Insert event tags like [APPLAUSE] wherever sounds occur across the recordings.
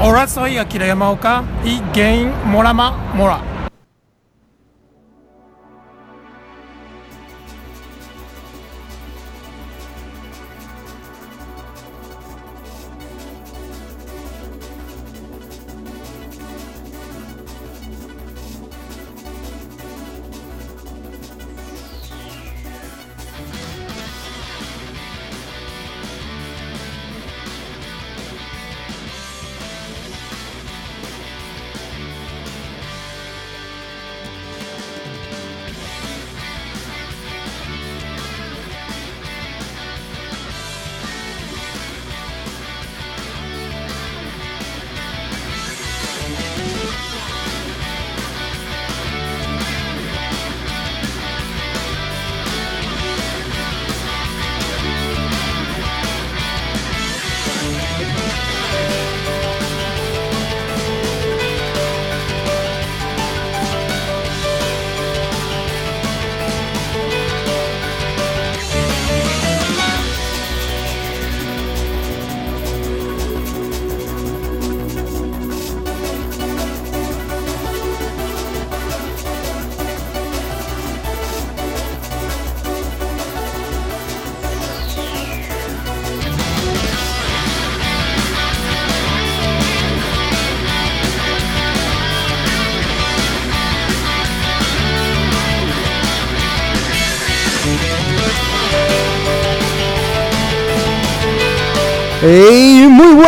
Hola, soy Akira Yamaoka y Game Morama Mora. ¡Ey! Muy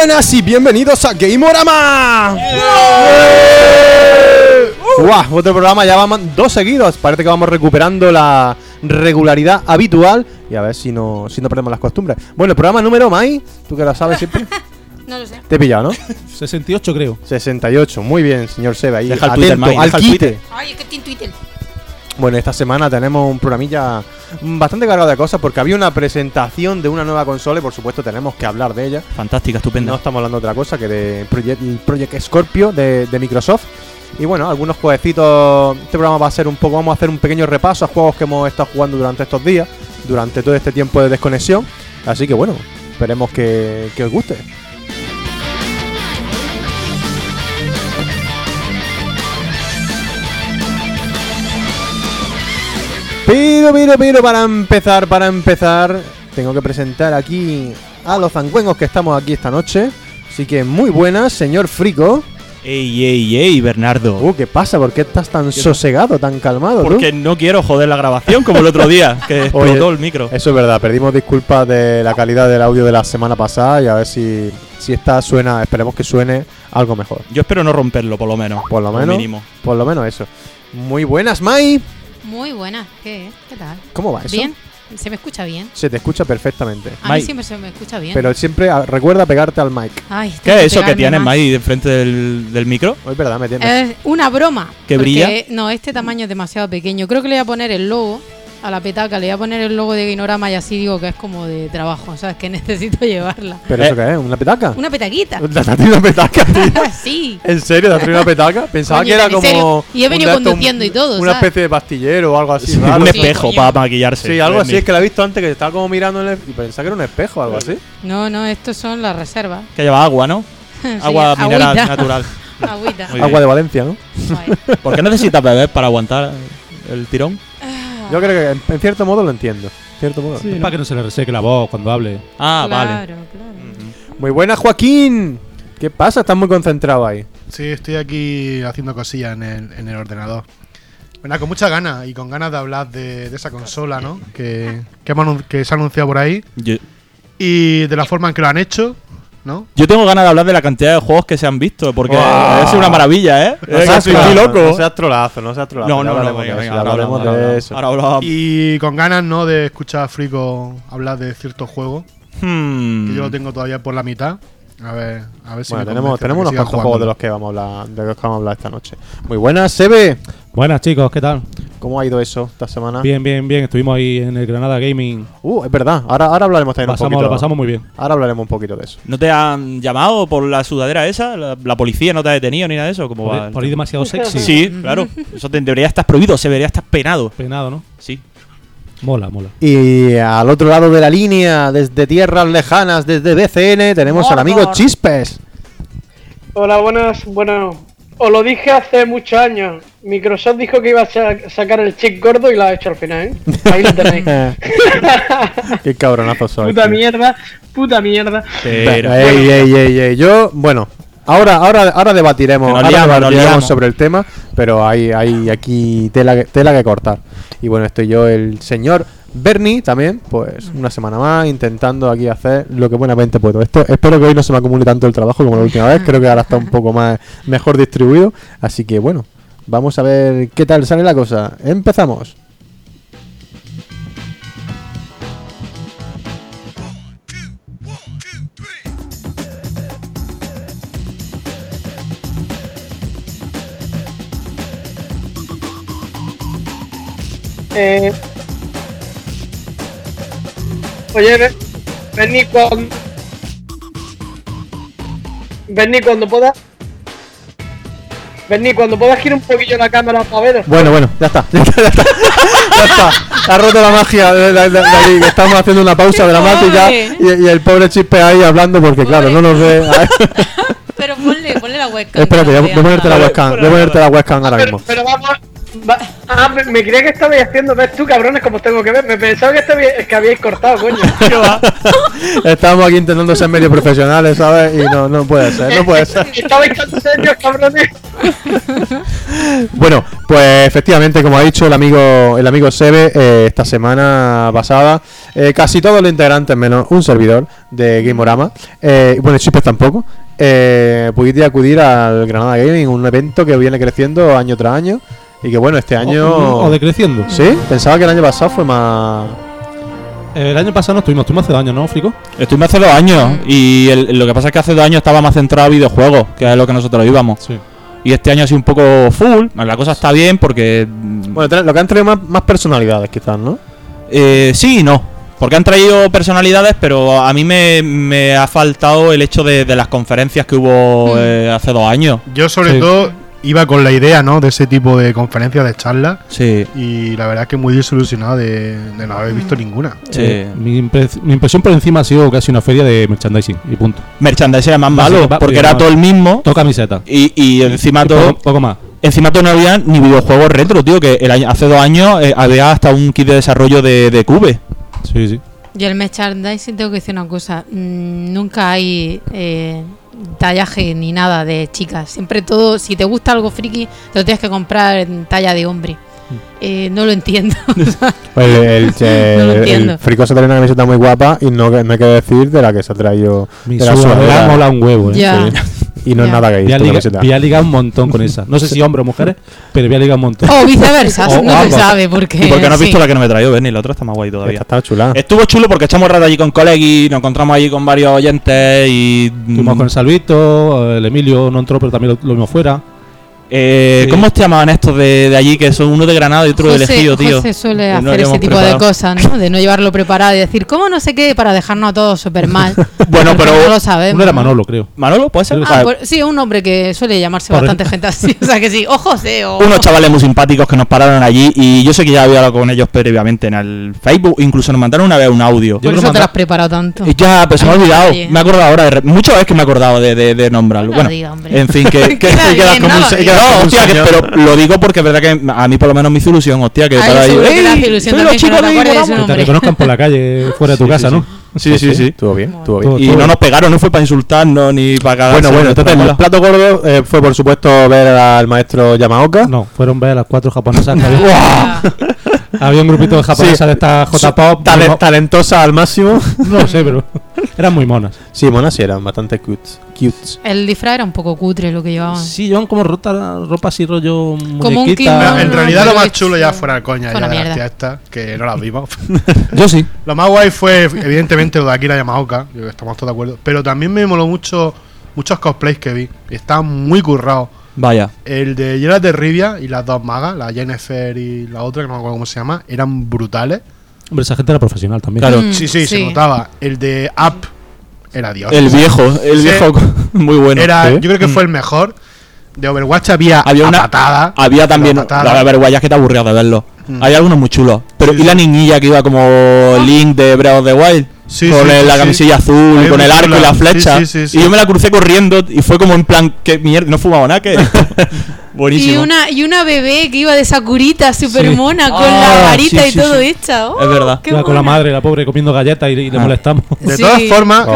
buenas y bienvenidos a Gameorama. ¡Guau! Otro programa, ya vamos dos seguidos. Parece que vamos recuperando la regularidad habitual y a ver si no, si no perdemos las costumbres. Bueno, el programa número, Mai, tú que lo sabes siempre. [LAUGHS] No lo sé. Te he pillado, ¿no? [LAUGHS] 68 creo. 68, muy bien, señor Seba. Ahí, Deja el Twitter, Mai, al deja el quite. Twitter. Ay, es que tiene Twitter. Bueno, esta semana tenemos un programilla bastante cargado de cosas porque había una presentación de una nueva consola y por supuesto tenemos que hablar de ella. Fantástica, estupenda. No estamos hablando de otra cosa que de Project, Project Scorpio de, de Microsoft. Y bueno, algunos jueguecitos. Este programa va a ser un poco. Vamos a hacer un pequeño repaso a juegos que hemos estado jugando durante estos días, durante todo este tiempo de desconexión. Así que bueno, esperemos que, que os guste. Pero, pero, pero, para empezar, para empezar, tengo que presentar aquí a los zancuengos que estamos aquí esta noche. Así que muy buenas, señor Frico. Ey, ey, ey, Bernardo. Uh, ¿qué pasa? ¿Por qué estás tan sosegado, tan calmado? tú? Porque no quiero joder la grabación como el otro día, que [LAUGHS] explotó Oye, el micro. Eso es verdad, pedimos disculpas de la calidad del audio de la semana pasada y a ver si, si esta suena, esperemos que suene algo mejor. Yo espero no romperlo, por lo menos. Por lo menos. mínimo. Por lo menos eso. Muy buenas, Mai. Muy buena. ¿Qué? ¿Qué tal? ¿Cómo va eso? ¿Bien? ¿Se me escucha bien? Se te escucha perfectamente. A mí Mike. siempre se me escucha bien. Pero siempre ah, recuerda pegarte al mic. Ay, tengo ¿Qué es eso que pegarme tienes, más. Mai, enfrente del, del micro? Hoy es verdad, me tienes. Es una broma. ¿Que porque- brilla? No, este tamaño es demasiado pequeño. Creo que le voy a poner el logo a la petaca. Le voy a poner el logo de Ginorama y así digo que es como de trabajo. ¿Sabes? Que [LAUGHS] necesito llevarla. ¿Pero eh. eso qué es? ¿Una petaca? Una petaquita. ¿Te has traído una petaca, tío? [LAUGHS] sí. ¿En serio? ¿Te has traído una petaca? Pensaba Coño, que era como. serio. Y he venido conduciendo y todo, Una ¿sabes? especie de pastillero o algo así. Sí, raro. un espejo para maquillarse. Sí, algo así. Es que la he visto antes que estaba como mirando en el- y pensaba que era un espejo o algo así. No, no, estos son las reservas. Que lleva agua, ¿no? [LAUGHS] Sí, Agua mineral agüita. natural. Agüita. Agua de Valencia, ¿no? ¿Por qué necesitas beber para aguantar el tirón? Yo creo que en, en cierto modo lo entiendo. En cierto modo. Es para que no se le reseque la voz cuando hable. Ah, vale. Claro, claro. Muy buena, Joaquín. ¿Qué pasa? Estás muy concentrado ahí. Sí, estoy aquí haciendo cosillas en el, en el ordenador. Bueno, con muchas ganas y con ganas de hablar de, de esa consola, ¿no? Que, que, hemos anun- que se ha anunciado por ahí Yo, y de la forma en que lo han hecho, ¿no? yo tengo ganas de hablar de la cantidad de juegos que se han visto, porque Wow. es una maravilla, ¿eh? No seas soy trolazo, loco. No seas trolazo, no seas trolazo. No, no, no, venga, de venga, eso, ahora hablamos, de eso. hablamos. Ahora hablamos. Y con ganas, ¿no? De escuchar a Frico hablar de ciertos juegos, Hmm. que yo lo tengo todavía por la mitad. A ver, a ver si Bueno, me tenemos, tenemos unos cuantos juegos de los que vamos a hablar, de los que vamos a hablar esta noche. Muy buenas, Sebe. Buenas chicos, ¿qué tal? ¿Cómo ha ido eso esta semana? Bien, bien, bien. Estuvimos ahí en el Granada Gaming. Uh, es verdad. Ahora, ahora hablaremos también un Pasamos, poquito. lo pasamos muy bien. Ahora hablaremos un poquito de eso. ¿No te han llamado por la sudadera esa? ¿La, la policía no te ha detenido ni nada de eso? ¿Cómo Por, va? por ir demasiado sexy. [LAUGHS] Sí, claro. Eso te, debería estar prohibido, se debería estar penado. Penado, ¿no? Sí. Mola, mola. Y al otro lado de la línea, desde tierras lejanas, desde BCN, tenemos al amigo Chispes. Hola, buenas. Bueno, os lo dije hace muchos años. Microsoft dijo que iba a sa- sacar el chip gordo y lo ha hecho al final, ¿eh? Ahí lo tenéis. [LAUGHS] Qué cabronazo soy. puta tío. mierda, puta mierda. Pero- Ey, ey, ey, ey. Yo, bueno, ahora, ahora, ahora debatiremos, ahora liamos, debatiremos liamos. sobre el tema, pero hay, hay aquí tela, que- tela que cortar. Y bueno, estoy yo, el señor Bernie, también, pues una semana más, intentando aquí hacer lo que buenamente puedo. Esto, espero que hoy no se me acumule tanto el trabajo como la última vez, creo que ahora está un poco más mejor distribuido. Así que bueno, vamos a ver qué tal sale la cosa. Empezamos. Eh... Oye, Bernie, cuando... Bernie, cuando puedas... Bernie, cuando puedas girar un poquillo la cámara para ver... Bueno, bueno, ya está. Ya [LAUGHS] está, ya está. Ya está. Ha roto la magia de, de- de- de ahí, que estamos haciendo una pausa dramática y, y el pobre Chispe ahí hablando porque, claro, no nos ve. [LAUGHS] Pero ponle, ponle la webcam. Espérate, voy a ponerte la webcam. Voy a ponerte la webcam ahora Pero, mismo. pero vamos... va- ah, me, me creía que estabais haciendo... ¿Ves tú, cabrones, como os tengo que ver? Me pensaba que, estabais- que habíais cortado, coño. [LAUGHS] Estamos aquí intentando ser medio profesionales, ¿sabes? Y no, no puede ser, no puede ser. Estabais tan serios, cabrones. Bueno, pues efectivamente, como ha dicho el amigo el amigo Sebe, eh, esta semana pasada, eh, casi todos los integrantes, menos un servidor de Gameorama, eh, bueno, Chipes tampoco, eh, pudiste acudir al Granada Gaming, un evento que viene creciendo año tras año y que bueno, este año... O, o decreciendo. ¿Sí? Pensaba que el año pasado fue más... El año pasado no estuvimos, estuvimos hace dos años, ¿no, Frico? Estuvimos hace dos años y el- lo que pasa es que hace dos años estaba más centrado a videojuegos, que es lo que nosotros íbamos. Sí. Y este año ha sido un poco full. La cosa está bien porque. mm, Bueno, lo que han traído más, más personalidades quizás, ¿no? eh, sí y no. Porque han traído personalidades, pero a mí me, me ha faltado el hecho de, de las conferencias que hubo eh, hace dos años. Yo, sobre Sí. todo, iba con la idea, ¿no? De ese tipo de conferencias, de charlas. Sí, Y la verdad es que muy desilusionado de, de no haber visto ninguna. sí. Eh, mi, impre- mi impresión por encima ha sido casi una feria de merchandising y punto. Merchandising era más malo, porque era todo el mismo. Todo camiseta. Y, y encima Y todo. poco, poco más. Encima todo no había ni videojuegos retro, tío. Que el año, hace dos años eh, había hasta un kit de desarrollo de, de Cube. Sí, sí. Y el merchandising tengo que decir una cosa. mm, nunca hay eh, tallaje ni nada de chicas. Siempre todo, si te gusta algo friki, te lo tienes que comprar en talla de hombre. Eh, no lo entiendo. [LAUGHS] Pues el, el, eh, [LAUGHS] No lo el entiendo. Frico se trae una camiseta muy guapa y no, que- no hay que decir de la que se ha traído Mi de la mola un huevo, ¿eh? Ya. Sí. [LAUGHS] Y no es nada gay. Voy a, camiseta. voy a ligar un montón con esa. No sé si hombres o mujeres, pero voy a ligar un montón. o viceversa, O- no o se ambos. sabe porque. ¿Y por qué no has sí. visto la que no me traído, Benny? La otra está más guay Esta todavía. está chula. Estuvo chulo porque echamos rato allí con Colegi, nos encontramos allí con varios oyentes y. Estuvimos con el Salvito, el Emilio no entró, pero también lo, lo vimos fuera. Eh, Sí. ¿Cómo se llamaban estos de, de allí? Que son uno de Granada y otro de elegido, tío. José suele no hacer ese tipo de cosas, ¿no? De no llevarlo preparado y decir, ¿cómo no sé qué? Para dejarnos a todos súper mal. [LAUGHS] Bueno, pero No lo sabemos. Uno era ¿no? Manolo, creo. Manolo, ¿puede ser? Ah, por- sí, un hombre que suele llamarse bastante gente así. O sea que sí, o José o. unos chavales muy simpáticos que nos pararon allí y yo sé que ya había hablado con ellos previamente en el Facebook, incluso nos mandaron una vez un audio. Por Yo eso te lo has preparado tanto. Y ya, pero se me ha olvidado. Me he acordado ahora. de re- Muchas veces que me he acordado de, de, de nombrarlo. No bueno, diga, en fin, que, [LAUGHS] que, que quedas bien, como un no Hostia, que- pero lo digo porque es verdad que a mí por lo menos me hizo ilusión, hostia, que para ahí. seguro que te hace "Ey, ilusión soy los chicos no te de acuerdes de Morama". su Que te reconozcan por la calle, [LAUGHS] fuera de tu Sí, casa, sí, ¿no? Sí, sí, sí. Estuvo bien, estuvo bien. Y no nos pegaron, no fue para insultarnos ni para cagar. Bueno, bueno, entonces el plato gordo eh, fue por supuesto ver al maestro Yamaoka. No, fueron ver a las cuatro japonesas. que había, [LAUGHS] un grupito de japonesas de estas J-pop. Talentosa al máximo. No lo sé, pero [LAUGHS] eran muy monas. Sí, monas sí eran bastante cutes. cutes. El disfraz era un poco cutre lo que llevaban. Sí, llevan como rota, ropa así rollo Como un kimono. en realidad lo más chulo ya fuera coña fue ya de mierda. fiestas, que no las vimos. [LAUGHS] Yo sí. Lo más guay fue, evidentemente, lo de Akira Yamaoka, yo que estamos todos de acuerdo. Pero también me moló mucho muchos cosplays que vi. Estaban muy currados. Vaya. El de Geralt de Rivia y las dos magas, la Jennifer y la otra, que no me acuerdo cómo se llama, eran brutales. Hombre, esa gente era profesional también. Claro. Mm, Sí, sí, se sí. notaba. El de Up era Dios. El viejo, el Sí. viejo [LAUGHS] muy bueno. era, ¿sí? Yo creo que fue el mejor. De Overwatch había, Había una- patada. Había también. La patada. verdad, es que te aburrido de verlo. Mm. Hay algunos muy chulos. Pero, Sí, ¿y sí. la niñilla que iba como Link de Breath of the Wild? Sí, con sí, el- sí, la sí. camisilla azul, Ahí con el arco y la Sí, flecha. sí, sí, sí. Y yo me la crucé corriendo y fue como en plan, que mierda, no fumaba nada, que [LAUGHS] Y buenísimo. una, y una bebé que iba de Sakurita súper Sí. mona con Ah, la varita sí, y sí, todo sí. hecha. Oh, Es verdad. con la madre, la pobre, comiendo galletas y, y le Ah. molestamos. [LAUGHS] De Sí, todas formas,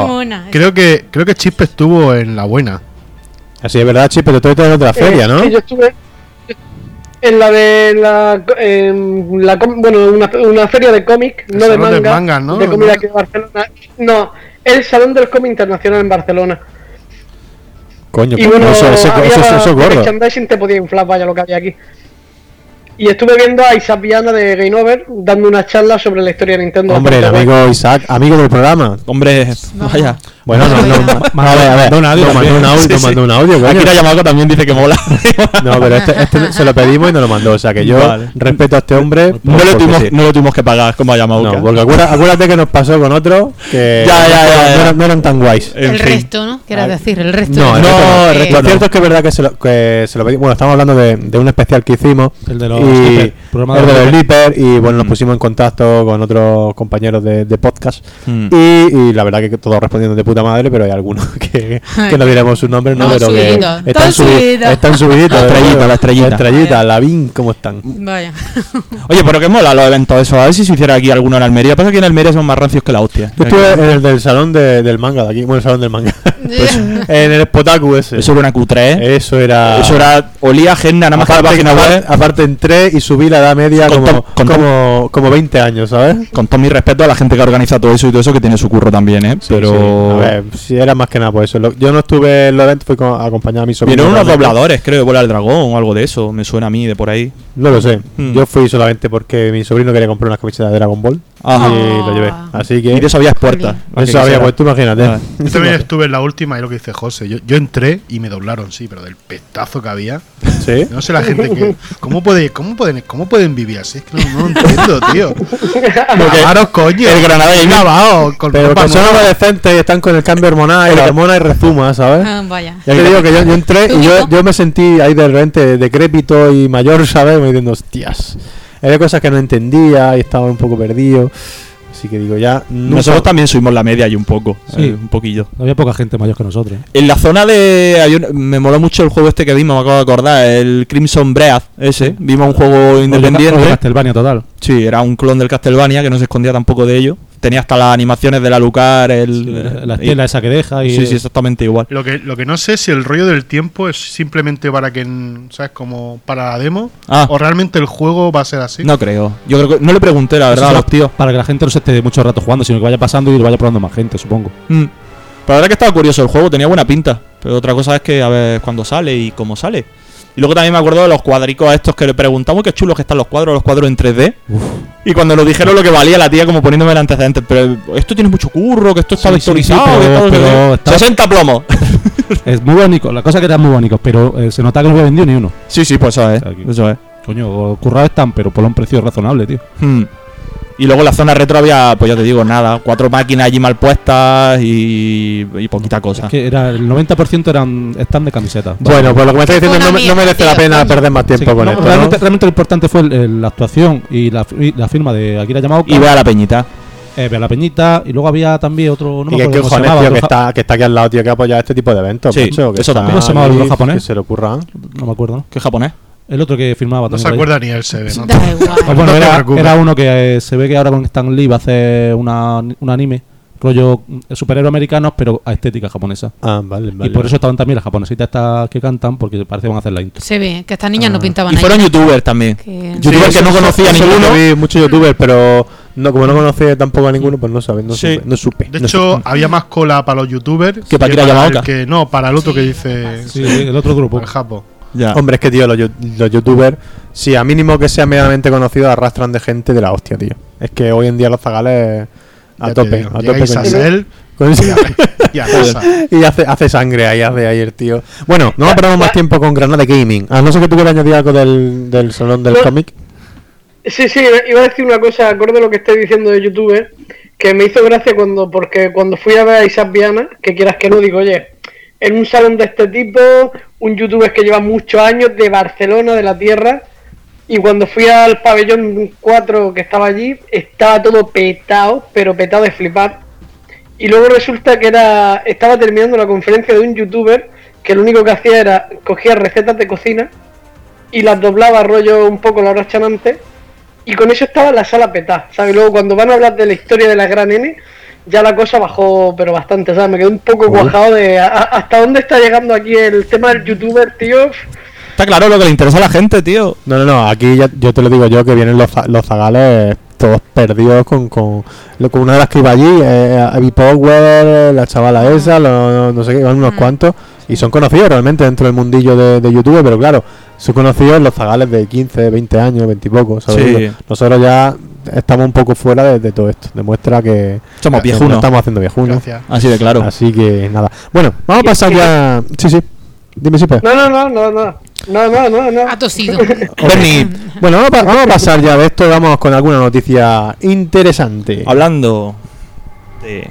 creo que creo que Chispe estuvo en la buena. Así es verdad, Chip, pero tú estás en otra feria, Eh, ¿no? sí, yo estuve en la de la, en la com- bueno, una, una feria de cómic, El no de manga, manga, ¿no? de comida ¿No? aquí de Barcelona. No, el Salón del Cómic Internacional en Barcelona. Coño, Y bueno, eso, eso, había eso, eso, eso es gordo. merchandising te podía inflar, vaya lo que había aquí. Y estuve viendo a Isaac Viana de Game Over dando una charla sobre la historia de Nintendo. Hombre, el amigo Isaac, amigo del programa. Hombre, vaya. Bueno, no, no, Ma- [LAUGHS] a ver, a ver, mandó un audio nos mandó un audio, mandó un audio, coño. Aquí la Yamaco también dice que mola. No, pero este, este se lo pedimos y nos lo mandó. O sea que yo Vale. respeto a este hombre. no, por- porque tuvimos, sí. no lo tuvimos que pagar como a Yamaoka. No, porque acuérdate, acuérdate que nos pasó con otro que Ya, ya, ya, no, eran, no eran tan guays. En el fin. resto, ¿no? Quieras decir, el resto. No, el No, resto no. el resto Lo no. cierto es que es verdad que se lo, que se lo pedimos. Bueno, estamos hablando de, de un especial que hicimos. El de los y, Sleeper, programa el de de los los Sleeper, Y bueno, nos Mm. pusimos en contacto con otros compañeros de, de podcast. Mm. Y, y la verdad que todos respondiendo de puta madre, pero hay algunos [LAUGHS] que, que no diremos sus nombres, ¿no? No, pero que están, Tan subi- subidito. están subiditos. La estrellita, la estrellita. La estrellita, la VIN, ¿cómo están? Vaya. [LAUGHS] Oye, pero que mola los eventos eso. A ver si se hiciera aquí alguno en Almería. Pasa que en Almería son más rancios que la hostia. Yo estuve en el del salón de- del manga de aquí, bueno, el salón del manga. Pues, en el Spotaku ese. Eso era una Q3. Eso era. Eso era. Olía agenda, nada más que la Aparte, página aparte- web. aparte entré y subí la edad media Con como, Tom- con como, como 20 años, ¿sabes? Con todo mi respeto a la gente que organiza todo eso y todo eso, que tiene su curro también, ¿eh? pero. Sí, a ver, si era más que nada por eso. Lo- yo no estuve en los eventos, fui con, acompañado a mi sobrino. Vinieron unos realmente. dobladores, creo, de Bola del Dragón o algo de eso. Me suena a mí de por ahí. No lo sé. Hmm. Yo fui solamente porque mi sobrino quería comprar unas camisetas de Dragon Ball. Ajá. Y lo llevé. Así que. Y de eso había puertas. eso había, pues tú imagínate. Vale. [LAUGHS] Yo también estuve en la última y lo que dice José. Yo, yo entré y me doblaron, sí, pero del pestazo que había. Sí. No sé la gente que. ¿Cómo, puede, cómo, pueden, cómo pueden vivir así? Es que no, no lo entiendo, tío. [LAUGHS] Lavaros, coño. el Granada lavado, con Pero que son adolescentes y están con el cambio hormonal y la hormona y rezuma, ¿sabes? ah, vaya. Ya te digo que yo, yo entré ¿Tú, y yo, yo me sentí ahí de repente decrépito y mayor, ¿sabes? Me diciendo, hostias. Había cosas que no entendía y estaba un poco perdido. Así que digo, ya. nunca- Nosotros también subimos la media y un poco. Sí. eh, un poquillo. Había poca gente mayor que nosotros. En la zona de. me moló mucho el juego este que vimos, me acabo de acordar. El Crimson Breath, ese. Vimos un juego independiente. Rollo Castlevania total. Sí, era un clon del Castlevania que no se escondía tampoco de ello. Tenía hasta las animaciones de la Lucar, el. la y- estela esa que deja y Sí, sí, exactamente igual. Lo que, lo que no sé es si el rollo del tiempo es simplemente para que, ¿sabes? Como para la demo. Ah. O realmente el juego va a ser así. No creo. Yo creo que. No le pregunté, la verdad, a los tíos. Para que la gente no se esté mucho rato jugando, sino que vaya pasando y lo vaya probando más gente, supongo. Mm. Pero la verdad que estaba curioso el juego, tenía buena pinta. Pero otra cosa es que a ver cuándo sale y cómo sale. Y luego también me acuerdo de los cuadricos a estos que le preguntamos qué chulos que están los cuadros, los cuadros en 3D. Y cuando nos dijeron lo que valía la tía como poniéndome el antecedente, pero esto tiene mucho curro, que esto está Sí, sí, vectorizado, sí, pero- que está- 60 plomos. [LAUGHS] Es muy bonito, la cosa que eran muy bonitos, pero eh, se nota que no había vendido ni uno. sí, sí, pues eso es. O sea, que- Eso es. Coño, currados están, pero por un precio razonable, tío. Hmm. Y luego en la zona retro había, pues ya te digo, nada, cuatro máquinas allí mal puestas y, y poquita cosa. Es que era, el 90% eran stand de camisetas. Bueno, pues lo que me estás diciendo no, me- no merece la pena perder más tiempo Sí, con no, esto. realmente, ¿no? realmente lo importante fue el- el- la actuación y la, la firma de Akira Yamaoka. Y ve a la peñita. eh, ve a la Peñita. Y luego había también otro. No y me que acuerdo llamaba, tío, que está, que está aquí al lado, tío, que apoya este tipo de eventos. Sí, macho, que eso está también. ¿Cómo se llamaba el ahí, otro japonés? Que se le ocurra. No me acuerdo. ¿Qué japonés? El otro que firmaba No se acuerda ni él, se ve, ¿no? [LAUGHS] Da igual. Pues bueno, era, uno que eh, se ve que ahora con Stan Lee va a hacer una, un anime, rollo mm, superhéroes americanos, pero a estética japonesa. Ah, vale, vale. y por eso estaban también las japonesitas estas que cantan, porque parece que van a hacer la intro. Se ve que estas niñas no Ah. pintaban Y ahí. fueron youtubers también. Que- Youtubers que no conocía lo ninguno. que vi, muchos youtubers, pero no, como no conocía tampoco a ninguno, pues no sabes, no Sí. supe. No supe De no hecho, supe. había más cola para los youtubers Que para Akira el Yamaoka. que No, para el otro que dice. Sí, el otro grupo. El Japo. Ya. Hombre, es que, tío, los, yo- los youtubers, si a mínimo que sean medianamente conocidos, arrastran de gente de la hostia, tío. Es que hoy en día los zagales a Ya tope, a tope con eso. y a [LAUGHS] casa. y hace, hace sangre ahí, hace ahí el tío. Bueno, no perdamos más tiempo con Granada Gaming. A no ser que tú quieras añadir algo del, del salón del No. cómic. Sí, sí, iba a decir una cosa, acorde a lo que estoy diciendo de YouTube, que me hizo gracia cuando, porque cuando fui a ver a Isaac Viana, que quieras que no, digo, oye, en un salón de este tipo, un youtuber que lleva muchos años de Barcelona, de la tierra, y cuando fui al pabellón 4 que estaba allí, estaba todo petado, pero petado de flipar. y luego resulta que era estaba terminando la conferencia de un youtuber que lo único que hacía era cogía recetas de cocina y las doblaba rollo un poco la hora chanante y con eso estaba la sala petada, ¿sabes? Luego cuando van a hablar de la historia de la gran N ya la cosa bajó pero bastante, ¿sabes? Me quedé un poco cuajado de a- hasta dónde está llegando aquí el tema del youtuber, tío. Está claro lo que le interesa a la gente, tío. No, no, no, aquí ya, yo te lo digo yo que vienen los, los zagales todos perdidos con, con, lo- con una de las que iba allí, eh, Abby Power, la chavala esa, lo- no sé qué, iban unos Mm. cuantos y son conocidos realmente dentro del mundillo de, de YouTube, pero claro, son conocidos los zagales de 15, 20 años, 20 y poco, ¿sabes? Sí. Nosotros ya estamos un poco fuera de, de todo esto, demuestra que Somos viejunos. no estamos haciendo viejunos. Gracias. Así de claro. Así que nada. Bueno, vamos a pasar ya. Sí, sí. Dime si No, no, no, no, no. No, no, no, no. Ha tosido. [LAUGHS] Bernie, Bueno, vamos a, vamos a pasar ya de esto. Vamos con alguna noticia interesante. hablando de.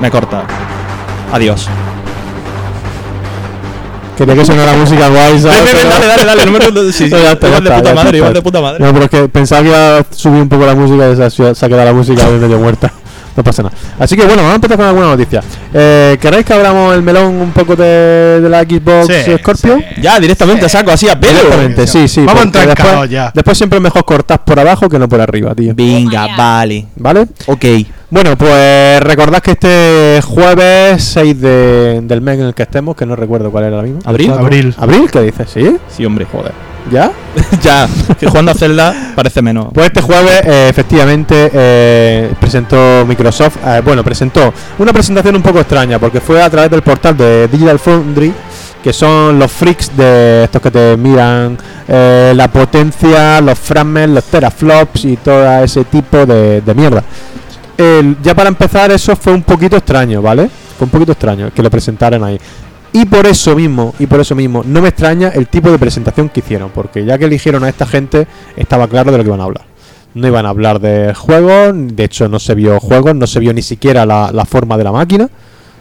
Me corta. Adiós. Quería que sonara música guay, ¿sabes? Ven, ven, dale, dale, dale. No me sí, sí, Ya está, igual de puta madre, igual de puta madre. No, pero es que pensaba que iba a subir un poco la música y se ha quedado la música medio muerta. No pasa nada. Así que bueno, vamos a empezar con alguna noticia. Eh, ¿Queréis que abramos el melón un poco de, de la Xbox Sí, Scorpio? sí. Ya, directamente a saco, así a pelo. Directamente, sí, sí. Vamos a entrar en después, ya. después siempre es mejor cortar por abajo que no por arriba, tío. Venga, vale. ¿Vale? Ok. Bueno, pues recordad que este jueves 6 de- del mes en el que estemos, que no recuerdo cuál era ahora mismo. ¿Abril? Abril. ¿Abril? ¿Qué dices? ¿Sí? Sí, hombre, joder. ¿Ya? [LAUGHS] ya, que jugando a Zelda parece menos. Pues este jueves, eh, efectivamente, eh, presentó Microsoft. eh, bueno, presentó una presentación un poco extraña, porque fue a través del portal de Digital Foundry, que son los freaks de estos que te miran eh, la potencia, los frames, los teraflops y todo ese tipo de, de mierda. Ya para empezar, eso fue un poquito extraño, ¿vale? Fue un poquito extraño que lo presentaran ahí. Y por eso mismo, y por eso mismo, no me extraña el tipo de presentación que hicieron, porque ya que eligieron a esta gente, estaba claro de lo que iban a hablar. No iban a hablar de juegos, de hecho no se vio juegos, no se vio ni siquiera la, la forma de la máquina,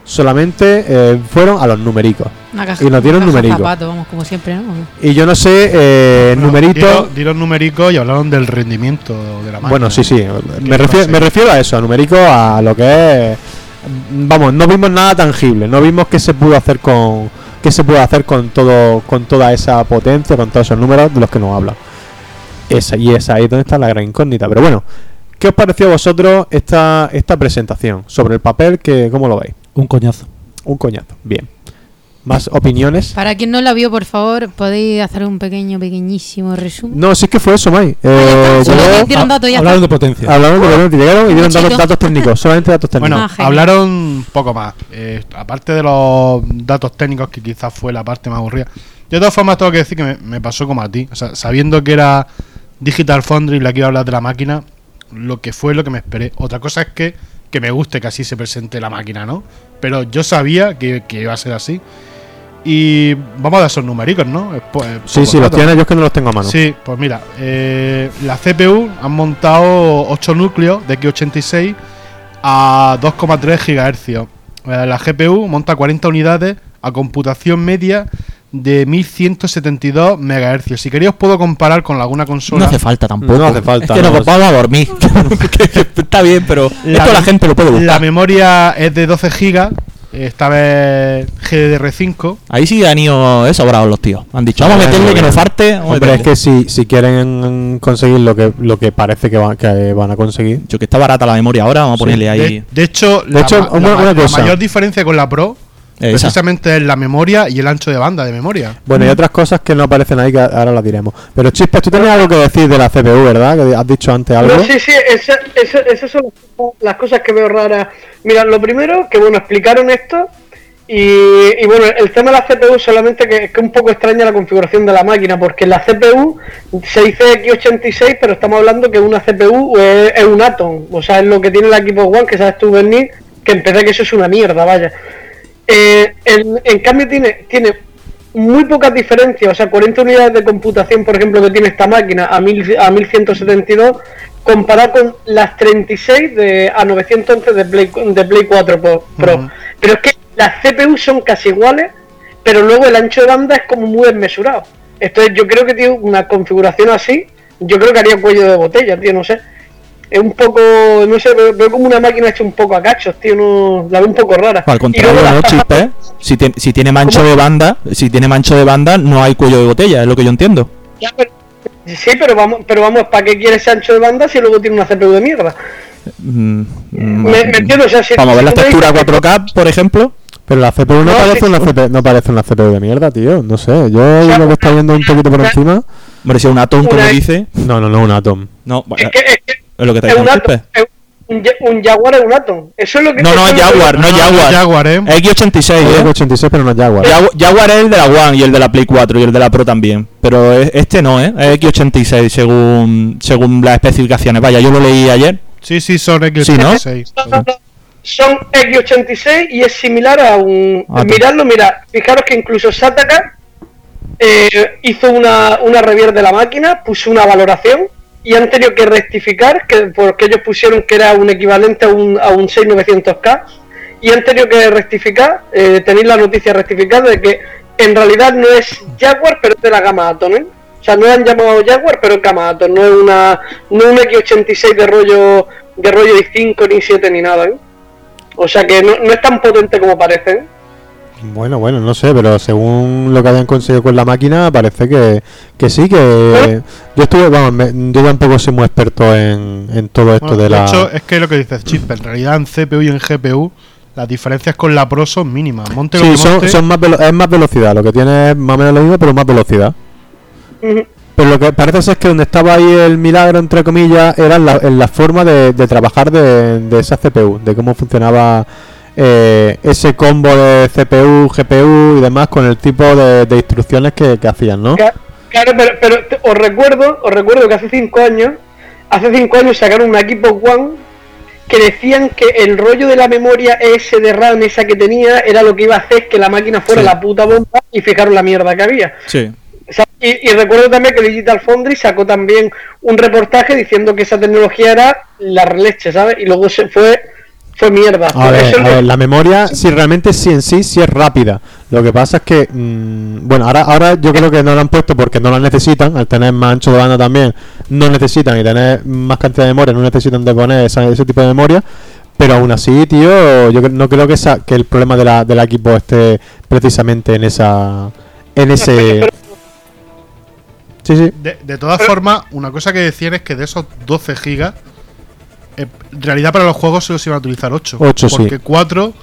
solamente eh, fueron a los numericos. Caja, Y nos dieron vamos, como siempre, ¿no? Y yo no sé, eh, Bueno, numerito... Dieron, dieron numerico y hablaron del rendimiento de la máquina. Bueno, sí, sí. Me ¿Qué refiero, me refiero a eso, a numérico, a lo que es. Vamos, no vimos nada tangible, no vimos qué se pudo hacer con qué se puede hacer con todo con toda esa potencia, con todos esos números de los que nos hablan. Esa y esa ahí es donde está la gran incógnita. Pero bueno, ¿qué os pareció a vosotros esta esta presentación sobre el papel? Que cómo lo veis? Un coñazo. Un coñazo. Bien. Más opiniones. Para quien no la vio, por favor, podéis hacer un pequeño, pequeñísimo resumen. No, sí que fue eso, está, Eh, dieron datos, ya Hablaron de potencia. Hablaron de repente, llegaron y dieron datos, datos técnicos, solamente datos técnicos. Bueno, Ah, hablaron poco más. Eh, aparte de los datos técnicos, que quizás fue la parte más aburrida. Yo de todas formas tengo que decir que me, me pasó como a ti. O sea, sabiendo que era Digital Foundry la que iba a hablar de la máquina, lo que fue lo que me esperé. Otra cosa es que, que me guste que así se presente la máquina, ¿no? Pero yo sabía que, que iba a ser así. Y vamos a dar esos numéricos, ¿no? Es Sí, sí, los tienes, yo es que no los tengo a mano. Sí, pues mira, eh, la CPU han montado 8 núcleos de X86 a 2,3 GHz. Eh, la GPU monta 40 unidades a computación media de 1172 MHz. Si queréis os puedo comparar con alguna consola. No hace falta tampoco. No hace falta, Es que no. nos vamos a dormir. [LAUGHS] [LAUGHS] Está bien, pero esto la gente lo puede La buscar. memoria es de 12 GB, esta vez GDDR5. Ahí sí han ido eh, sobrados los tíos. Han dicho, vamos a meterle que nos falte. Hombre, es que si, si quieren conseguir lo que lo que parece que, va- que van a conseguir. Yo que está barata la memoria ahora, vamos a ponerle ahí. De, de hecho, De la, hecho, una- la una la cosa. mayor diferencia con la Pro esa. precisamente es la memoria y el ancho de banda de memoria. Bueno, y otras cosas que no aparecen ahí que ahora las diremos. Pero Chispas, tú tenías algo que decir de la CPU, ¿verdad? Que has dicho antes algo. No, sí, sí, esa- esa- esas son las cosas que veo raras. Mira, lo primero, que bueno, explicaron esto. Y, y bueno, el tema de la CPU solamente que es que un poco extraña la configuración de la máquina, porque la CPU se dice X86, pero estamos hablando que una CPU es, es un Atom, o sea, es lo que tiene la Xbox One, que sabes tú, Bernie, que empecé que eso es una mierda, vaya. Eh, en, en cambio tiene, tiene muy pocas diferencias, o sea, 40 unidades de computación, por ejemplo, que tiene esta máquina a, 1000 a 1172, comparado con las 36 de, a 911 de Play, de Play 4 Pro. Pero es que las CPU son casi iguales, pero luego el ancho de banda es como muy desmesurado. Entonces yo creo que tiene una configuración así, yo creo que haría cuello de botella, tío, no sé. Es un poco, no sé, veo, veo como una máquina hecha un poco a cachos, tío, no, la veo un poco rara. Al contrario, ¿no, Chispe? tapas- Si, tiene- si tiene mancho ¿Cómo? de banda, si tiene mancho de banda, no hay cuello de botella, es lo que yo entiendo. Ya, pero- sí, pero vamos, pero vamos, ¿para qué quieres ancho de banda si luego tiene una CPU de mierda? Mm, mm, Me, me entiendo, o sea, si, Vamos a ver la textura dices que- 4K, por ejemplo. Pero la CPU no, No, parece sí, una. CPU, no parece una CPU de mierda, tío. No sé, yo sea, lo que está viendo un poquito por encima. Hombre, si es un Atom, como Una- dice. No, no, no, un Atom. No, Es que, es que es lo que te es un, Atom, Chispe. es un, Ja- un Jaguar es un Atom. Eso es lo que No, no, Jaguar, no es Jaguar. Jaguar, ¿eh? Es X86, Es ¿eh? 86, pero no es Jaguar. Jagu- Jaguar es el de la One y el de la Play 4 y el de la Pro también. Pero es- este no, ¿eh? Es X86 según, según las especificaciones. Vaya, yo lo leí ayer. Sí, sí, son Sí, X86. No, no, no. Son X86 y es similar a un. Ah, miradlo, mira. Fijaros que incluso Sataka eh, hizo una, una review de la máquina, puso una valoración y han tenido que rectificar que porque ellos pusieron que era un equivalente a un, a un 6900K y han tenido que rectificar, eh, tenéis la noticia rectificada de que en realidad no es Jaguar, pero es de la gama Atom, ¿eh? O sea, no han llamado Jaguar, pero es gama Atom, no es una no un X86 de rollo de rollo i5 ni i7 ni nada, ¿eh? O sea que no, no es tan potente como parece, ¿eh? Bueno, bueno, no sé, pero según lo que hayan conseguido con la máquina, parece que, que sí, que yo estuve, vamos, me- yo tampoco soy muy experto en, en todo esto Bueno, de la... hecho, es que lo que dices, Chip, en realidad en CPU y en GPU, las diferencias con la Pro son mínimas. Monte lo sí, que son, monte, son más velo- es más velocidad, lo que tiene es más o menos lo mismo, pero más velocidad. Pero lo que parece ser que donde estaba ahí el milagro, entre comillas, era en la, en la forma de, de trabajar de, de esa CPU, de cómo funcionaba eh, ese combo de CPU, GPU y demás con el tipo de, de instrucciones que, que hacían, ¿no? Claro, pero, pero te- os recuerdo, os recuerdo que hace cinco años, hace cinco años sacaron un equipo One que decían que el rollo de la memoria ese de RAM, esa que tenía, era lo que iba a hacer que la máquina fuera Sí. la puta bomba y fijaros la mierda que había. Sí. O sea, Y, y recuerdo también que Digital Foundry sacó también un reportaje diciendo que esa tecnología era la releche, ¿sabes? Y luego se fue, fue mierda. A ver, a la memoria sí realmente sí en sí sí es rápida. Lo que pasa es que mm, bueno, ahora ahora yo creo que no la han puesto porque no la necesitan, al tener más ancho de banda también no necesitan y tener más cantidad de memoria, no necesitan de poner esa- ese tipo de memoria. Pero aún así, tío, yo no creo que esa, que el problema de la, del equipo esté precisamente en esa en ese Sí, sí. De, de todas formas, una cosa que decían es que de esos 12 gigas, en realidad para los juegos solo se iban a utilizar 8. Ocho, sí. porque 4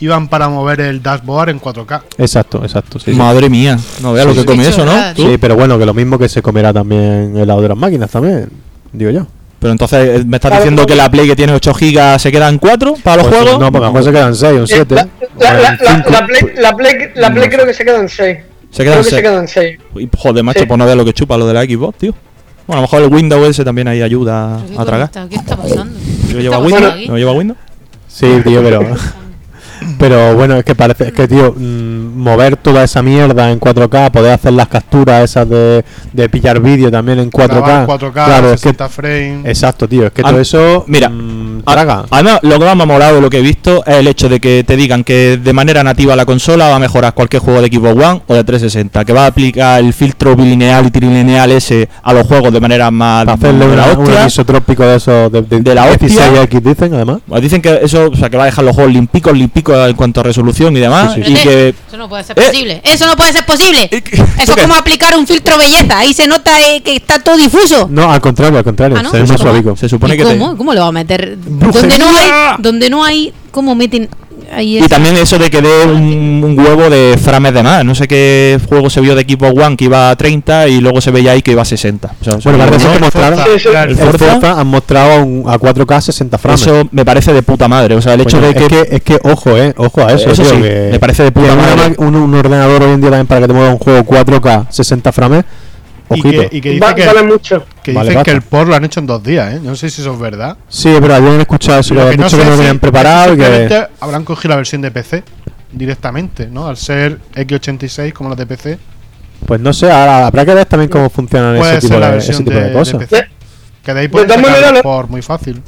iban para mover el dashboard en 4K. Exacto, exacto. Sí, sí. Madre mía, no veas Sí, lo que sí. come Qué eso, ¿no? Tú. Sí, pero bueno, que lo mismo que se comerá también el lado de las máquinas también, digo yo. Pero entonces eh, me estás Claro, diciendo que la Play que tiene 8 GB se quedan 4 para los Pues, juegos. No, porque a lo mejor se quedan 6 o Eh, 7. la, la- la- la- la Play, la Play, la Play creo que se quedan 6. Se quedan creo que se 6. quedan 6. Joder, macho, Sí. pues no veas lo que chupa lo de la Xbox, tío. Bueno, a lo mejor el Windows ese también ahí ayuda ¿Pero qué a tragar. ¿Qué está pasando? ¿Lo ¿Qué lleva Windows? ¿Lo lleva Windows? Sí, tío, pero. [LAUGHS] Pero bueno, es que parece, es que tío, mm, mover toda esa mierda en 4K, poder hacer las capturas esas de, de pillar vídeo también en 4K. Grabar 4K, claro, es que. 60 frames. Exacto, tío, es que Ah, todo eso. mira, mm, traga. Además, lo que más me ha molado de lo que he visto es el hecho de que te digan que de manera nativa la consola va a mejorar cualquier juego de equipo One o de 360, que va a aplicar el filtro bilineal y trilineal ese a los juegos de manera más Para hacerle de la una- un hostia. isotrópico de esos de, de, De la hostia. 16X, dicen además. Pues dicen que eso, o sea, que va a dejar los juegos limpicos, limpicos en cuanto a resolución y demás, Sí, sí, y que Eso no puede ser Eh. posible. Eso no puede ser posible. Eso ¿Eso es como aplicar un filtro belleza. Ahí se nota eh, que está todo difuso. No, al contrario, al contrario, Ah, ¿no? se supone ¿Y que te- cómo? ¿Cómo lo va a meter? ¡Brujería! Donde no hay, donde no hay, ¿cómo meten ahí Y también eso de que dé un, un huevo de frames de más. No sé qué juego se vio de equipo One que iba a 30 y luego se veía ahí que iba a 60. O sea, eso, Bueno, parece que el mostraron. El Forza. Forza han mostrado a, un- a 4K 60 frames. eso me parece de puta madre. O sea, el hecho Coño, de que, es que es que ojo, eh, ojo a eso, Eso tío, sí, que- me parece de puta madre. ma- un, un ordenador hoy en día también para que te mueva un juego 4K 60 frames, Y que, y que Va- dice que, vale mucho. que, Vale, dicen que el port lo han hecho en dos días, ¿eh? Yo no sé si eso es verdad. Sí, pero habían escuchado eso, que Lo no sé que no tenían preparado que habrán cogido la versión de PC directamente, ¿no? Al ser X86 como los de PC, pues no sé, ahora habrá que ver también cómo funcionan puede ese tipo ser la de, ese versión tipo de, de. PC. Que de ahí lo- port muy fácil.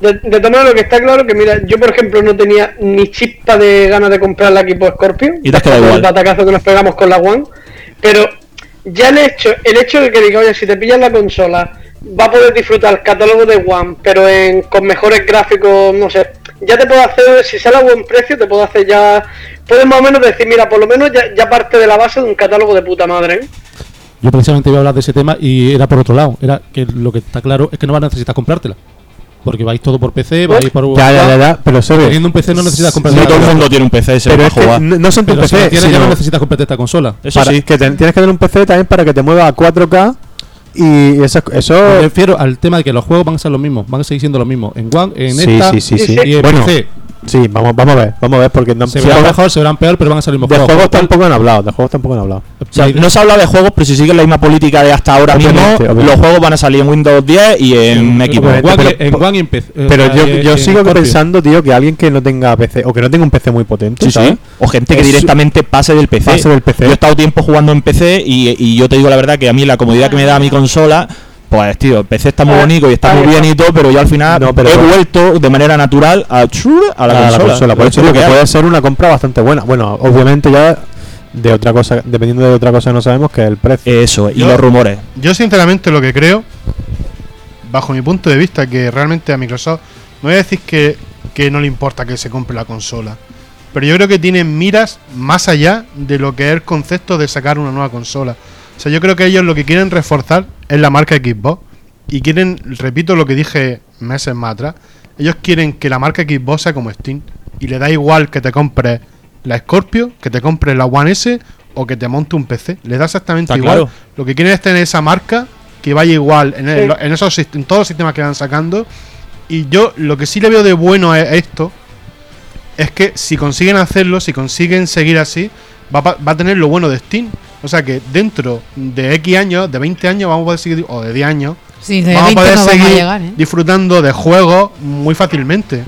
De, de todas maneras, lo que está claro que, mira, yo por ejemplo no tenía ni chispa de ganas de comprar la equipo Scorpio. Y te has quedado igual. El batacazo que nos pegamos con la One. Pero ya el hecho, el hecho de que diga, oye, si te pillas la consola, va a poder disfrutar el catálogo de One, pero en, con mejores gráficos, no sé. Ya te puedo hacer, si sale a buen precio, te puedo hacer ya. Puedes más o menos decir, mira, por lo menos ya, ya parte de la base de un catálogo de puta madre. ¿eh? Yo precisamente iba a hablar de ese tema y era por otro lado. Era que lo que está claro es que no vas a necesitar comprártela. Porque vais todo por PC, vais por. Ya, ya, ya, ya, pero se. Teniendo un PC no necesitas comprar No todo el mundo tiene un PC ese Pero jugar. no son tus si PC, tienes, ya no necesitas comprarte esta consola. Eso para- sí. que te- tienes que tener un PC también para que te mueva a 4K y eso, eso Me refiero al tema de que los juegos van a ser los mismos, van a seguir siendo los mismos. En One, en Sí, esta sí, sí, sí. y en Bueno, PC. Sí, vamos, vamos a ver, vamos a ver porque no, Se si verán mejor, se verán peor, pero van a los mismos de juegos. juegos tampoco han hablado, de juegos tampoco han hablado. O sea, no se habla de juegos, pero si siguen la misma política de hasta ahora Obviamente, mismo, obviamente. los juegos van a salir en Windows 10 y en En Xbox. Pero- en One y en PC. Pero eh, yo, yo sigo pensando, tío, que alguien que no tenga PC o que no tenga un PC muy potente, Sí, ¿sabes? sí. O gente que Es- directamente pase del PC. Pase del PC. Yo he estado tiempo jugando en PC y, y yo te digo la verdad que a mí la comodidad que me da mi consola, pues tío, el PC está muy Ah, bonito y está muy bien y todo, pero yo al final No, pero he bueno. vuelto de manera natural a, a la, a consola. Por Es eso lo digo que hay. puede ser una compra bastante buena. Bueno, obviamente ya de otra cosa, dependiendo de otra cosa que no sabemos, que es el precio. Eso, y Yo- los rumores. Yo sinceramente lo que creo, bajo mi punto de vista, que realmente a Microsoft, no voy a decir que, que no le importa que se compre la consola, pero yo creo que tienen miras más allá de lo que es el concepto de sacar una nueva consola. O sea, yo creo que ellos lo que quieren reforzar es la marca Xbox y quieren, repito lo que dije meses más atrás, ellos quieren que la marca Xbox sea como Steam y le da igual que te compres la Scorpio, que te compres la One S o que te monte un PC. Le da exactamente Está igual. claro. Lo que quieren es tener esa marca que vaya igual en, el- Sí. en esos en todos los sistemas que van sacando. Y yo lo que sí le veo de bueno a esto es que si consiguen hacerlo, si consiguen seguir así, va, va a tener lo bueno de Steam. O sea que dentro de X años, de 20 años, vamos a poder seguir, o de 10 años, Sí, de vamos a 20 poder no vamos a seguir llegar, ¿eh? disfrutando de juegos muy fácilmente.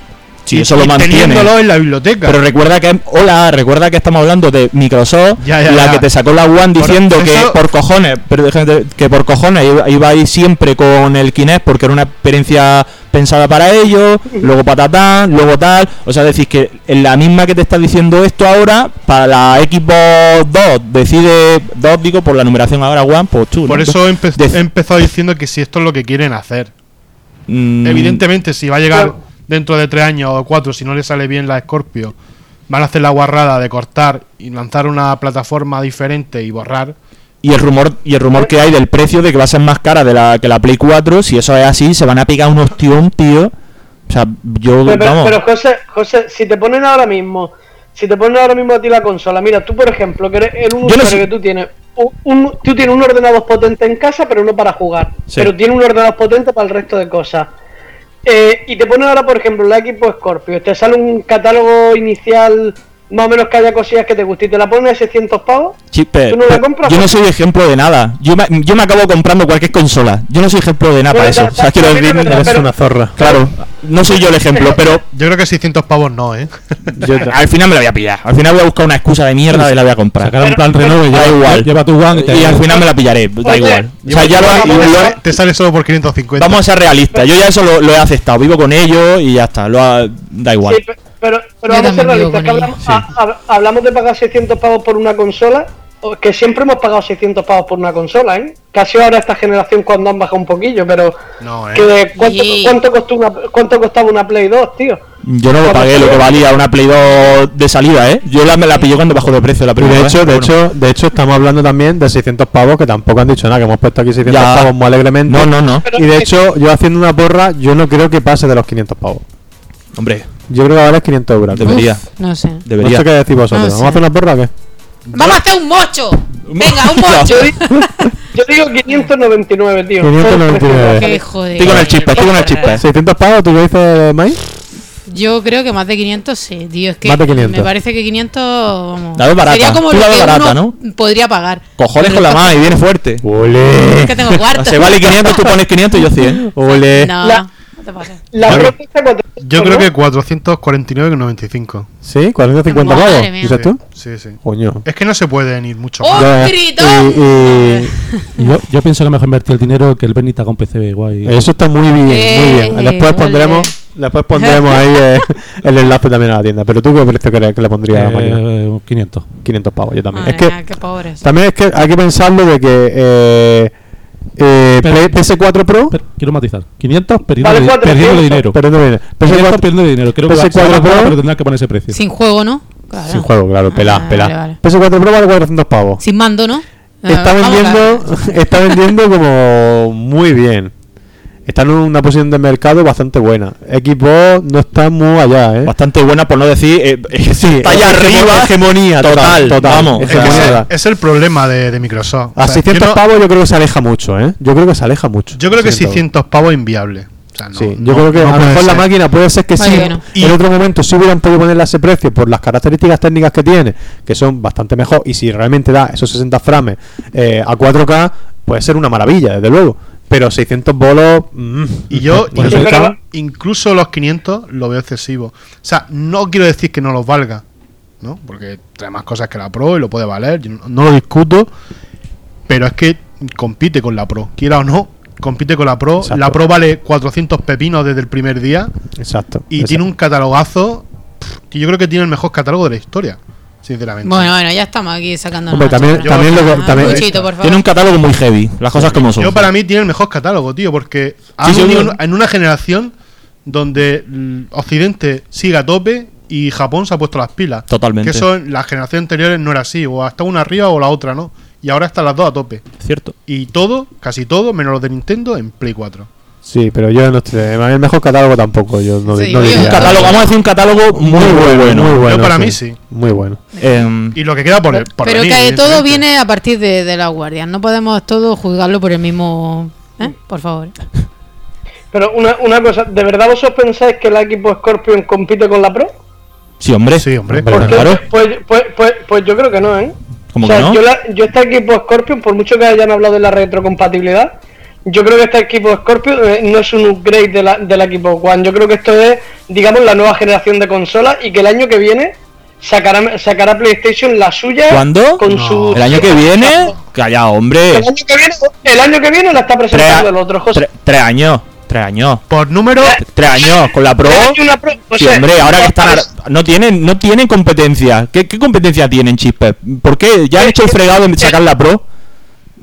Sí, Y- eso lo mantiene. Teniéndolo en la biblioteca. Pero recuerda que hola, recuerda que estamos hablando de Microsoft, Ya, ya, la ya. que te sacó la One diciendo que eso- por cojones, pero que por cojones iba, iba a ir siempre con el Kinect porque era una experiencia pensada para ellos, luego patatán, luego tal, o sea, decís que en la misma que te está diciendo esto ahora, para la Xbox 2 decide 2 digo por la numeración ahora One, pues tú. Por ¿no? eso empe- he empezado diciendo que si esto es lo que quieren hacer. Mm, Evidentemente, si va a llegar. Dentro de tres años o cuatro, si no le sale bien la Scorpio, van a hacer la guarrada de cortar y lanzar una plataforma diferente y borrar. Y el rumor y el rumor que hay del precio de que va a ser más cara de la que la Play 4, si eso es así, se van a pegar unos tíos, tío. O sea, yo Pero, vamos. pero, José, José, si te ponen ahora mismo, si te ponen ahora mismo a ti la consola, mira, tú por ejemplo, que eres el un no usuario sé- que tú tienes, un, un- tú tienes un ordenador potente en casa, pero no para jugar, Sí. pero tiene un ordenador potente para el resto de cosas. Eh, y te ponen ahora, por ejemplo, la equipo Scorpio, te sale un catálogo inicial más o menos que haya cosillas que te guste y te la pones a 600 pavos. Sí, pero- ¿Tú no la pero compras? yo no soy ejemplo de nada. Yo me, yo me acabo comprando cualquier consola. Yo no soy ejemplo de nada para eso. O sea, quiero decir, Eres una zorra. claro, no soy yo el ejemplo, pero Yo creo que 600 pavos no, ¿eh? Yo- [LAUGHS] al final me la voy a pillar. Al final voy a buscar una excusa de mierda y la voy a comprar. Sacar un plan Renove y Da igual. lleva tu One y te Y al final me la pillaré, da Oye, igual. O sea, ya lo, Y lo- te sale- solo por 550. vamos a ser realistas. Yo ya eso lo, lo he aceptado. Vivo con ello y ya está. Lo ha- da igual. Sí, pero, pero vamos a ser realistas, que hablamos, ha- hablamos de pagar 600 pavos por una consola, que siempre hemos pagado 600 pavos por una consola, ¿eh? Casi ahora esta generación cuando han bajado un poquillo, pero No, ¿eh? que cuánto, costó una, cuánto costaba una Play 2, tío. Yo no lo pagué lo que valía una Play 2 de salida, ¿eh? Yo la, me la pillé cuando bajó de precio la primera de vez, hecho, de bueno. hecho, de hecho estamos hablando también de 600 pavos que tampoco han dicho nada, que hemos puesto aquí 600 Ya. pavos muy alegremente. No, no, no. Pero Y de hecho, yo haciendo una porra, yo no creo que pase de los 500 pavos. Hombre, Yo creo que ahora es 500 euros. Debería. Uf, no sé. No debería. sé qué decir vosotros. No ¿Vamos sé. a hacer una porra o qué? ¡Vamos a hacer un mocho! ¡Venga, un mocho! yo, di- [LAUGHS] yo digo 599, tío. 599. ¡Qué joder! Estoy con el chispa, estoy con el chispa. 600 pavos, ¿tú qué dices, Mai? Yo creo que más de 500 sí, tío. Es que Más de 500. me parece que 500. Vamos, La barata. Sería como Tú lo la que barata, uno podría pagar. Cojones con la es mano y viene fuerte. ¡Ole! que tengo cuarto. Se vale 500, tú pones 500 y yo 100. ¡Ole! No, La- no te pases. La Claro. Pro cuesta 400, Yo creo ¿no? que 449,95. ¿Sí? ¿450 Madre pavos? mía. ¿Dices tú? Sí, sí. Coño. Es que no se pueden ir mucho ¡Oh, más. Ya, gritón! Y- y- [LAUGHS] Yo, yo pienso que mejor invertir el dinero que el Benny está con PC guay. Eso está muy bien, muy Eh, bien. Después ole. pondremos, después pondremos ahí eh, [LAUGHS] el enlace también a la tienda. Pero tú qué precio crees que le pondría a la máquina? Eh, 500. 500 pavos, yo también. Madre es que mía, qué pobres. también es que hay que pensarlo de que eh, Eh, Pero- P- PS4 Pro. Per- quiero matizar. 500 perdiendo, Vale, di- 400. perdiendo dinero. Perdón, mira, 500 PS4, perdiendo dinero. Creo que va- PS4 se va Pro. pero tendrán que poner ese precio. Sin juego, ¿no? Claro. Sin juego, claro, pelá, Ah, pelá. vale, vale. PS4 Pro vale 400 pavos. Sin mando, ¿no? Está Ah, vendiendo, está vendiendo como muy bien. Está en una posición de mercado bastante buena. Xbox no está muy allá, ¿eh? Bastante buena, por no decir. eh, eh, [LAUGHS] Sí, está allá arriba. hegemonía Total, total, vamos. Es, moneda. es el problema de, de Microsoft. O A sea, 600 yo no- pavos yo creo que se aleja mucho, ¿eh? Yo creo que se aleja mucho. Yo creo que 600 600 pavos es inviable. O sea, no, sí, no- yo creo que no a lo mejor la máquina puede ser que sí. Vale, bueno. En otro momento sí hubieran podido ponerle a ese precio por las características técnicas que tiene, que son bastante mejor. Y si realmente da esos 60 frames eh, a 4K, puede ser una maravilla, desde luego. Pero 600 bolos. mm, Y yo, incluso los 500 lo veo excesivo. O sea, no quiero decir que no los valga, ¿no? Porque trae más cosas que la Pro y lo puede valer, yo no, no lo discuto. Pero es que compite con la Pro, quiera o no, compite con la Pro. Exacto. La Pro vale 400 pepinos desde el primer día Exacto. y exacto. tiene un catalogazo pff, que yo creo que tiene el mejor catálogo de la historia, sinceramente. Bueno, bueno, ya estamos aquí sacando. Hombre, también- también lo que- también- Cuchito, por favor. Tiene un catálogo muy heavy. Las cosas como son. Yo para mí tiene el mejor catálogo, tío, porque ha Sí, sí, en una generación donde Occidente sigue a tope y Japón se ha puesto las pilas. Totalmente. Que eso en las generaciones anteriores no era así, o hasta una arriba o la otra, ¿no? Y ahora están las dos a tope. Cierto. Y todo, casi todo, menos los de Nintendo, en Play 4. Sí, pero yo no estoy. El mejor catálogo tampoco. Yo no, Sí, no oye, diría. un Catálogo, vamos a decir un catálogo muy, muy bueno. Muy bueno. Yo para mí sí. Muy bueno. Em, Y lo que queda por, por Pero venir, que todo viene a partir de, de las guardias. No podemos todo juzgarlo por el mismo. ¿Eh? Por favor. Pero una, una cosa, ¿de verdad vosotros pensáis que el equipo Scorpion compite con la Pro? sí, hombre. Sí, hombre. Hombre, Porque- Claro. Pues, pues, pues, pues yo creo que no, ¿eh? ¿Cómo o sea, que no? yo, la- yo este equipo Scorpion, por mucho que hayan hablado de la retrocompatibilidad, yo creo que este equipo Scorpion eh, no es un upgrade de la- del equipo One. Yo creo que esto es, digamos, la nueva generación de consolas y que el año que viene sacará, sacará PlayStation la suya ¿Cuándo? con No. su... El año que viene. Calla, hombre. El año que viene, el año que viene la está Tres, presentando el otro, José. tre- tres años. Tres años. Por número, Tres años con la Pro. Sí, hombre, ahora que están. No tienen, no tienen competencia. ¿Qué, qué competencia tienen, Chispe? ¿Por qué? ¿Ya han hecho el fregado de sacar la Pro?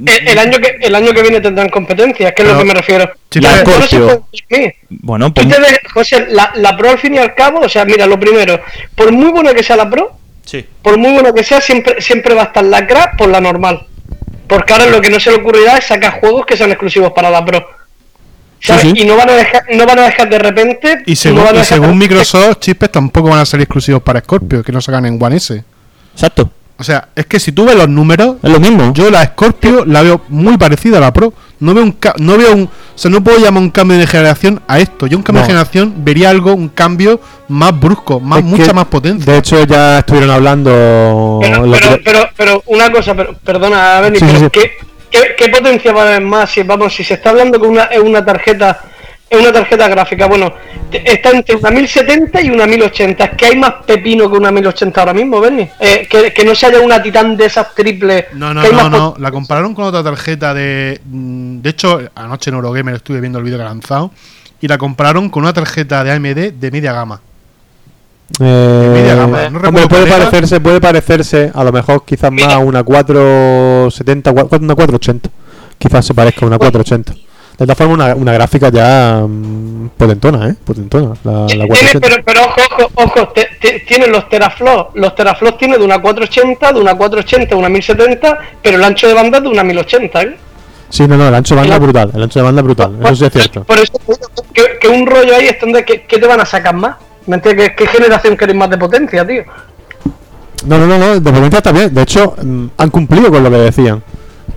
El, el año que el año que viene tendrán competencia, que es lo que me refiero. Sí, La Pero no se Scorpio. puede decir. Bueno, pues. te de- José, la, la Pro al fin y al cabo, o sea, mira, lo primero, por muy buena que sea la Pro, Sí. por muy buena que sea, siempre, siempre va a estar la crack por la normal. Porque ahora lo que no se le ocurrirá es sacar juegos que sean exclusivos para la Pro. ¿Sabes? sí. Y no van a dejar, no van a dejar de repente. y no según, van a y según de- Microsoft, chispes tampoco van a ser exclusivos para Scorpio, que no sacan en One S. Exacto. O sea, es que si tú ves los números, Es lo mismo. Yo la Scorpio la veo muy parecida a la Pro. No veo un ca- no veo un, o sea, no puedo llamar un cambio de generación a esto. Yo un cambio No. de generación vería algo, un cambio más brusco, más Es mucha que, más potencia. De hecho, ya estuvieron hablando. Pero, pero, que- pero, pero una cosa, pero, perdona, Benny, Sí, sí, pero sí. ¿qué, qué, qué potencia va a haber más? Si, vamos, si se está hablando que una, es una tarjeta una tarjeta gráfica, bueno, está entre una 1070 y una 1080. Es que hay más pepino que una 1080 ahora mismo, Benny. Eh, que, que no se haya una titán de esas triples. No, no, no, no. La compararon con otra tarjeta de. mm, De hecho, anoche en Eurogamer estuve viendo el vídeo que ha lanzado. Y la compararon con una tarjeta de AMD de media gama. Eh, media gama, no hombre, recuerdo puede parecerse, puede parecerse, a lo mejor quizás más a una 470, cua- una 480. Quizás se parezca a una 480. De todas formas, una, una gráfica ya mm, potentona, ¿eh? Potentona, la, la Tiene, 480. pero, pero ojo, ojo, ojo, te- te- tienen los teraflops. Los teraflops tienen de una 480, de una 480 a una 1070, pero el ancho de banda es de una 1080, ¿eh? Sí, no, no, el ancho de banda es brutal. El ancho de banda es brutal, eso sí es cierto. Por eso que, que un rollo ahí es donde que, que te van a sacar más. ¿Me entiendes? ¿Qué, qué generación queréis más de potencia, tío? No, no, no, no, de potencia está bien. De hecho, mm, han cumplido con lo que decían.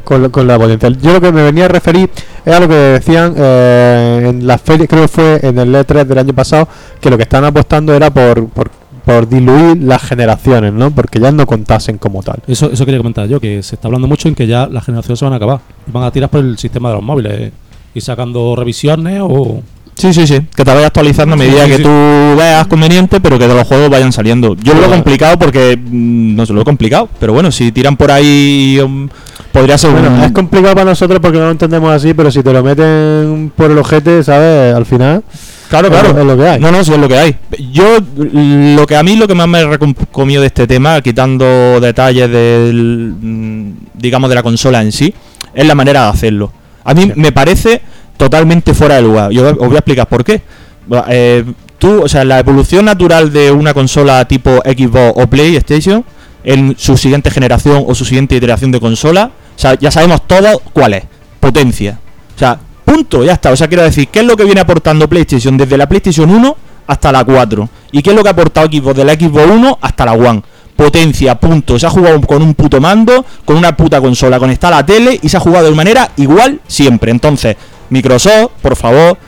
Con, la potencia. Yo lo que me venía a referir era lo que decían eh, en la feria, creo que fue en el E3 del año pasado, que lo que están apostando era por, por, por diluir las generaciones, ¿no? Porque ya no contasen como tal. Eso, eso quería comentar yo, que se está hablando mucho en que ya las generaciones se van a acabar. Van a tirar por el sistema de los móviles. eh, Y sacando revisiones o... Sí, sí, sí. Que te vaya actualizando a medida sí, que sí. tú veas conveniente, pero que de los juegos vayan saliendo. Yo lo veo complicado porque. mm, No se lo he complicado. Pero bueno, si tiran por ahí. um, podría ser Bueno, un. es complicado para nosotros porque no lo entendemos así, pero si te lo meten por el ojete, ¿sabes? Al final. Claro, es claro. lo- es lo que hay. No, no, sí es lo que hay. Yo, lo que a mí lo que más me recomió de este tema, quitando detalles del, mm, digamos, de la consola en sí, es la manera de hacerlo. A mí Sí. me parece totalmente fuera de lugar. Yo os voy a explicar por qué. Eh, tú, o sea, la evolución natural de una consola tipo Xbox o PlayStation en su siguiente generación o su siguiente iteración de consola, o sea, ya sabemos todo cuál es. Potencia. O sea, punto, ya está. O sea, quiero decir, ¿qué es lo que viene aportando PlayStation desde la PlayStation 1 hasta la 4? ¿Y qué es lo que ha aportado Xbox de la Xbox 1 hasta la One? Potencia, punto. Se ha jugado con un puto mando, con una puta consola conectada a la tele y se ha jugado de manera igual siempre. Entonces, Microsoft, por favor,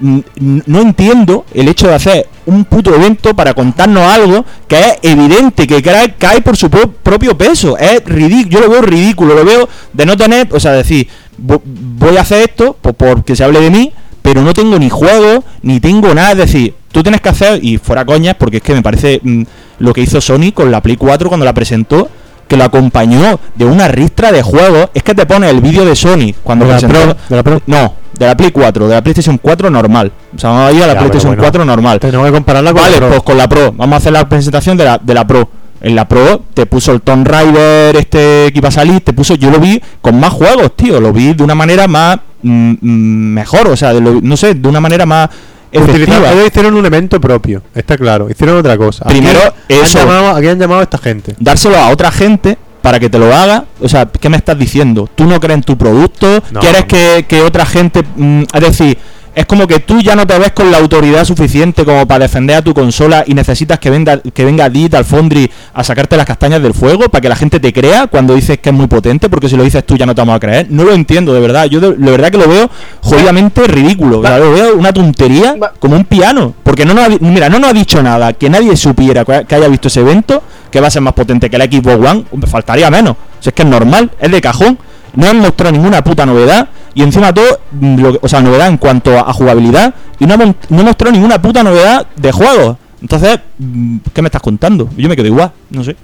no entiendo el hecho de hacer un puto evento para contarnos algo que es evidente, que cae, cae por su pro- propio peso. Es ridículo, yo lo veo ridículo, lo veo de no tener, o sea, decir, vo- voy a hacer esto por, porque se hable de mí, pero no tengo ni juego, ni tengo nada. Es decir, tú tienes que hacer, y fuera coñas, porque es que me parece mm, lo que hizo Sony con la Play 4 cuando la presentó, que lo acompañó de una ristra de juegos. Es que te pone el vídeo de Sony cuando ¿De la presentó. Pro? ¿De la Pro? No, de la Play 4, de la PlayStation 4 normal. O sea, vamos a ir a la Ya, PlayStation bueno. 4 normal. Tenemos que compararla con Vale, la Pro. pues con la Pro. Vamos a hacer la presentación de la, de la Pro. En la Pro te puso el Tomb Raider este que iba a salir, te puso, yo lo vi con más juegos, tío, lo vi de una manera más mm, mm, mejor, o sea, de lo- no sé, de una manera más efectiva. ellos hicieron un evento propio, está claro. Hicieron otra cosa. Aquí Primero, han eso. llamado- aquí han llamado a esta gente. Dárselo a otra gente para que te lo haga, o sea, ¿qué me estás diciendo? ¿Tú no crees en tu producto? No. ¿Quieres que, que otra gente, mm, es decir, es como que tú ya no te ves con la autoridad suficiente como para defender a tu consola y necesitas que venga, que venga Digital Foundry a sacarte las castañas del fuego para que la gente te crea cuando dices que es muy potente, porque si lo dices tú ya no te vamos a creer. No lo entiendo, de verdad. Yo de, de verdad que lo veo jodidamente ridículo. Lo veo una tontería como un piano. Porque no nos ha, mira, no nos ha dicho nada que nadie supiera que haya visto ese evento que va a ser más potente que la Xbox One. Faltaría menos. Si es que es normal, es de cajón. No han mostrado ninguna puta novedad. Y encima todo, mm, lo o sea, novedad en cuanto a, a jugabilidad. Y no no ha mostrado ninguna puta novedad de juegos. Entonces, mm, ¿qué me estás contando? Yo me quedo igual, no sé.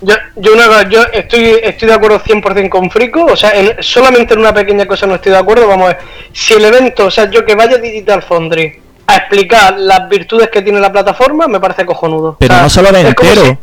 Yo, yo, una yo estoy, estoy de acuerdo 100% con Frico, o sea, en- solamente en una pequeña cosa no estoy de acuerdo, vamos a ver, si el evento, o sea, yo que vaya a Digital Foundry a explicar las virtudes que tiene la plataforma, me parece cojonudo. Pero O sea, no se lo ve es como entero.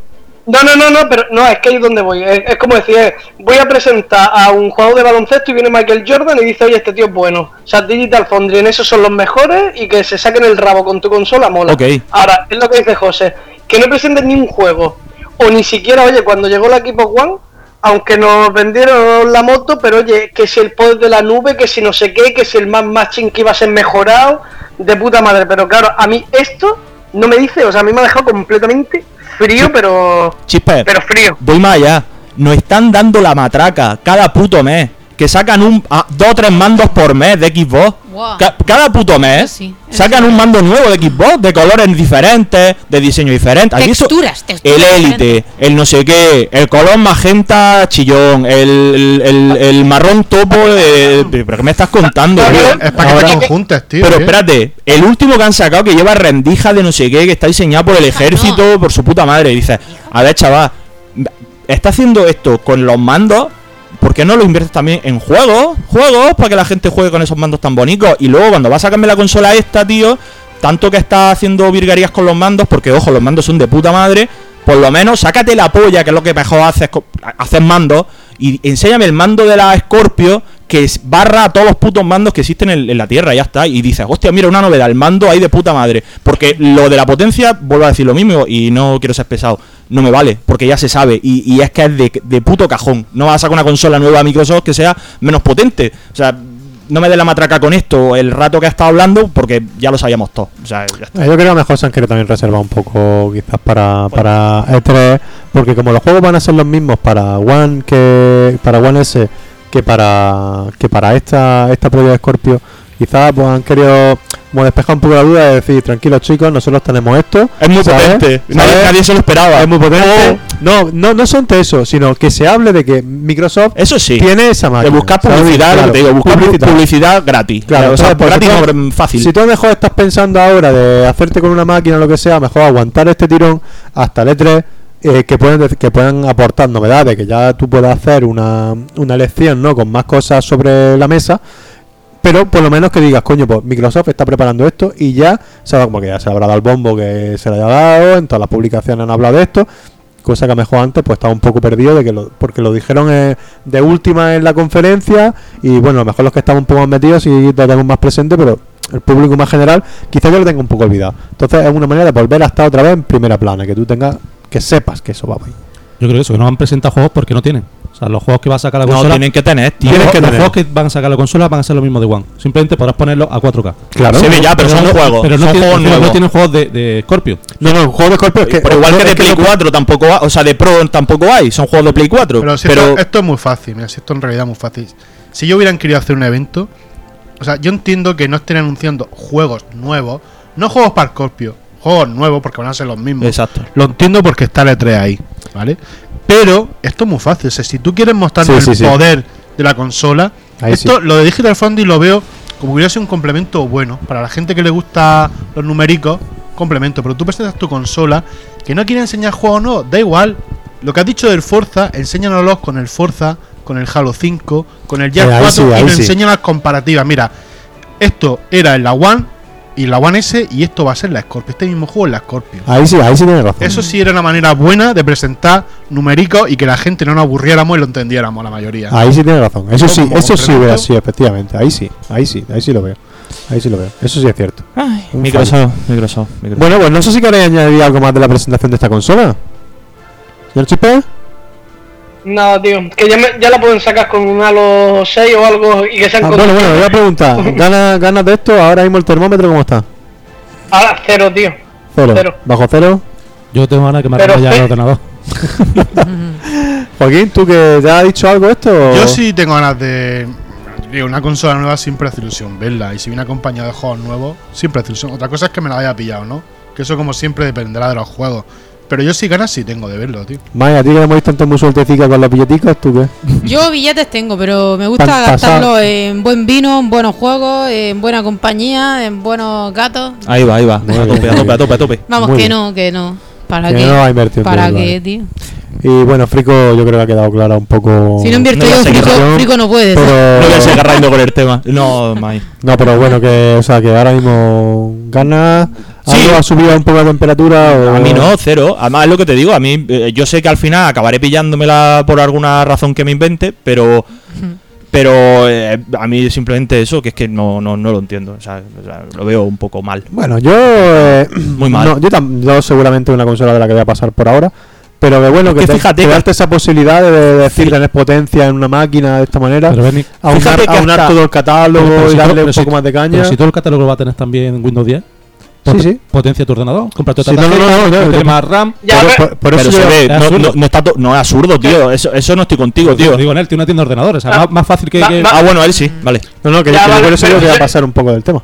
No, no, no, no, pero no, es que ahí es donde voy, es, es como decir, voy a presentar a un jugador de baloncesto y viene Michael Jordan y dice, oye, este tío es bueno. O sea, Digital Foundry en eso son los mejores y que se saquen el rabo con tu consola, mola. Ok. Ahora, es lo que dice José, que no presenten ni un juego, o ni siquiera, oye, cuando llegó la Xbox One, aunque nos vendieron la moto, pero oye, que si el poder de la nube, que si no sé qué, que si el más matching que iba a ser mejorado, de puta madre, pero claro, a mí esto no me dice, o sea, a mí me ha dejado completamente frío, pero Chispe, pero frío. voy más allá. Nos están dando la matraca cada puto mes. Que sacan un a- dos o tres mandos por mes de Xbox. Ca- cada puto mes sí, sacan sí. un mando nuevo de Xbox, de colores diferentes, de diseño diferente. Aquí Texturas, texturas el élite, el no sé qué, el color magenta chillón, el, el, el- el marrón topo. de- ¿Pero qué me estás contando, tío? Es para que Ahora- te conjuntes, tío. Pero espérate, el último que han sacado que lleva rendija de no sé qué, que está diseñado por el ejército, por su puta madre. Y dices, a ver, chaval, está haciendo esto con los mandos. ¿Por qué no lo inviertes también en juegos? Juegos para que la gente juegue con esos mandos tan bonitos. Y luego cuando vas a sacarme la consola esta, tío, tanto que está haciendo virguerías con los mandos, porque ojo, los mandos son de puta madre. Por lo menos sácate la polla, que es lo que mejor haces, haces mandos, y enséñame el mando de la Scorpio que barra a todos los putos mandos que existen en, en la Tierra, ya está. Y dices, hostia, mira, una novedad, el mando ahí de puta madre. Porque lo de la potencia, vuelvo a decir lo mismo, y no quiero ser pesado, no me vale, porque ya se sabe, y, y es que es de, de puto cajón. No vas a sacar una consola nueva a Microsoft que sea menos potente. O sea, no me dé la matraca con esto el rato que ha estado hablando, porque ya lo sabíamos todos. O sea, Yo creo que a lo mejor se han querido también reservar un poco quizás para, para E3, porque como los juegos van a ser los mismos para One que para One S que para que para esta esta prueba de Scorpio, quizás pues han querido como despejar un poco la duda de decir, tranquilos chicos, nosotros tenemos esto. Es muy ¿sabes? potente. Nadie, ¿sabes? nadie se lo esperaba. Es muy potente. Oh, No, no, no solamente eso, sino que se hable de que Microsoft eso sí. tiene esa De máquina. buscar ¿sabes? publicidad, lo que Claro, te digo, buscar publicidad. publicidad, gratis. Claro, o sea, gratis no, fácil. Si tú mejor estás pensando ahora de hacerte con una máquina o lo que sea, mejor aguantar este tirón hasta el E3, eh, que, pueden, que puedan aportar novedades, que ya tú puedas hacer una, una lección ¿no? con más cosas sobre la mesa. Pero por lo menos que digas, coño, pues Microsoft está preparando esto y ya se, como que ya se habrá dado el bombo que se le haya dado, en todas las publicaciones han hablado de esto. cosa que a mejor antes pues estaba un poco perdido de que lo, porque lo dijeron eh, de última en la conferencia y bueno, a lo mejor los que estaban un poco más metidos y lo tenemos más presente, pero el público más general quizás yo lo tenga un poco olvidado. Entonces es una manera de volver a estar otra vez en primera plana, que tú tengas, que sepas que eso va ahí. Yo creo que eso, que no han presentado juegos porque no tienen. O sea, los juegos que va a sacar la No, consola. tienen que tener, tío. Los, que los tener. juegos que van a sacar la consola van a ser lo mismo de One. Simplemente podrás ponerlo a 4K. Claro. Se ve ya, pero son no- juegos. Pero no, son tienen, juegos no nuevos. tienen juegos de, de Scorpio. No, no, un juego de Scorpio es que. Pero igual que de Play lo- 4 tampoco hay, o sea, de Pro tampoco hay, son juegos de Play 4. Pero, si pero esto, esto es muy fácil, mira, si esto en realidad es muy fácil. Si yo hubieran querido hacer un evento, o sea, yo entiendo que no estén anunciando juegos nuevos, no juegos para Scorpio, juegos nuevos porque van a ser los mismos. Exacto. Lo entiendo porque está el E3 ahí, ¿vale? Pero esto es muy fácil, o sea, si tú quieres mostrarnos Sí, el sí, sí. poder de la consola, Ahí esto, lo de Digital Foundry lo veo como que hubiera sido un complemento bueno. Para la gente que le gusta los numéricos, complemento. Pero tú presentas tu consola que no quiere enseñar juegos nuevos, da igual. Lo que has dicho del Forza, enséñanoslos con el Forza, con el Halo 5, con el Jack Eh, ahí 4 sí, y nos enseñan las comparativas. Mira, esto era en la One y la One S y esto va a ser la Scorpio. Este mismo juego es la Scorpio. Ahí sí, ahí sí tienes razón. Eso sí era una manera buena de presentar numéricos y que la gente no nos aburriéramos y lo entendiéramos la mayoría. Ahí sí tienes razón. Eso sí, eso sí veo así, efectivamente. Ahí sí, ahí sí, ahí sí lo veo. Ahí sí lo veo. Eso sí es cierto. Un Microsoft, Microsoft, Microsoft. Bueno, pues no sé si queréis añadir algo más de la presentación de esta consola. ¿Señor Chispe? Nada, tío. Que ya, me- ya la pueden sacar con un Halo 6 o algo y que sean Ah, bueno, bueno, voy a preguntar. [LAUGHS] ¿Ganas, ¿Ganas de esto? Ahora mismo el termómetro, ¿cómo está? Ahora, cero, tío. Cero. Cero. ¿Bajo cero? Yo tengo ganas de que me arregle ya el ordenador. [LAUGHS] Joaquín, ¿tú que ya has dicho algo de esto? Yo sí tengo ganas de. una consola nueva siempre hace ilusión verla. Y si viene acompañada de juegos nuevos, siempre hace ilusión. Otra cosa es que me la haya pillado, ¿no? Que eso, como siempre, dependerá de los juegos. Pero yo sí ganas sí tengo de verlo, tío. Maya, a ti que hemos visto tanto muy sueltecica con los billeticos, ¿tú qué? Yo billetes tengo, pero me gusta gastarlo en buen vino, en buenos juegos, en buena compañía, en buenos gatos. Ahí va, ahí va. Muy A bien, tope, a tope, a tope, a tope. Vamos, Muy que bien. no, que no. ¿Para Que qué? no va a invertir ¿Para qué, vale. tío? Y bueno, Frico yo creo que ha quedado clara un poco... Si no invierto No, yo, Frico, no. Frico no puede. pero... No voy a seguir con el tema. No, Mai. No, pero bueno, que, o sea, que ahora mismo gana. Sí. ¿Algo ha subido un poco la temperatura? o- A mí no, cero. Además es lo que te digo, a mí eh, yo sé que al final acabaré pillándomela por alguna razón que me invente, pero pero eh, a mí simplemente eso, que es que no, no, no lo entiendo. O sea, o sea, lo veo un poco mal. Bueno, yo. eh, [CLEARS THROAT] Muy mal. no, yo, tam- yo seguramente una consola de la que voy a pasar por ahora. Pero que bueno, Es que, que te, fíjate que que- darte esa posibilidad de, de decir tener potencia en una máquina de esta manera. Pero, aunar, fíjate que aunar hasta- todo el catálogo pero- pero y si darle todo- un si- poco más de caña. pero si todo el catálogo lo va a tener también en Windows 10, Sí, sí. potencia tu ordenador, compra tu Sí, no, no, tarjeta, no, no, no, más RAM. Ya, por, ve- por- por eso pero se yo- ve, es no, absurdo. no- no está to- no es absurdo, tío. Eso, eso no estoy contigo, tío. Digo, en él tiene una tienda de ordenadores. O sea, Va- más, más fácil que. va- que- va- Ah, bueno, él sí, vale. no, no, que, Ya, que vale, yo voy a [LAUGHS] pasar un poco del tema.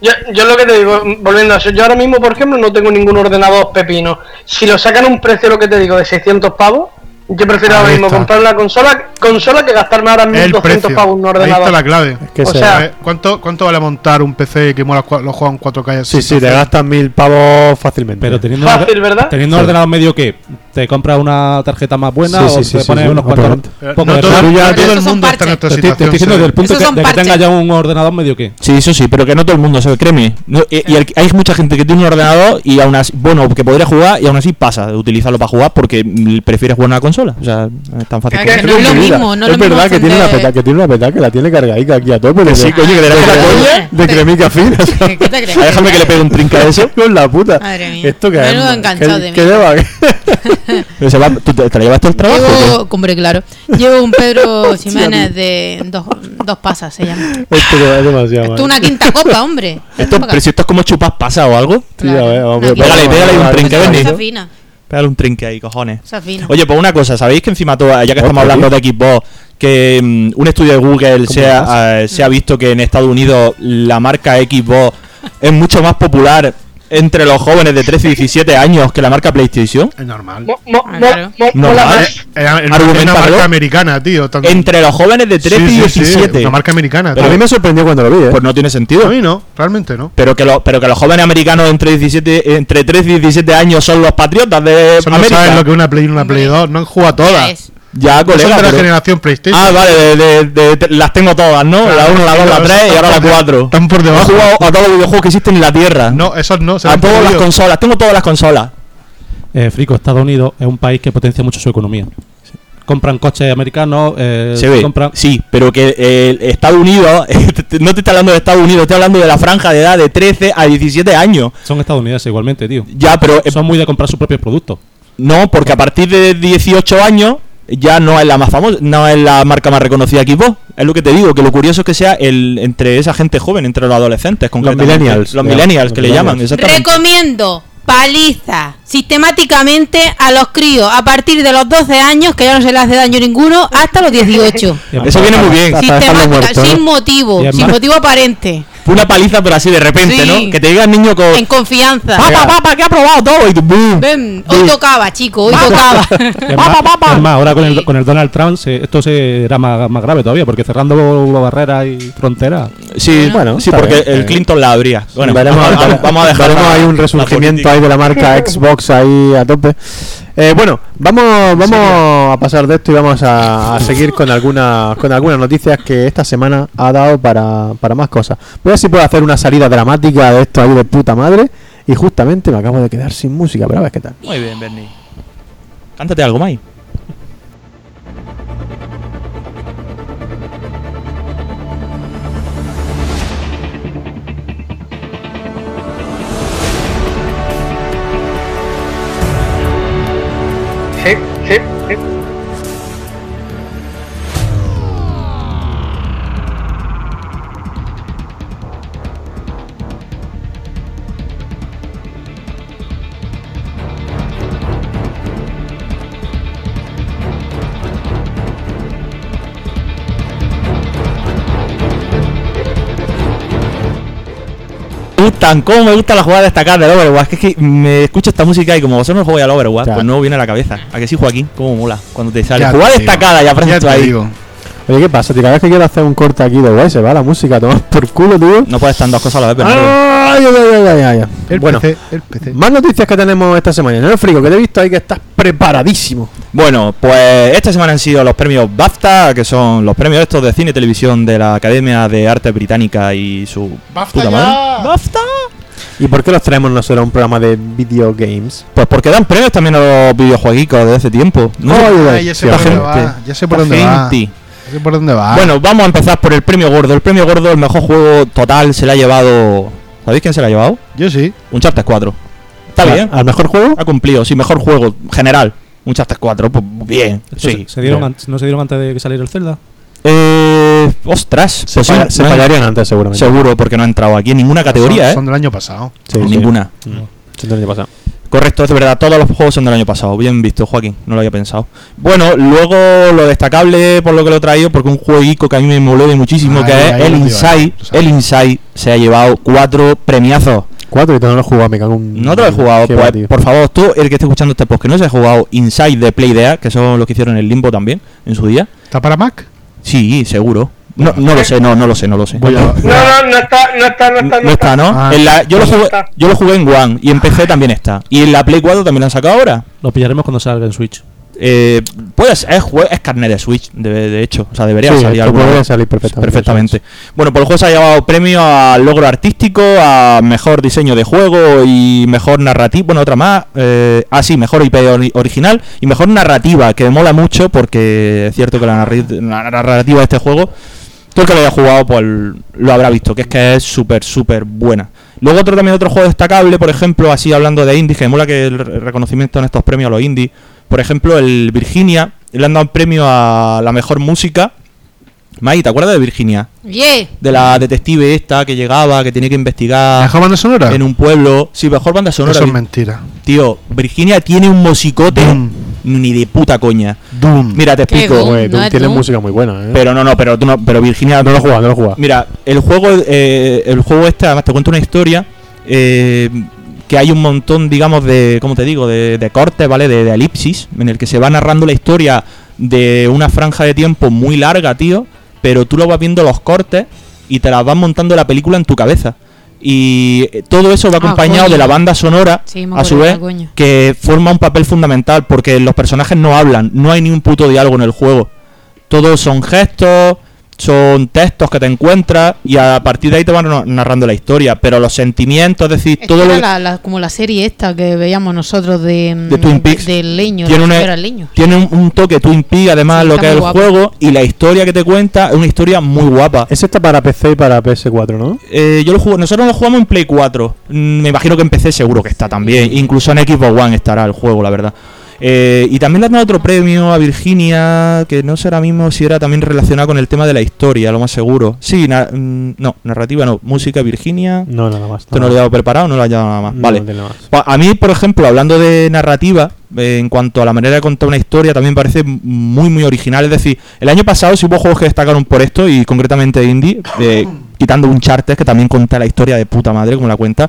Yo, yo lo que te digo, volviendo a eso, yo ahora mismo, por ejemplo, no tengo ningún ordenador pepino. Si lo sacan a un precio, lo que te digo, de 600 pavos, yo prefiero Ahí ahora mismo comprar una consola, consola que gastarme ahora El 1200 precio. pavos en un Ahí ordenador. está la clave. Que O se- sea, ¿Cuánto, ¿Cuánto vale montar un PC que mola los juegos en 4K? y sí, sí, te gastas mil pavos fácilmente. pero teniendo, Fácil, ¿verdad? teniendo Sí. un ordenador medio que te compras una tarjeta más buena Sí, o sí, te sí, pones sí, unos cuantos. obviamente. Pero poco no de todo, RAM. no ya- todo el mundo está en esta Te estoy, te situación. estoy diciendo desde el punto que, de que tenga ya un ordenador medio que. Sí, eso sí, pero que no todo el mundo, ¿sabes? Créeme. No, y, y el- hay mucha gente que tiene un ordenador y aún así, bueno, que podría jugar y aún así pasa de utilizarlo para jugar porque prefiere jugar una consola. O sea, es tan fácil Claro, que no es lo mismo, no es es lo mismo verdad que tiene, una encender- peta, que tiene una peta que la tiene cargadica aquí a tope. de- sí, coño, que le das de- la de- coña. De cremica fina. ¿Qué te crees? Déjame que le pegue un trinca a eso. Con la puta. Madre mía. Esto que Menudo enganchado ¿Qué- de qué mí. lleva? Pero se va- ¿Tú te, te la llevas todo el trabajo? qué? Llevo, hombre, claro. Llevo un Pedro [LAUGHS] Jiménez de dos, dos pasas, se llama. Esto que es demasiado. Esto es una quinta copa, hombre. Esto, pero si esto es como chupas pasa o algo, Sí, a ver, pégale, pégale un Benny. fina, pégale un trinque ahí, cojones. Oye, pues una cosa, ¿sabéis que encima todo, ya que estamos hablando de Xbox, que mm, un estudio de Google se ha, eh, se ha visto que en Estados Unidos la marca Xbox es mucho más popular entre los jóvenes de 13 y 17 años que la marca PlayStation? Es normal. Mo- mo- mo- claro. mo- No, mola vale. más. Es es una Argumentalo. marca americana, tío. tanto- Entre los jóvenes de 13 Sí, y sí, sí, 17. Una marca americana. Pero- A mí me sorprendió cuando lo vi, ¿eh? Pues no tiene A sentido. mí no, realmente no. Pero que, lo- pero que los jóvenes americanos entre 17, entre 13 y 17 años son los patriotas de Eso no saben lo que es una Play y una Play Hombre. 2. No han jugado todas. Ya, No son colega. de la pero- generación PlayStation. Ah, vale, de, de- de- de- las tengo todas, ¿no? la 1, la 2, la 3 y ahora la 4. Están por He debajo. jugado a todos los videojuegos que existen en la Tierra. No, esos no. se a todas las consolas. Tengo todas las consolas. eh, Frico, Estados Unidos es un país que potencia mucho su economía. Compran coches americanos, eh, Se ve, compran... sí, pero que eh, Estados Unidos, [LAUGHS] no te está hablando de Estados Unidos, estoy hablando de la franja de edad de 13 a 17 años. Son estadounidenses igualmente, tío. Ya, pero eh, Son muy de comprar sus propios productos. no, porque a partir de 18 años ya no es la más famosa, no es la marca más reconocida que Xbox. Es lo que te digo, que lo curioso es que sea el entre esa gente joven, entre los adolescentes, millennials, Los millennials, los que le millennials. llaman, exactamente. Recomiendo paliza sistemáticamente a los críos a partir de los 12 años, que ya no se les hace daño ninguno, hasta los 18. Y además- Eso viene muy bien. Sistemática, sin motivo, sin motivo aparente, Fue una paliza, pero así de repente, Sí. ¿no? Que te diga el niño con. en confianza. ¡Papá, papá, que ha probado todo! Y tú, ¡boom! Ven, hoy tocaba, chico, hoy tocaba. [LAUGHS] Es más, es más, ahora con el, con el Donald Trump se- esto será más, más grave todavía, porque cerrando barreras y fronteras. Sí, Bueno, sí, porque bien. el Clinton la abría. Bueno, veremos, vamos, vamos a dejar. veremos la- ahí un resurgimiento ahí de la marca Xbox ahí a tope. Eh, bueno, vamos, vamos a pasar de esto y vamos a, a seguir con algunas con algunas noticias que esta semana ha dado para, para más cosas. Voy a ver si puedo hacer una salida dramática de esto ahí de puta madre. Y justamente me acabo de quedar sin música, pero a ver qué tal. Muy bien, Bernie. Cántate algo, Mai. Sí, sí, gustan, cómo me gusta la jugada destacada del Overwatch. Que es que me escucho esta música y como vosotros no jugáis al Overwatch, Claro. pues no viene a la cabeza. ¿A que sí, Joaquín? ¿Cómo mola? Cuando te sale. Ya jugada te digo. destacada, ya apareces tú te ahí. digo. Oye, ¿qué pasa? tío? Cada vez que quiero hacer un corte aquí de guay, se va la música a tomar por culo, tío. No puedes estar en dos cosas a la vez, Bernardo. Ay, ay, ay, ay, ay, ay. El Bueno, PC, el PC. más noticias que tenemos esta semana. No el frigo, que te he visto ahí que estás preparadísimo. Bueno, pues esta semana han sido los premios BAFTA, que son los premios estos de cine y televisión de la Academia de Arte Británica y su ¡Basta puta madre. ¡BAFTA! ¿Y por qué los traemos nosotros a un programa de video games? Pues porque dan premios también a los videojueguicos de hace tiempo. No sé- Ay, ya sé por dónde va. Ya sé por dónde va. sé por dónde va. Bueno, vamos a empezar por el premio gordo. El premio gordo, el mejor juego total, se le ha llevado. ¿Sabéis quién se le ha llevado? yo sí. Uncharted 4. Está ¿Al- bien. ¿Al mejor juego? Ha cumplido, sí, mejor juego general. Uncharted 4, pues bien. Esto Sí. se, se dieron ¿No se dieron antes de que saliera el Zelda? Eh, ostras, Se, pues sí, falla- se no he- fallarían antes, seguramente. Seguro, porque no ha entrado aquí en ninguna categoría, son, ¿eh? son del año pasado. Sí, ninguna. Sí, del año pasado. Correcto, es verdad, todos los juegos son del año pasado. Bien visto, Joaquín, no lo había pensado. Bueno, luego lo destacable por lo que lo he traído, porque un jueguico que a mí me moló de muchísimo, Ahí, que es ahí el Inside. El Inside se ha llevado cuatro premiazos. Cuatro y tú no lo he jugado, me cago en. No te lo he jugado, Qué pues, va, por favor, tú, el que esté escuchando este podcast, que no se ha jugado Inside de Playdea, que son los que hicieron el Limbo también en su día. ¿Está para Mac? Sí, seguro. No, no lo sé, no, no lo sé, no lo sé. Voy a- No, no, no está, no está, no está. No está, ¿no? Ah. En la- yo, lo No jugué, está. yo lo jugué en One y en PC también está. Y en la Play 4 también lo han sacado ahora. Lo pillaremos cuando salga en Switch. Eh, puedes, es, es carnet de Switch, de, de hecho. O sea, debería Sí, salir salir perfectamente. Perfectamente. Bueno, pues el juego se ha llevado premio a logro artístico, a mejor diseño de juego y mejor narrativa. Bueno, otra más. Eh, ah, sí, mejor IP ori- original y mejor narrativa, que mola mucho porque es cierto que la, narrativa de este juego, todo el que lo haya jugado, pues lo habrá visto, que es que es súper, súper buena. Luego otro también otro juego destacable, por ejemplo, así hablando de indies, que me mola que el re- reconocimiento en estos premios a los indies. Por ejemplo, el Virginia, le han dado un premio a la mejor música. Mai, ¿te acuerdas de Virginia? Yeah. De la detective esta que llegaba, que tenía que investigar ¿Mejor banda sonora? en un pueblo. Sí, mejor banda sonora. Eso es mentira. Tío, Virginia tiene un musicote Doom. ni de puta coña. Doom. Mira, te explico. No tienes tú. música muy buena, ¿eh? Pero no, no, pero tú no, pero Virginia no lo he jugado, no lo he jugado. Mira, el juego, eh, el juego este, además te cuento una historia eh, que hay un montón, digamos, de, ¿cómo te digo? De, de cortes, ¿vale? De, de elipsis, en el que se va narrando la historia de una franja de tiempo muy larga, tío, pero tú lo vas viendo los cortes y te las vas montando la película en tu cabeza. Y eh, todo eso va Ah, acompañado de la banda sonora, Sí, a su vez, que forma un papel fundamental porque los personajes no hablan, no hay ni un puto diálogo en el juego. Todos son gestos, son textos que te encuentras y a partir de ahí te van na- narrando la historia. Pero los sentimientos, es decir, Es todo que lo la- la- como la serie esta que veíamos nosotros de, De Twin Peaks. del leño, Tiene de una- leño. tiene un, un toque Twin Peaks, además, Sí, lo que es el guapo. juego y la historia que te cuenta es una historia muy guapa. Ese está para PC y para PS4, ¿no? Eh, yo lo juego, nosotros lo jugamos en Play 4. Mm, me imagino que en PC seguro que está también. Incluso en Xbox One estará el juego, la verdad. Eh, y también le han dado otro premio a Virginia, que no sé ahora mismo si era también relacionado con el tema de la historia, lo más seguro. Sí, na- mm, no, narrativa no, música Virginia. No, nada más. Esto no lo he dado preparado, no lo he dado nada más. No, vale. tiene más. A mí, por ejemplo, hablando de narrativa, eh, en cuanto a la manera de contar una historia, también parece muy, muy original. Es decir, el año pasado sí hubo juegos que destacaron por esto, y concretamente indie, eh, quitando un charter que también cuenta la historia de puta madre, como la cuenta.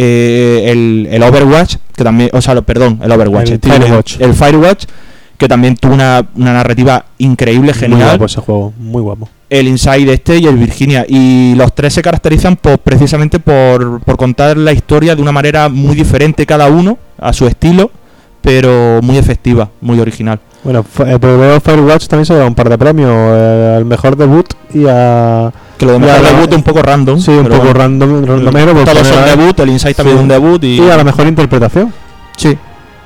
Eh, el, el Overwatch, que también, o sea, lo- perdón, el Overwatch, El Firewatch, Firewatch. el Firewatch, que también tuvo una, una narrativa increíble, Muy genial guapo ese juego, muy guapo. el Inside este y el Virginia. Y los tres se caracterizan pues, precisamente por, por contar la historia de una manera muy diferente cada uno, a su estilo, pero muy efectiva, muy original. Bueno, f- eh, pero veo Firewatch también se lleva un par de premios, eh, al mejor debut y a... Que lo de mejor la- debut es un poco random. Sí, un poco bueno. random, randomero. por Todos son debut, el Inside también Sí. es un debut y... Y a la mejor interpretación. Sí.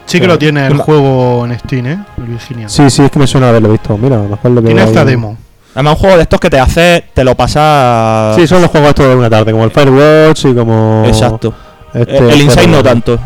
Sí que Pero- lo tiene el juego en Steam, ¿eh? El Virginia. Sí, sí, es que me suena haberlo visto. Mira, a lo mejor lo Tiene esta ahí. demo. Además un juego de estos que te hace, te lo pasa... Sí, son los juegos estos de una tarde, como el Firewatch y como... Exacto. Este, el Inside no Firewatch. tanto.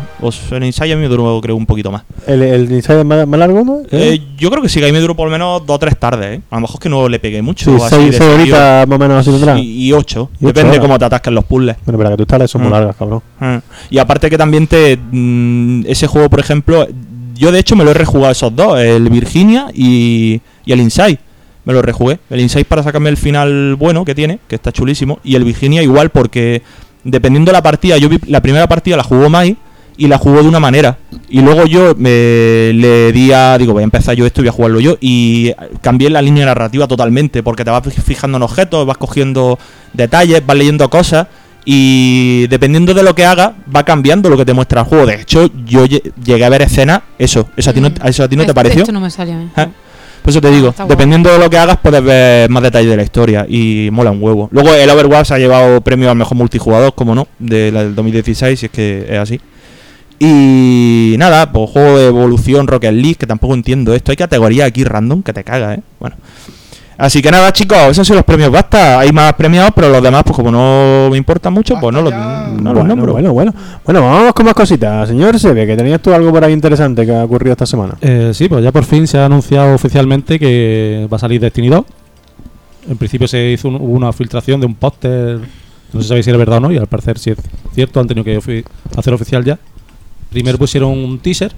El Inside a mí me duró creo un poquito más. ¿El, el Inside es más, más largo, no? Eh, yo creo que sí, que a mí me duró por lo menos dos o tres tardes, ¿eh? A lo mejor es que no le pegué mucho. sí, así seis, horitas más o menos así tendrá. Y, y ocho. Y ocho Depende horas. cómo te atasquen los puzzles. Bueno, pero que tus tareas son muy Mm. largas, cabrón. Ah. Y aparte que también te... mm, ese juego, por ejemplo... Yo de hecho me lo he rejugado esos dos. El Virginia y, y el Inside. Me lo rejugué. El Inside para sacarme el final bueno que tiene, que está chulísimo. Y el Virginia igual porque... Dependiendo de la partida, yo vi la primera partida la jugó Mai y la jugó de una manera. Y luego yo me le di a, digo, voy a empezar yo esto y voy a jugarlo yo. Y cambié la línea narrativa totalmente, porque te vas fijando en objetos, vas cogiendo detalles, vas leyendo cosas. Y dependiendo de lo que hagas, va cambiando lo que te muestra el juego. De hecho, yo lle- llegué a ver escenas, eso, eso a ti no, Mm. eso a ti no te Esto- pareció. Esto no me salió a mí. Por eso te digo, Está guapo. dependiendo de lo que hagas, puedes ver más detalles de la historia y mola un huevo. Luego, el Overwatch ha llevado premio al mejor multijugador, como no, de del 2016, si es que es así. Y nada, pues juego de evolución Rocket League, que tampoco entiendo esto. Hay categoría aquí random que te caga, ¿eh? Bueno. Así que nada, chicos, esos son los premios basta. Hay más premiados, pero los demás, pues como no me importan mucho, pues no los, no los bueno, nombro. bueno, bueno. Bueno, vamos con más cositas. Señor Sebe, que tenías tú algo por ahí interesante que ha ocurrido esta semana. Eh, sí, pues ya por fin se ha anunciado oficialmente que va a salir Destiny 2. En principio se hizo un- una filtración de un póster, no se sabe si era verdad o no, y al parecer si es cierto, han tenido que ofi- hacer oficial ya. Primero pusieron un teaser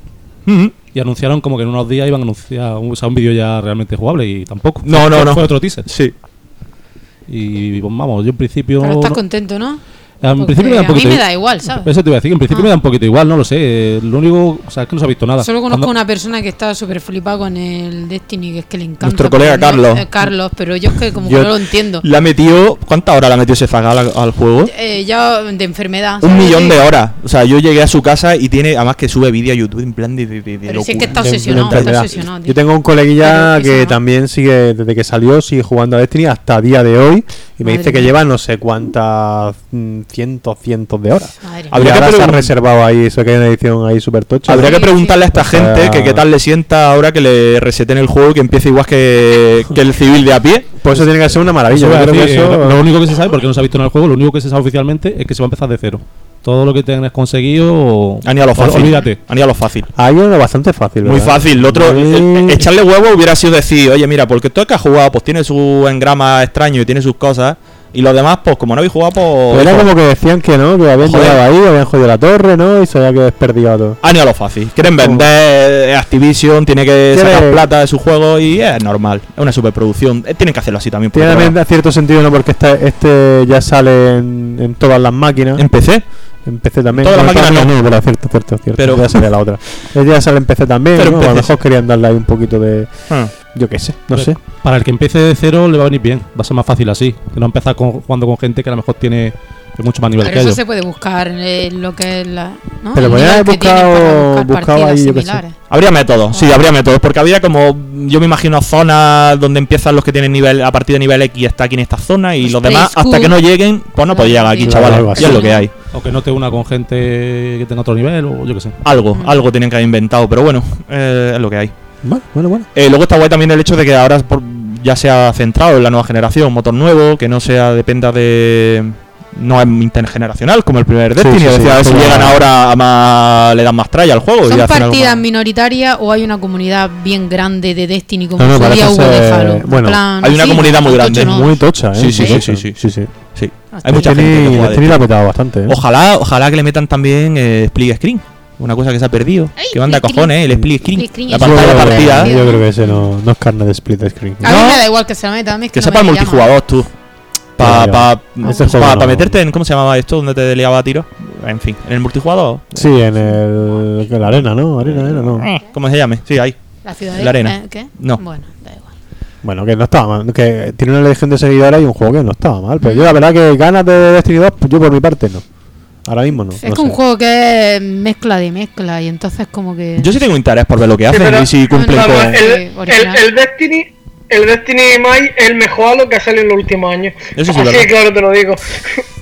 Y anunciaron como que en unos días iban a anunciar un, o sea, un vídeo ya realmente jugable y tampoco. No, Fue- no, fue- no. Fue otro teaser. Sí. Y pues, vamos, yo en principio... Pero estás no- contento, ¿no? En Porque principio me da un a mí me i- da igual, ¿sabes? Eso te iba a decir, en principio Ah. me da un poquito igual, no lo sé. Lo único, o sea, es que no se ha visto nada. Solo conozco Cuando- una persona que está súper flipada con el Destiny, que es que le encanta. Nuestro colega pero no- Carlos. eh, Carlos, pero yo es que como Yo- que no lo entiendo. Le ha metido. ¿Cuántas horas le ha metido ese zagal al, al juego? Eh, ya de enfermedad. Un millón de horas. O sea, yo llegué a su casa y tiene, además que sube vídeo a YouTube en plan de, de, de- si es que está de obsesionado, está enfermedad. obsesionado, tío. Yo tengo un coleguilla Pero que también sigue, desde que salió, sigue jugando a Destiny hasta día de hoy. Y me Madre dice que lleva no sé cuántas mm, cientos, cientos de horas. Madre. Habría que se ha reservado ahí, eso que hay una edición ahí súper tocha. Habría que Sí, preguntarle a esta O sea- gente que qué tal le sienta ahora que le reseten el juego y que empiece igual que, [LAUGHS] que el civil de a pie. Pues eso tiene que ser una maravilla. Eso que eso- eh, lo único que se sabe, porque no se ha visto en el juego, lo único que se sabe oficialmente es que se va a empezar de cero. Todo lo que tengas conseguido, Han ido a lo fácil. olvídate. Han ido a lo fácil. Hay uno bastante fácil. Muy fácil. Lo otro, Muy- eh, eh, echarle huevo hubiera sido decir, oye, mira, porque todo el que ha jugado, pues tiene su engrama extraño y tiene sus cosas. Y los demás, pues como no habéis jugado, pues. Era pues, como que decían que no, que habían Joder. llegado ahí, habían jodido la torre, ¿no? Y se había que desperdigado todo. Han ido a lo fácil. Quieren vender eh, Activision, tiene que sacar plata de su juego y es normal. Es una superproducción. Eh, Tienen que hacerlo así también. Tiene también cierto sentido, ¿no? Porque este, este ya sale en, en todas las máquinas. En PC. En PC también. Todas las máquinas todas no. pero cierto, cierto, cierto. Pero- ya sale la otra. Este [LAUGHS] ya sale en PC también, Pero ¿no? A lo mejor querían darle ahí un poquito de. Ah. Yo qué sé, no Pero sé. Para el que empiece de cero le va a venir bien, va a ser más fácil así. Que no empezar con- jugando con gente que a lo mejor tiene mucho más nivel Pero que eso ellos. se puede buscar en lo que es la. ¿no? Pero nivel haber buscado- buscado ahí, yo qué sé. similares. Habría métodos, sí, habría métodos, porque habría como, yo me imagino zonas donde empiezan los que tienen nivel, a partir de nivel X está aquí en esta zona y Pues los demás, hasta que no lleguen, pues no podéis llegar aquí, Claro, chavales, es lo que ¿no? hay. O que no te una con gente que tenga otro nivel, o yo qué sé. Algo, Mm. algo tienen que haber inventado, pero bueno, eh, es lo que hay. Bueno, bueno, bueno. Eh, luego está guay también el hecho de que ahora por- ya sea centrado en la nueva generación, motor nuevo, que no sea dependa de no es intergeneracional como el primer Destiny, sí, es decir, sí, a ver si llegan ahora a más le dan más tralla al juego y ¿Son partidas minoritarias o hay una comunidad bien grande de Destiny como No, no, hubo de Halo? En bueno, plan, hay una sí, comunidad muy tocho, grande, ¿no? Muy tocha, ¿eh? Sí, sí, sí, sí, sí. sí, sí. Sí. Hasta Hay mucha gente que Destiny, juega Destiny la ha bastante, ¿eh? Ojalá, ojalá que le metan también eh, split screen. Una cosa que se ha perdido. Ay, que manda cojones, eh, el split screen. Split screen, La pantalla yo, partida. divertido. yo creo que ese no, no es carne de split screen. A mí me da igual que se la meta, a mí es que, Que no sepa el multijugador, tú. Para pa, pa- pa meterte en. ¿Cómo se llamaba esto? Donde te liaba a tiro. En fin, en el multijugador. Sí, en el, en la arena, ¿no? Arena, arena, no. ¿Cómo se llame? Sí, ahí. La ciudad La arena. eh, ¿Qué? No. Bueno, da igual. Bueno, que no estaba mal. Que tiene una legión de seguidores y un juego que no estaba mal. Pero yo la verdad que ganas de Destiny 2, pues yo por mi parte no. Ahora mismo no. es no que un juego que es mezcla de mezcla y entonces como que... Yo sí tengo interés por ver lo que hacen pero- y si cumplen con. Sí, el, el, original. el Destiny, el Destiny Mai es el mejor Halo que ha salido en los últimos años. Eso sí, Así claro te lo digo.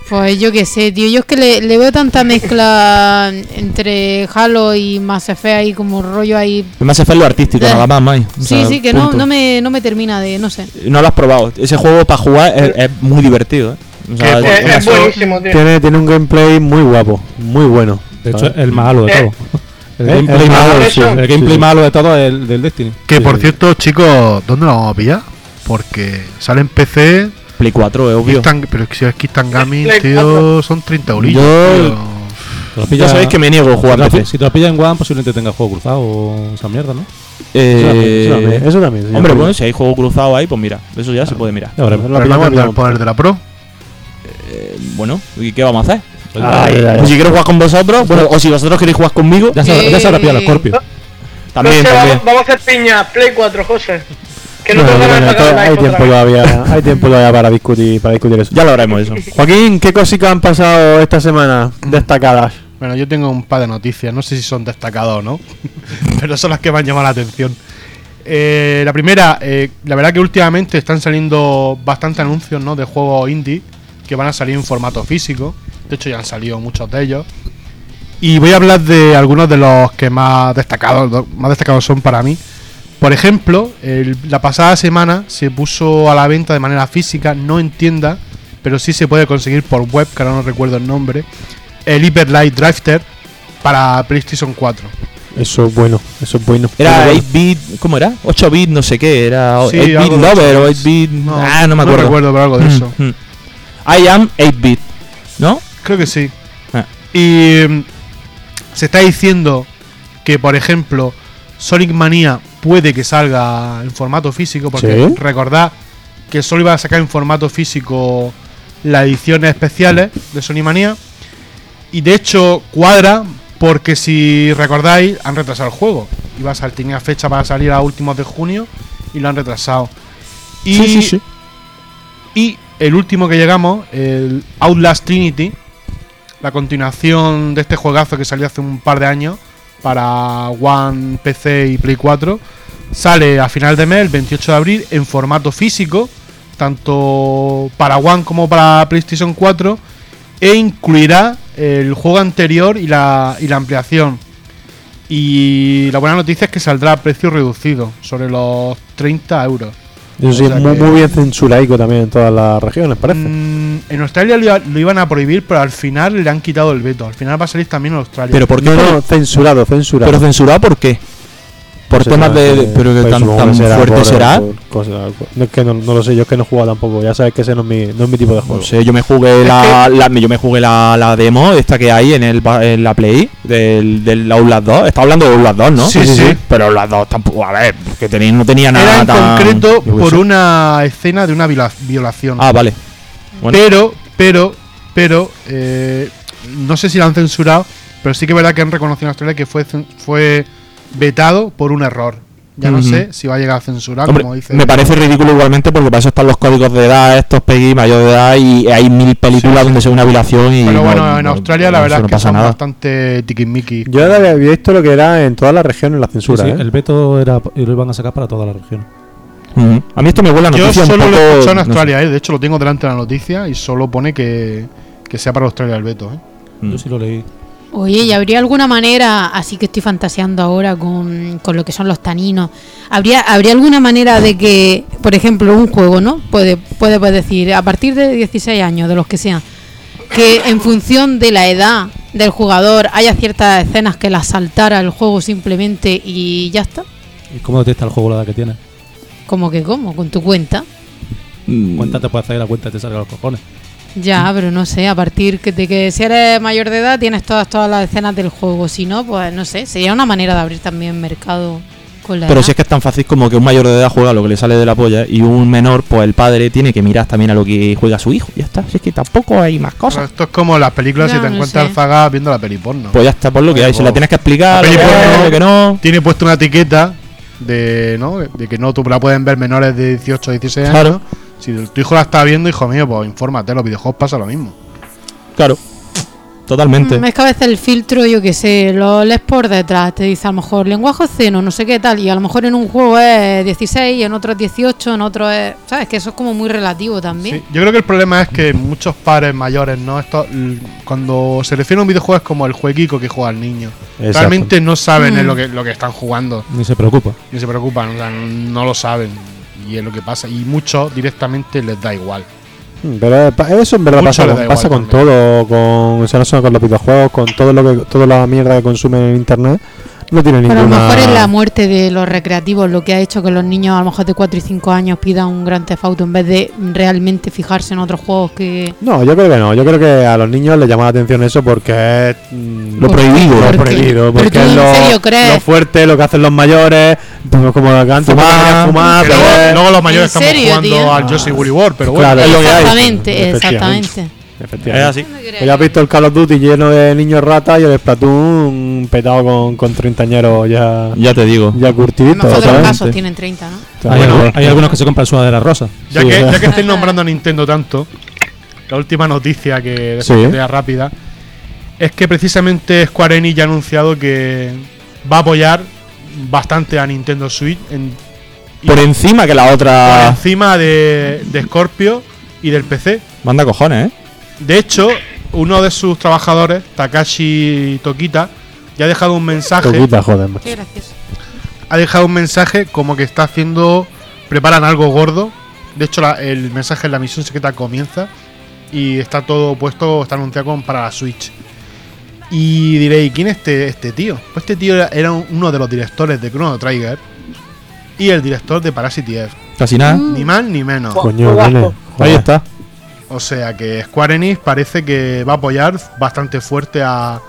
Pues yo qué sé, tío. Yo es que le, le veo tanta mezcla entre Halo y Mass Effect ahí como rollo ahí... Me hace lo artístico, Eh. nada más, Mai. O Sí, sea, sí, que no, no, me, no me termina de... No sé. No lo has probado. Ese juego para jugar es, es muy divertido, ¿eh? O sea, Que Es, por es eso- buenísimo, tío. Tiene, tiene un gameplay muy guapo, muy bueno. De hecho, el más malo de Eh. todo. El Eh, gameplay, el malo, malo, sí. el gameplay Sí, malo de todo es el del Destiny. Que Sí, por sí. cierto, chicos, ¿dónde lo vamos a pillar? Porque sale en PC, Play 4, es obvio. Kistan- pero si es Kistan Gaming, tío, 4. son 30 eurillos. Yo- Ya sabéis que me niego a si jugar pi- PC. Si te lo pillas en One, posiblemente tenga juego cruzado o esa mierda, ¿no? Eso también, Eh, eso también, eso también, Hombre, bueno, si hay juego cruzado ahí, pues mira, eso ya se puede mirar. Lo Pero voy a pillamos. poner de la Pro. Bueno, ¿y qué vamos a hacer? Ay, ay, ay. Pues si quiero jugar con vosotros, bueno, o si vosotros queréis jugar conmigo, Ya se, ya se habrá pillado el Eh, Scorpio. también, No sé, también. Vamos, vamos a hacer piña, Play 4, José. Que no la hay tiempo todavía, hay tiempo todavía para discutir, para discutir eso. Ya lo haremos eso. Joaquín, ¿qué cositas han pasado esta semana destacadas? Bueno, yo tengo un par de noticias, no sé si son destacadas o no, [LAUGHS] pero son las que me han llamado la atención. Eh, la primera, eh, la verdad que últimamente están saliendo bastantes anuncios ¿no? de juegos indie que van a salir en formato físico. De hecho, ya han salido muchos de ellos. Y voy a hablar de algunos de los que más destacados, más destacados son para mí. Por ejemplo, el- la pasada semana se puso a la venta de manera física, no en tienda, pero sí se puede conseguir por web, que ahora no recuerdo el nombre, el Hyper Light Drifter para PlayStation 4. Eso es bueno, eso es bueno. Era Pero 8-bit, ¿cómo era? 8-bit, no sé qué, era Sí, 8-bit algo de Lover o 8 8-bit. ah, no me acuerdo. recuerdo, pero algo de eso. I am 8-bit, ¿no? Creo que sí. Ah. Y mm, se está diciendo que, por ejemplo, Sonic Mania puede que salga en formato físico, porque ¿Sí? recordad que solo iba a sacar en formato físico las ediciones especiales de Sonic Mania. Y de hecho cuadra porque si recordáis han retrasado el juego. Iba a sal- tenía fecha para salir a últimos de junio y lo han retrasado. Y, Sí, sí, sí. y el último que llegamos, el Outlast Trinity, la continuación de este juegazo que salió hace un par de años para One, PC y Play 4, sale a final de mes, el 28 de abril, en formato físico, tanto para One como para PlayStation 4, e incluirá el juego anterior y la, ampliación. Y la buena noticia es que saldrá a precio reducido, sobre los 30 euros. Eso sí, O sea muy, que- muy bien censuraico también en todas las regiones, parece. Mm, en Australia lo, iba- lo iban a prohibir, pero al final le han quitado el veto. Al final va a salir también en Australia. Pero ¿por qué? no, por- no, censurado, censurado. pero censurado, ¿por qué? Por temas de. pero que pues tan, supongo tan que fuerte por- será. por cosas- no, es que no, no lo sé, yo es que no he jugado tampoco. Ya sabes que ese no es mi, no es mi tipo de juego. No sé, yo me jugué la, la- yo me jugué la, la demo esta que hay en el en la Play del, del Outlast 2. Está hablando de Outlast 2, ¿no? Sí, sí, sí. Pero Outlast 2 tampoco, a ver, que tenía, no tenía nada Era en tan- concreto por sé. una escena de una viola- violación. Ah, vale. Bueno, Pero, pero, pero, eh, no sé si lo han censurado, pero sí que es verdad que han reconocido en Australia que fue, fue vetado por un error. Ya no sé si va a llegar a censurar, Hombre, como dice. me parece ridículo igualmente porque para eso están los códigos de edad, estos PEGI, mayor de edad y hay mil películas donde se ve una violación y Pero no- bueno, en no- Australia la verdad no es que pasa son nada. bastante tiquismiquis. Yo había visto lo que era en todas las regiones la Sí, censura, sí, ¿eh? el veto era, y lo iban a sacar para toda la región. A mí esto me huele a Yo noticia un solo poco, lo he escuchado en no sé. Australia, ¿eh? de hecho lo tengo delante de la noticia y solo pone que, que sea para Australia el veto. ¿eh? Mm. Yo sí lo leí. Oye, ¿y habría alguna manera, así que estoy fantaseando ahora con, con lo que son los taninos, ¿habría, ¿habría alguna manera de que, por ejemplo, un juego, ¿no? Puede, puede pues, decir, a partir de 16 años, de los que sean, que en función de la edad del jugador haya ciertas escenas que las saltara el juego simplemente y ya está? ¿Y cómo detecta el juego la edad que tiene? Como que, ¿cómo? Con tu cuenta. Mm. Cuenta te puede hacer la cuenta y te salga los cojones. Ya, pero no sé, a partir que- de que si eres mayor de edad tienes todas, todas las escenas del juego. Si no, pues no sé, sería una manera de abrir también mercado con la Pero edad. si es que es tan fácil como que un mayor de edad juega lo que le sale de la polla y un menor, pues el padre tiene que mirar también a lo que juega su hijo. Ya está, si es que tampoco hay más Pero cosas. esto es como las películas Ya, si te no encuentras sé. zaga viendo la peli porno. Pues ya está, por lo que hay. Se la tienes que explicar, La lo peli que porno- es, lo que no. Tiene puesto una etiqueta de, ¿no? de que no tú la pueden ver menores de 18 o 16 Claro. Si tu hijo la está viendo, hijo mío, pues infórmate, los videojuegos pasa lo mismo. Claro. Totalmente. Mm, es que a veces el filtro, yo que sé, lo lees por detrás, te dice a lo mejor lenguaje obsceno, no sé qué tal, y a lo mejor en un juego es 16, en otro es 18, en otro es. ¿Sabes? Que eso es como muy relativo también. Sí, Yo creo que el problema es que muchos padres mayores, ¿no? Esto, cuando se refiere a un videojuego es como el jueguico que juega el niño. Exacto. Realmente no saben Mm. en lo que, lo que están jugando. Ni se preocupa. Ni se preocupan, o sea, no lo saben. Y es lo que pasa. Y muchos directamente les da igual. Mm, Pero eso en verdad Mucho pasa, con todo, con, o sea, no solo con los videojuegos, con todo lo que, toda la mierda que consumen en internet, no tiene Pero a ninguna. lo mejor es la muerte de los recreativos lo que ha hecho que los niños a lo mejor de 4 y 5 años pidan un gran Auto en vez de realmente fijarse en otros juegos que... No, yo creo que no. Yo creo que a los niños les llama la atención eso porque es mm, Lo ¿Por prohibido. lo prohibido, Pero porque es lo, lo fuerte, lo que hacen los mayores, pues como antes Fumar. fumar, Que luego, los mayores ¿En estamos serio, jugando tío? al Yoshi Woolly World, pero bueno. Claro, es lo que hay. Exactamente, exactamente. Efectivamente. Es así. Pues ya has visto el Call of Duty lleno de niños ratas y el Splatoon petado con, con treintañeros ya, Ya te digo. ya curtiditos. de los casos tienen 30, ¿no? Hay, Bueno, algu- hay algunos que se compran sudadera rosa. Ya, Sí, que, ya que estáis nombrando a Nintendo tanto, la última noticia que Sí. rápida es que precisamente Square Enix ya ha anunciado que va a apoyar bastante a Nintendo Switch en- Por encima que la por otra. encima de, de Scorpio y del PC. Manda cojones, ¿eh? De hecho, uno de sus trabajadores, Takashi Tokita, ya ha dejado un mensaje. Toquita, joder. macho. Qué gracioso. ha dejado un mensaje como que está haciendo. Preparan algo gordo. De hecho, la- el mensaje en la misión secreta comienza. Y está todo puesto, está anunciado como para la Switch. Y diréis, ¿quién es este, este tío? Pues este tío era, era un- uno de los directores de Chrono Trigger. Y el director de Parasite Eve. Casi nada. Ni más ni menos. Coño. Ahí está. O sea que Square Enix parece que va a apoyar bastante fuerte a,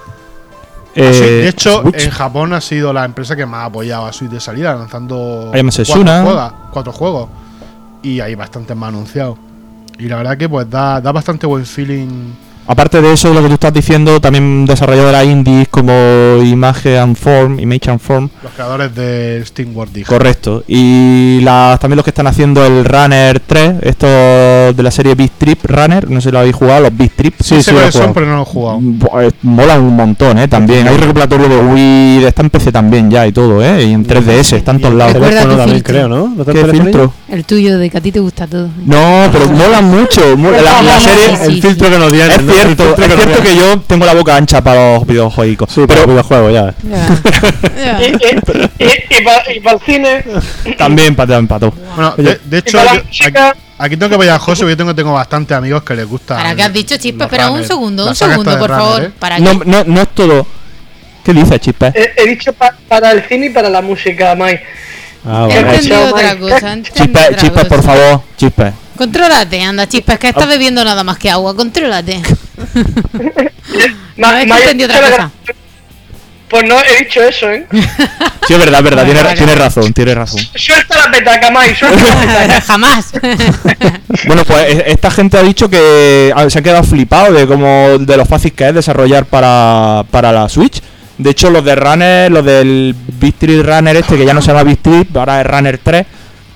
Eh. De hecho, Switch. en Japón ha sido la empresa que más ha apoyado a Switch de salida, lanzando juega- cuatro juegos. Y hay bastantes más anunciados. Y la verdad que pues da, da bastante buen feeling. Aparte de eso, lo que tú estás diciendo, también desarrolladoras indies como Image and Form, Image and Form, Los creadores de Steam World Dig. correcto. Y las, también los que están haciendo el Runner 3, estos de la serie Big Trip Runner, no sé si lo habéis jugado, los Big Trip. Sí, sé lo he son, pero no lo he jugado. Molan un montón, ¿eh? También. Hay recopilatorio de Wii, está en PC también ya y todo, ¿eh? Y en 3DS, está en todos lados. También filtro. creo, ¿no? ¿No te ¿Qué filtro? El tuyo, de que a ti te gusta todo. No, pero molan mucho. La, la Sí, serie... sí, El sí. filtro que nos dieron. Es cierto, es que cierto yo tengo la boca ancha para los videojuegos. Sí, pero videojuegos ya. Ya. Y, y, para el cine, También para todo. Bueno, de, hecho, yo- aquí, aquí tengo que apoyar a José, porque yo tengo, tengo bastantes amigos que les gusta. ¿Para qué has dicho, Chispa? Espera un segundo, un segundo, por runner, favor. ¿eh? ¿Para No, no, no es todo. ¿Qué dices, Chispe? he, he dicho pa- para el cine y para la música, Mike. Ah, He vale. entendido otra cosa. Chispe, cosa. por favor. Chispe. Contrólate, anda, Chispa, es que estás bebiendo nada más que agua. Contrólate. [LAUGHS] No, otra cosa. Pues no, he dicho eso, ¿eh? [LAUGHS] Sí, es verdad, es verdad. Tienes vale. tienes razón, tienes razón. [LAUGHS] Suelta la petaca, Mike, suelta la petaca. Jamás. Bueno, pues e- esta gente ha dicho que se han quedado flipados de cómo de lo fácil que es desarrollar para, para la Switch. De hecho, los de Runner, los del Street Runner este, que ya no se llama Street, ahora es Runner 3.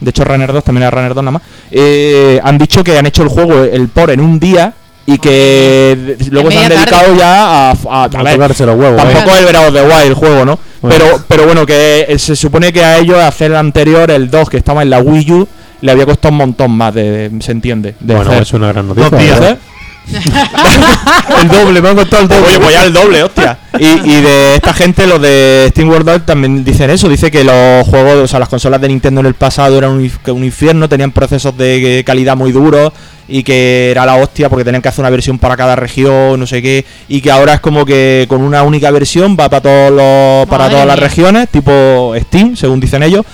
De hecho, Runner 2 también es Runner 2 nada más. eh, han dicho que han hecho el juego, el por en un día y que de- luego se han dedicado tarde. ya a, a, a A ver, tocarse los huevos, Tampoco ¿eh? es el of the Wild el juego, ¿no? Bueno. Pero, pero bueno, que eh, se supone que a ellos hacer el anterior, el 2, que estaba en la Wii U, le había costado un montón más, de, de- se entiende. De Bueno, hacer. es una gran noticia. Dos días, ¿verdad? el doble, me han costado el doble. Oye, pues ya el doble, hostia. Y, y de esta gente, los de Steam World Dog también dicen eso. Dice que los juegos, o sea, las consolas de Nintendo en el pasado eran un, infierno, tenían procesos de calidad muy duros y que era la hostia porque tenían que hacer una versión para cada región, no sé qué. Y que ahora es como que con una única versión va para todos los, para Madre todas las mía. regiones, tipo Steam, según dicen ellos.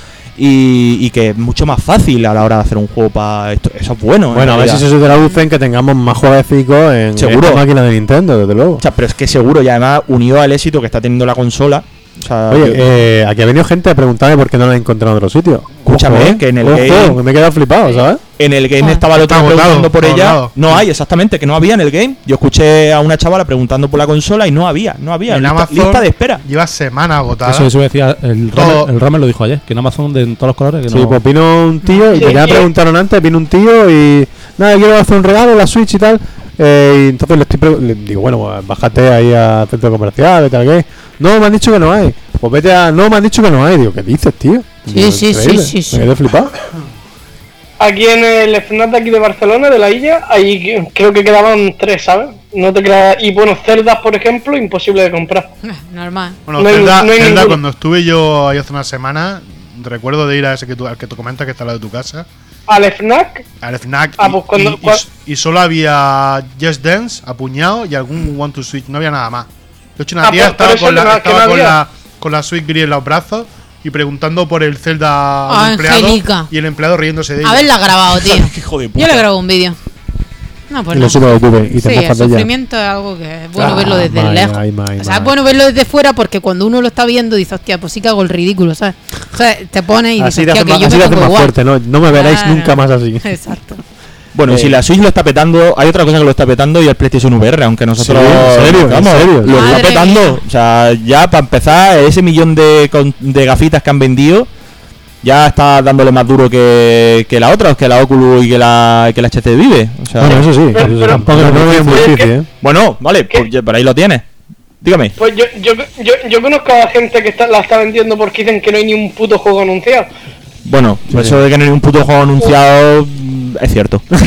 Y, y que es mucho más fácil a la hora de hacer un juego para esto. Eso es bueno. en Bueno, a ver si eso se traduce en que tengamos más jueguecicos en Seguro. esta máquina de Nintendo, desde luego. O sea, pero es que seguro, y además unido al éxito que está teniendo la consola. O sea, Oye, yo- eh, aquí ha venido gente a preguntarme por qué no la he encontrado en otro sitio. Escúchame, Ojo, ¿eh? que en el Ojo, game- me he quedado flipado, ¿sabes? en el game Ah. estaba el otro preguntando por ella. agotado. No hay, exactamente, que no había en el game. Yo escuché a una chavala preguntando por la consola y no había, no había. En Lista, Amazon lista de espera. Lleva semanas agotada. Eso, eso decía el Romer, el lo dijo ayer, que en Amazon de en todos los colores que Sí, no. pues vino un tío, y Sí, que ya sí. preguntaron antes, vino un tío y nada, quiero hacer un regalo, la Switch y tal. eh, y entonces le, estoy le digo, bueno, pues bájate ahí al centro comercial y tal, que No, me han dicho que no hay. Pues vete a. No, me han dicho que no hay. Digo, ¿qué dices, tío? Sí, Digo, sí, sí, sí, sí. Me quedé flipado. Aquí en el FNAC de aquí de Barcelona, de la Illa, ahí creo que quedaban tres, ¿sabes? No te creas. Y bueno, cerdas, por ejemplo, imposible de comprar. [LAUGHS] Normal. Bueno, No hay- Zelda, no hay Zelda, ninguno. cuando estuve yo ahí hace una semana, recuerdo de ir a ese que tú, al que tú comentas que está al lado de tu casa, Al FNAC, al FNAC, Ah, y, pues cuando- y- y cua- s- y solo había Just Dance, apuñado y algún One to Switch, no había nada más. De hecho, una Ah, tía pues, estaba, con la, no- estaba no con, la, con la Switch gris en los brazos y preguntando por el Zelda Ah, al empleado Angélica. y el empleado riéndose de ella. Haberla grabado, [LAUGHS] tío. Hijo de Yo le grabo un vídeo. No, pues y no. lo subo a YouTube y te Sí, el sufrimiento es algo que es bueno Ah, verlo desde my, lejos. ay, my, o sea, my. es bueno verlo desde fuera porque cuando uno lo está viendo dice, hostia, pues sí que hago el ridículo, ¿sabes? O sea, te pones y Así dices, te hostia, que más, yo así me pongo más igual. fuerte, ¿no? No me veréis Claro. nunca más así. [LAUGHS] Exacto. Bueno, Eh. si la Switch lo está petando, hay otra cosa que lo está petando y el PlayStation VR, aunque nosotros. Sí, ¿en serio? ¿En vamos, serio? Lo está petando. mía. O sea, ya para empezar, ese millón de, de gafitas que han vendido, ya está dándole más duro que, que la otra, que la Oculus y que la, que la HTC Vive. O sea, Bueno, eso sí. Pero- eso pero- tampoco no es muy Oye, difícil, ¿qué? ¿eh? bueno, vale, pues por ahí lo tienes. Dígame. pues yo, yo, yo, yo conozco a gente que está, la está vendiendo porque dicen que no hay ni un puto juego anunciado. Bueno, eso de que no hay un puto juego anunciado mm, es cierto. [LAUGHS] pero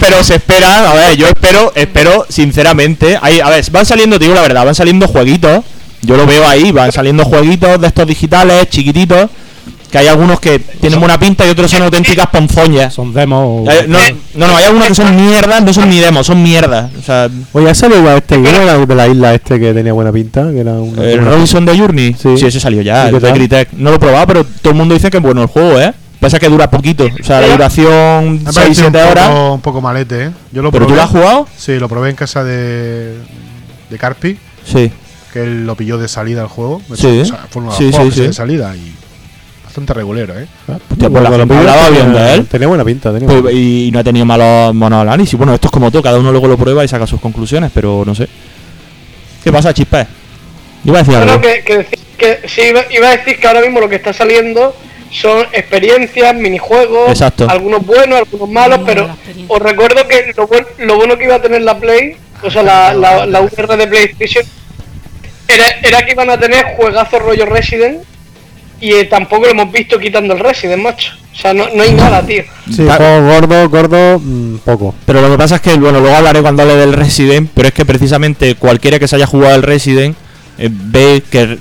pero se espera, a ver, yo espero, espero sinceramente, hay, a ver, van saliendo, te digo la verdad, van saliendo jueguitos, yo lo veo ahí, van saliendo jueguitos de estos digitales, chiquititos, que hay algunos que tienen buena pinta y otros son auténticas ponzoñas. Son demos. Eh, No, no, no, hay algunos que son mierdas, no son ni demos, son mierdas. O sea, Oye, ¿ha salido igual este? ¿Quién era de la isla este que tenía buena pinta? Que era una, el una- Robinson de Journey, Sí. sí. ese salió ya, ¿Y qué el de? Crytek. No lo he probado, pero todo el mundo dice que es bueno el juego, ¿eh? Pasa que dura poquito, o sea, la duración Me ha 6-7 parecido un horas. poco, un poco malete, ¿eh? Yo lo ¿Pero tú lo has jugado? Sí, lo probé en casa de, de Carpi, Sí. que él lo pilló de salida al juego. Sí. O sea, fue los Sí, que sí. de salida y bastante regulero, ¿eh? Ah, Hostia, pues la cuando gente lo hablaba pillas, bien de tenía- él. Tenía buena pinta, tenía Pues, buena y no ha tenido malos, malos análisis. Bueno, esto es como todo, cada uno luego lo prueba y saca sus conclusiones, pero no sé. ¿Qué pasa, Chispe? Iba a decir Bueno, que, que, decir- que sí, iba, iba a decir que ahora mismo lo que está saliendo son experiencias, minijuegos, Exacto. algunos buenos, algunos malos, pero os recuerdo que lo, buen- lo bueno que iba a tener la Play, o sea, la, la, la VR de PlayStation, era, era que iban a tener juegazos rollo Resident y eh, tampoco lo hemos visto quitando el Resident, macho. O sea, no, no hay nada, tío. Sí, juego gordo, gordo, mm, poco. Pero lo que pasa es que, bueno, luego hablaré cuando hable del Resident, pero es que precisamente cualquiera que se haya jugado al Resident eh, ve que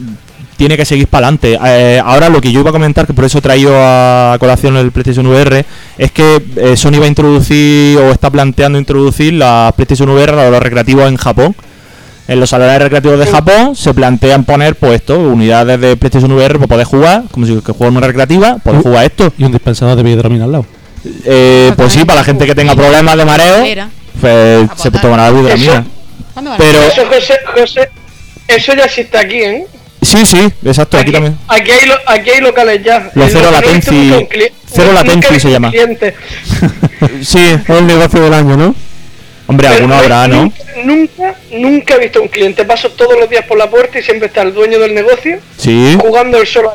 tiene que seguir para adelante. ahora lo que yo iba a comentar, que por eso he traído a colación el PlayStation VR, es que eh, Sony va a introducir o está planteando introducir la PlayStation VR a los recreativos en Japón. En los salones recreativos de Japón se plantean poner pues esto, unidades de PlayStation VR para poder jugar, como si que juega en una recreativa, poder Uh. jugar esto. Y un dispensador de Videodromina al lado. Eh, pues sí, para la gente que tenga problemas de mareo, pues se tomará la Eso- ¿Cuándo van a Pero Eso, José, José, eso ya existe aquí, ¿eh? sí, sí, exacto, aquí también. Aquí hay, lo- aquí hay locales ya. Lo Eh, cero latency- cli- cero latency se llama. [LAUGHS] Sí, Es el negocio del año, ¿no? Hombre, Pero alguno habrá, ¿no? Nunca, nunca, he visto un cliente. Paso todos los días por la puerta y siempre está el dueño del negocio Sí. jugando el solo.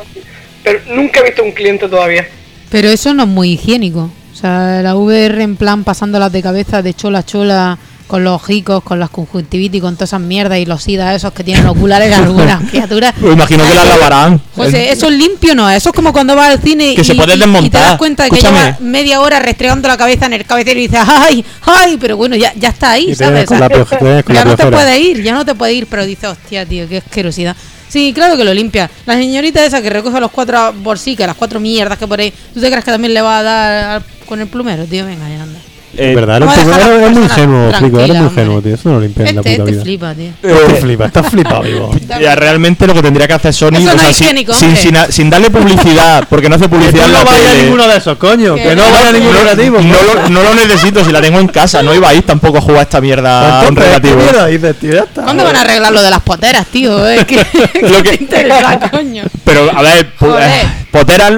Pero nunca he visto un cliente todavía. Pero eso no es muy higiénico. O sea, la VR en plan pasándolas de cabeza de chola a chola con los ojicos, con las conjuntivitis, con todas esas mierdas y los sidas esos que tienen oculares algunas [LAUGHS] criaturas. Pues imagino que las lavarán. José, eso es limpio, ¿no? Eso es como cuando vas al cine Que y, se puede y- y te das cuenta de que Escúchame. llevas media hora restregando la cabeza en el cabecero y dices, ¡ay! ¡ay! Pero bueno, ya, ya está ahí, ¿sabes? con la, [LAUGHS] con ya la no te puede ir, ya no te puede ir, pero dices, hostia, tío, qué asquerosidad. Sí, claro que lo limpia. La señorita esa que recoge los cuatro bolsicas, las cuatro mierdas que por ahí, ¿tú te crees que también le va a dar con el plumero, tío? Venga, ya anda. Eh, Es verdad, un eres muy ingenuo, Flico, eres tranquila, muy ingenuo, tío. Eso no lo limpia en la Este, puta este vida. flipa, tío. Este flipa, estás flipado, vivo. [LAUGHS] Ya, realmente lo que tendría que hacer Sony, Eso no o sea, es sin, higiénico, sin, sin a- sin darle publicidad, porque no hace [LAUGHS] Que publicidad la no vayas a ninguno de esos, coño. Que Que no no, vaya a ningún no, negativo. No lo, no lo necesito, si la tengo en casa, no iba a ir tampoco a jugar esta mierda a un Entonces, ¿qué relativo. mierda dices, tío? Ya está. ¿Cuándo van a arreglar lo de las poteras, tío? [LAUGHS] Es que, Lo ¿qué que- te interesa, coño? Pero, a ver, eh,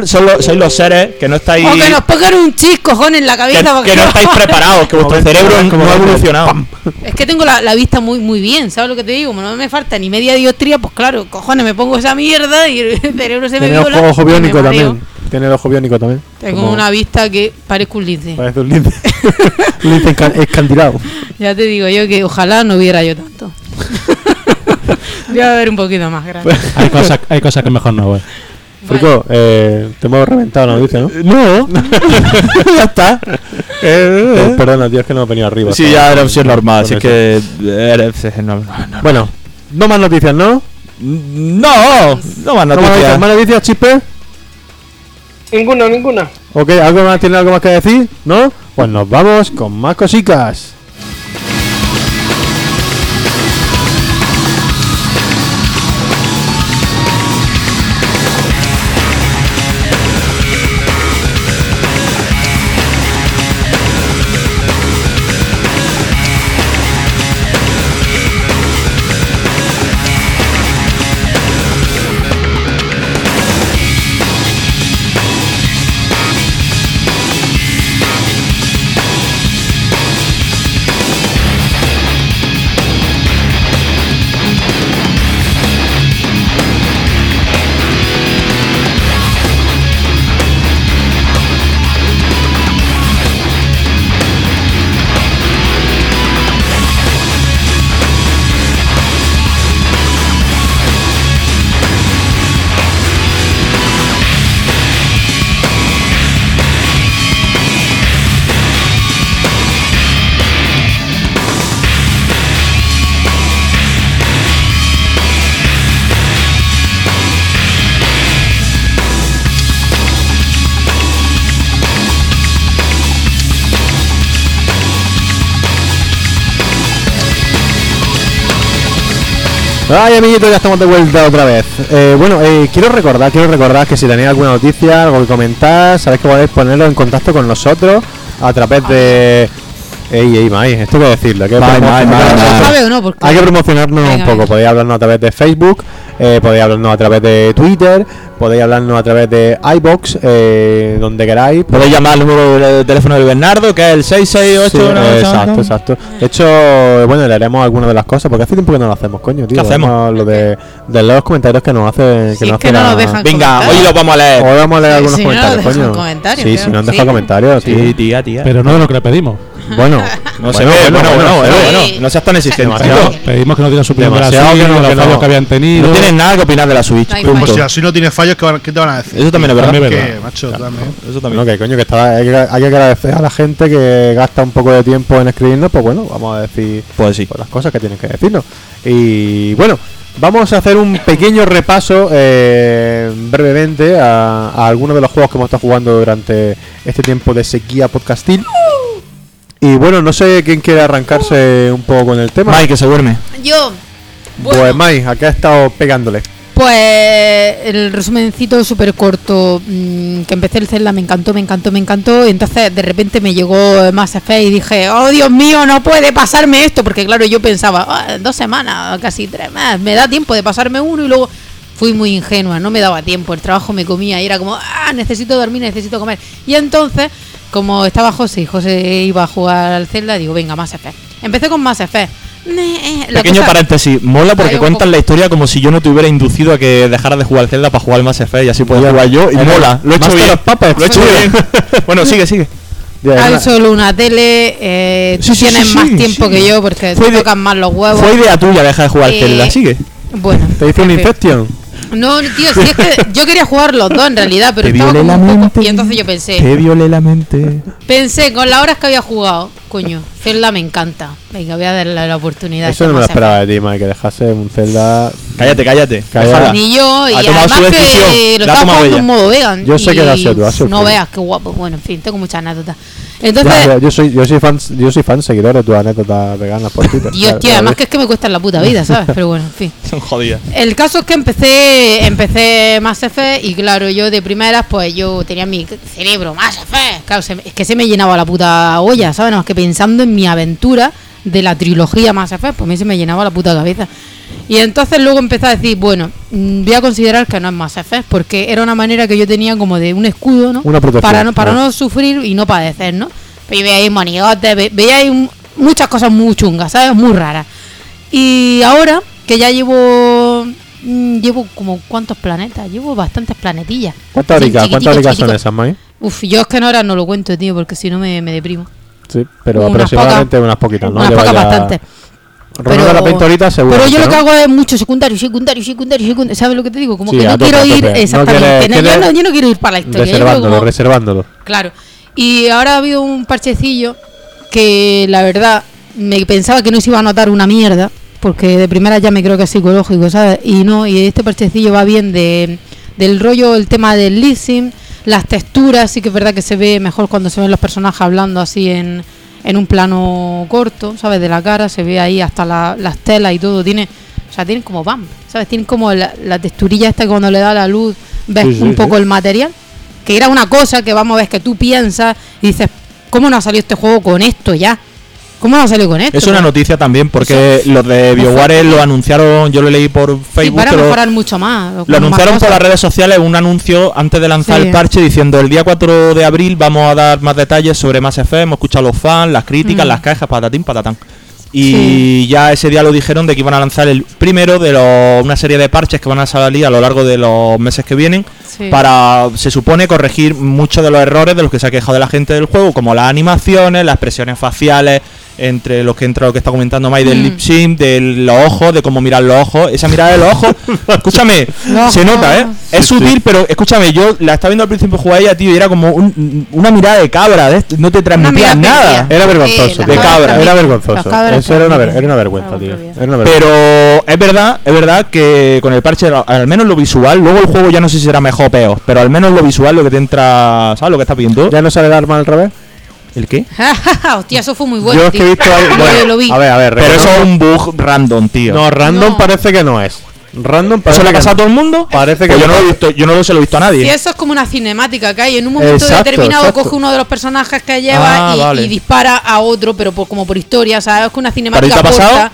son los- sois los seres que no estáis. O que nos pongan un chis cojones en la que, cabeza. que no estáis preparados, que vuestro cerebro como no ha evolucionado. Es que tengo la, la vista muy muy bien, ¿sabes lo que te digo? Como no me falta ni media dioptría, pues claro, cojones, me pongo esa mierda y el [LAUGHS] cerebro se me Tiene viola ojo, ojo biónico también. Tiene el ojo biónico también. Tengo Como- una vista que parezco un lince. Parece un lince. [LAUGHS] un lince escandilado. Ya te digo yo que ojalá no hubiera yo tanto. [LAUGHS] Voy a ver un poquito más, gracias. Hay cosas, hay cosas que mejor no, güey. Frico, eh, te hemos reventado la noticia, ¿no? No, [LAUGHS] ya está. [LAUGHS] Eh, perdona, tío, es que no he venido arriba. Sí, ya era opción normal, así eso. que. eres- es normal. Bueno, no más noticias, ¿no? No, no más ¿No noticias? ¿Más noticias, chispe? Ninguna, ninguna. Ok, ¿algo más? ¿Tiene algo más que decir? ¿No? Pues nos vamos con más cositas. Ay, amiguitos, ya estamos de vuelta otra vez. Eh, bueno, eh, quiero recordar, quiero recordar que si tenéis alguna noticia, algo que comentar, sabéis que podéis ponerlo en contacto con nosotros a través de... Ey, ey, Mai, esto hay que decirlo. Hay que, Mai, Mai, Mai, promocionarnos- Mai. ¿Sabe o no? Porque hay que promocionarnos Venga, un poco. Podéis hablarnos a través de Facebook, eh, podéis hablarnos a través de Twitter, podéis hablarnos a través de iBox, eh, donde queráis. Podéis llamar al número de teléfono de Bernardo, que es el 668. Sí, ¿no? exacto, exacto. De hecho, bueno, le haremos algunas de las cosas, porque hace tiempo que no lo hacemos, coño, tío. ¿Qué hacemos? Lo de, de los comentarios que nos hace. Nos es que no nos dejan Venga, comentar. hoy lo vamos a leer. Hoy vamos a leer Sí, algunos si no comentarios, coño. comentarios, sí, si nos han Sí. dejado comentarios, Sí, sí. tía, tía. Pero no de lo que le pedimos. Bueno, [LAUGHS] no se bueno, ve, bueno, bueno, bueno, sí. bueno, No seas tan exigente. Demasiado. Pedimos que nos dieran su opinión de la Demasiado Switch, que no- los que no. fallos que habían tenido. No tienes nada que opinar de la Switch. No. Pues si así no tienes fallos, ¿qué, van- qué te van a decir? Eso también es verdad. Que, macho, también. Eso también. no, que coño, que está, hay, que, hay que agradecer a la gente que gasta un poco de tiempo en escribirnos, pues bueno, vamos a decir Pues sí. pues, las cosas que tienen que decirnos. Y bueno, vamos a hacer un pequeño repaso eh, brevemente a, a algunos de los juegos que hemos estado jugando durante este tiempo de sequía podcastil. Y bueno, no sé quién quiere arrancarse un poco con el tema. Mike, que se duerme. Yo. Bueno, Pues Mike, ¿a qué ha estado pegándole? Pues el resumencito súper corto, mm, que empecé el Zelda, me encantó, me encantó, me encantó, y entonces de repente me llegó Mass Effect y dije, oh Dios mío, no puede pasarme esto, porque claro, yo pensaba, "Ah, dos semanas, casi tres más, me da tiempo de pasarme uno y luego fui muy ingenua, no me daba tiempo, el trabajo me comía y era como, ah, necesito dormir, necesito comer. Y entonces, como estaba José y José iba a jugar al Zelda, digo, venga, Mass Effect. Empecé con Mass Effect. Eh, la Pequeño cosa- paréntesis, mola porque cuentan poco- la historia como si yo no te hubiera inducido a que dejara de jugar al Zelda para jugar al Mass Effect y así puedo jugar yo y mola, lo he hecho Master bien. of Puppets. Lo he hecho bien. [LAUGHS] bueno, sigue, sigue. Ya, Hay solo una tele, eh, Sí, tú sí, tienes sí, más sí, tiempo sí. que yo porque Fue te de- tocan más los huevos. Fue idea tuya dejar de jugar al Eh, Zelda, sigue. Bueno, ¿Te hizo un infection? No, tío, si es que yo quería jugar los dos en realidad, pero Te estaba violé como la un poco. mente. Y entonces yo pensé, Te violé la mente. pensé con las horas que había jugado, coño, Zelda me encanta. Venga, voy a darle la oportunidad. Eso no me lo esperaba de ti, Mike, que dejase un Zelda. Cállate, cállate. Ni yo, y Ha tomado además su que lo ha estaba tomado jugando ella. en modo vegan. Yo sé que lo sido tú, sido No veas qué guapo. Bueno, en fin, tengo muchas anécdotas. Entonces, ya, yo soy, yo soy fan, yo soy fan seguidor de tus anécdotas veganas por Twitter. Tío, ya además que es que me cuesta la puta vida, ¿sabes? Pero bueno, en fin. [LAUGHS] Son jodidas. El caso es que empecé empecé Mass Effect y claro, yo de primeras pues yo tenía mi cerebro Mass Effect. Claro, se es que se me llenaba la puta olla, ¿sabes? No, es que pensando en mi aventura de la trilogía Mass Effect, pues a mí se me llenaba la puta cabeza. Y entonces luego empecé a decir, bueno, mm, voy a considerar que no es Mass Effect porque era una manera que yo tenía como de un escudo, ¿no? Una protección, Para no para ¿no? no sufrir y no padecer, ¿no? Pero yo veía ahí monigotes, ve- veía un- muchas cosas muy chungas, ¿sabes? Muy raras. Y ahora que ya llevo mm, llevo como cuántos planetas, llevo bastantes planetillas. ¿Cuántas Así, horicas, chiquititos, ¿cuántas horicas son esas, Mike? Uf, yo es que no ahora no lo cuento, tío, porque si no me, me deprimo. Sí, pero Unas aproximadamente unas poquitas, ¿no? Unas pocas. Rondando las 20 horitas seguro. Pero yo lo que hago es mucho secundario, secundario, secundario, secundario. ¿Sabes lo que te digo? Como Sí, que no quiero tope. ir exactamente. yo, no, yo no quiero ir para la historia. Reservándolo, como- reservándolo. Claro. Y ahora ha habido un parchecillo que la verdad me pensaba que no se iba a notar una mierda, porque de primera ya me creo que es psicológico, ¿sabes? Y no, y este parchecillo va bien de, del rollo, el tema del leasing, las texturas, sí que es verdad que se ve mejor cuando se ven los personajes hablando así en, en un plano corto, ¿sabes? De la cara, se ve ahí hasta la- las telas y todo, tiene... O sea, tienen como bam, ¿sabes? Tienen como la, la texturilla esta que cuando le da la luz ves Sí, sí, un sí. poco el material que era una cosa que vamos a ver que tú piensas y dices, ¿cómo no ha salido este juego con esto ya? ¿Cómo ha salido con esto? Es una noticia también porque los de BioWare lo anunciaron, yo lo leí por Sí, Facebook. para lo- mejorar mucho más. Lo más anunciaron por las redes sociales un anuncio antes de lanzar Sí. el parche diciendo el día 4 de abril vamos a dar más detalles sobre Mass Effect, hemos escuchado a los fans, las críticas, Mm. las quejas, patatín, patatán. Y Sí. ya ese día lo dijeron de que iban a lanzar el primero de los- una serie de parches que van a salir a lo largo de los meses que vienen Sí. para, se supone, corregir muchos de los errores de los que se ha quejado de la gente del juego, como las animaciones, las expresiones faciales, entre los que entra lo que está comentando Mike del Mm. lip sync, de los ojos, de cómo mirar los ojos. Esa mirada de los ojos, [LAUGHS] escúchame, Los se nota, ¿eh? Es sutil, pero escúchame, yo la estaba viendo al principio jugar ella, tío, y era como un- una mirada de cabra, de no te transmitía nada. Era vergonzoso. De cabra. Era vergonzoso. Eso era una, ver- era una vergüenza, tío. que Era una vergüenza. Pero es verdad, es verdad que con el parche, al menos lo visual, luego el juego ya no sé si será mejor o peor, pero al menos lo visual, lo que te entra, ¿sabes lo que estás viendo? ¿Ya no sale el arma al revés? ¿El qué? [LAUGHS] Hostia, eso fue muy bueno. Yo es que he tío. visto ahí. [LAUGHS] Yo bueno, lo vi. A ver, a ver. Pero eso es un bug random, tío. No, random No. parece que no es. Random parece ¿Eso le pasado a todo el mundo? Parece que Pues yo no. lo he visto, yo no lo se lo he visto a nadie. Sí, eso es como una cinemática que hay. En un momento Exacto, determinado exacto. coge uno de los personajes que lleva Ah, y, vale. y dispara a otro, pero por- como por historia, ¿sabes? Es que una cinemática ¿Pero te ha corta pasado?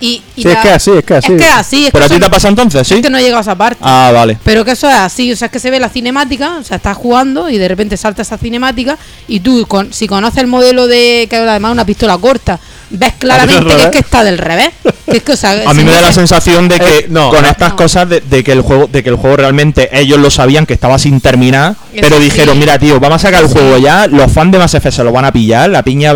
Y, y Sí, es que así, es que así. Es que así. Es ¿Pero a que ti eso- te ha pasado entonces? ¿Sí? Es que no he llegado a esa parte. Ah, vale. Pero que eso es así, o sea, es que se ve la cinemática, o sea, estás jugando y de repente salta esa cinemática y tú, con, si conoces el modelo de, que además es una pistola corta, ves claramente que es que está del revés. Que es que, o sea, A mí me da la se- sensación de que Eh, no, con no. estas No. cosas de, de que el juego de que el juego realmente ellos lo sabían que estaba sin terminar, Eso pero sí. dijeron, mira tío, vamos a sacar el Sí. juego ya, los fans de Mass Effect se lo van a pillar, la piña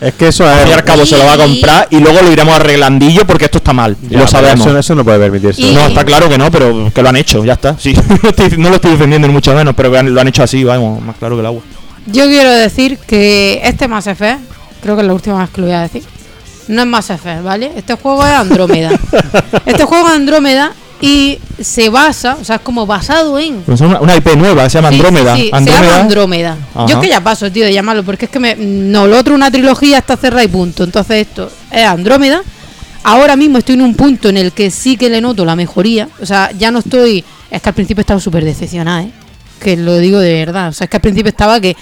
Es que eso fin y es. al cabo se lo va a comprar y luego lo iremos arreglandillo porque esto está mal, y Ya, lo sabemos. Eso, eso no puede permitirse. Y- No, está claro que no, pero que lo han hecho, ya está. Sí, [LAUGHS] no, lo estoy defendiendo ni mucho menos, pero que lo han hecho así, vamos, más claro que el agua. Yo quiero decir que este Mass Effect, creo que es la última vez que lo voy a decir, no es Mass Effect, ¿vale? Este juego es Andrómeda. [LAUGHS] este juego es Andrómeda y se basa, o sea, es como basado en... Pues es una, una IP nueva, se llama Andrómeda. sí, sí, Se Andrómeda. llama Andrómeda. Ajá. Yo es que ya paso, tío, de llamarlo, porque es que me, no, lo otro una trilogía está cerrada y punto. Entonces esto es Andrómeda. Ahora mismo estoy en un punto en el que sí que le noto la mejoría. O sea, ya no estoy... Es que al principio estaba súper decepcionada, ¿eh? Que lo digo de verdad. O sea, es que al principio estaba que...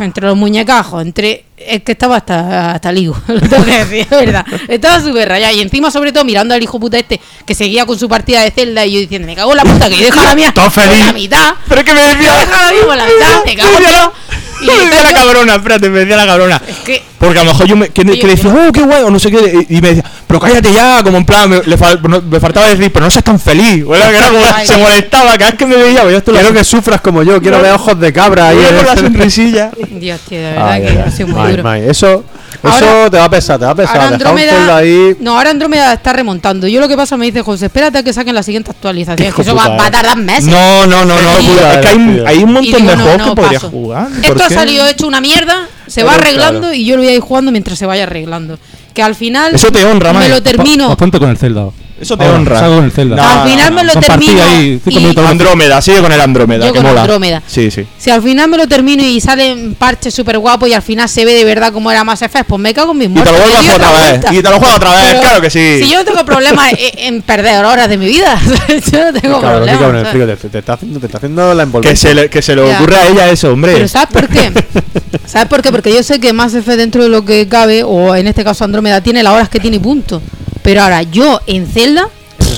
entre los muñecajos, entre... Es que estaba hasta, hasta ligo, [LAUGHS] lo tengo que decir, es verdad. Estaba súper rayada. Y encima, sobre todo, mirando al hijo puta este que seguía con su partida de Zelda y yo diciendo, me cago en la puta, que deja la mía Todo feliz. por la mitad. Pero que me decía. Deja la misma la mitad, me cago en. Y [LAUGHS] me decía la cabrona, espérate, me decía la cabrona. Es que Porque a lo mejor yo me, que, que decía, oh, qué guay, o no sé qué, y y me decía, pero cállate ya, como en plan, me, le fal- no- me faltaba decir, pero no seas tan feliz. O era que era como, Ay. se molestaba, cada vez que me veía, pues yo esto lo Quiero que sufras como yo, quiero ver ojos de cabra ahí. con la en- sonrisilla. Dios, tío, de verdad Ay, que ay, ha ay. sido muy duro. mai. Eso, eso Ahora- te va a pesar, te va a pesar. Ahora Andrómeda, ahí. no, ahora Andrómeda está remontando. Yo lo que pasa me dice José, espérate a que saquen la siguiente actualización. Que eso va, va a eh. tardar meses. No, no, no, no, Sí. es que hay, hay un montón digo, de no, juegos no, que podrías paso. jugar. ¿por Esto ha salido hecho una mierda, se Pero va claro. arreglando y yo lo voy a ir jugando mientras se vaya arreglando. Que al final Eso te honra, me lo termino. Ponte con el Zelda. Eso te Ahora, honra. salgo con el Zelda. No, al final me lo Compartí termino. ahí cinco y- minutos. Andrómeda, sigue con el Andrómeda, Yo que con mola. Andrómeda. Sí, sí. Si al final me lo termino y salen parches súper guapos y al final se ve de verdad cómo era más Effect, pues me cago en mis Y te muertos. lo le vuelvas doy otra vez. vuelta. Y te lo juegas otra vez, Pero claro que sí. Si yo no tengo problema en, en perder horas de mi vida, [LAUGHS] yo no tengo Cabrón, problema. te, te está haciendo, te está haciendo la Que envolvencia. se le, que se le Ya. ocurra a ella eso, hombre. Pero ¿sabes por qué? [LAUGHS] ¿Sabes por qué? Porque yo sé que Mass Effect dentro de lo que cabe, o en este caso Andrómeda, tiene las horas que tiene y punto. Pero ahora, yo en Zelda,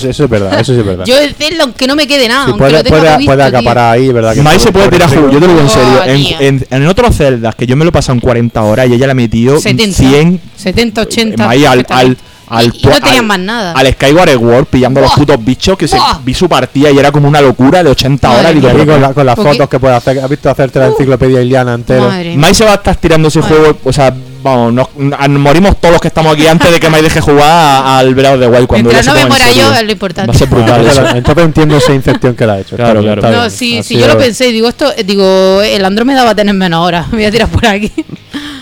Eso, es verdad, eso sí es verdad. yo en Zelda, aunque no me quede nada, Sí, aunque puede, lo tenga puede, todo visto, puede tío. acaparar ahí, ¿verdad? que Mai se puede tirar el juego, yo te lo digo en Oh, serio. En, en, en otros celdas que yo me lo he pasado en 40 horas y ella le ha metido 70, 100 70, 80. Mai al, al, al, y, y no tenían al- más nada. al Skyward Sword pillando a los Buah. putos bichos que se, Buah. vi su partida y era como una locura de 80 Madre horas. Digo, pero- con, la- con las fotos que puede hacer, ¿has visto hacerte la Uh. enciclopedia Iliana entera? Madre Mai se va a estar tirando ese Madre. juego, o sea, vamos, nos, nos morimos todos los que estamos aquí antes de que Mai deje jugar al Breath of the Wild cuando Mientras no me muera yo, es lo importante. Va a ser brutal eso. entonces, entiendo esa infección que le ha hecho. Claro, claro. está No, sí, sí, yo lo pensé y digo, esto, eh, digo, el Andrómeda va a tener menos horas. [LAUGHS] Me voy a tirar por aquí.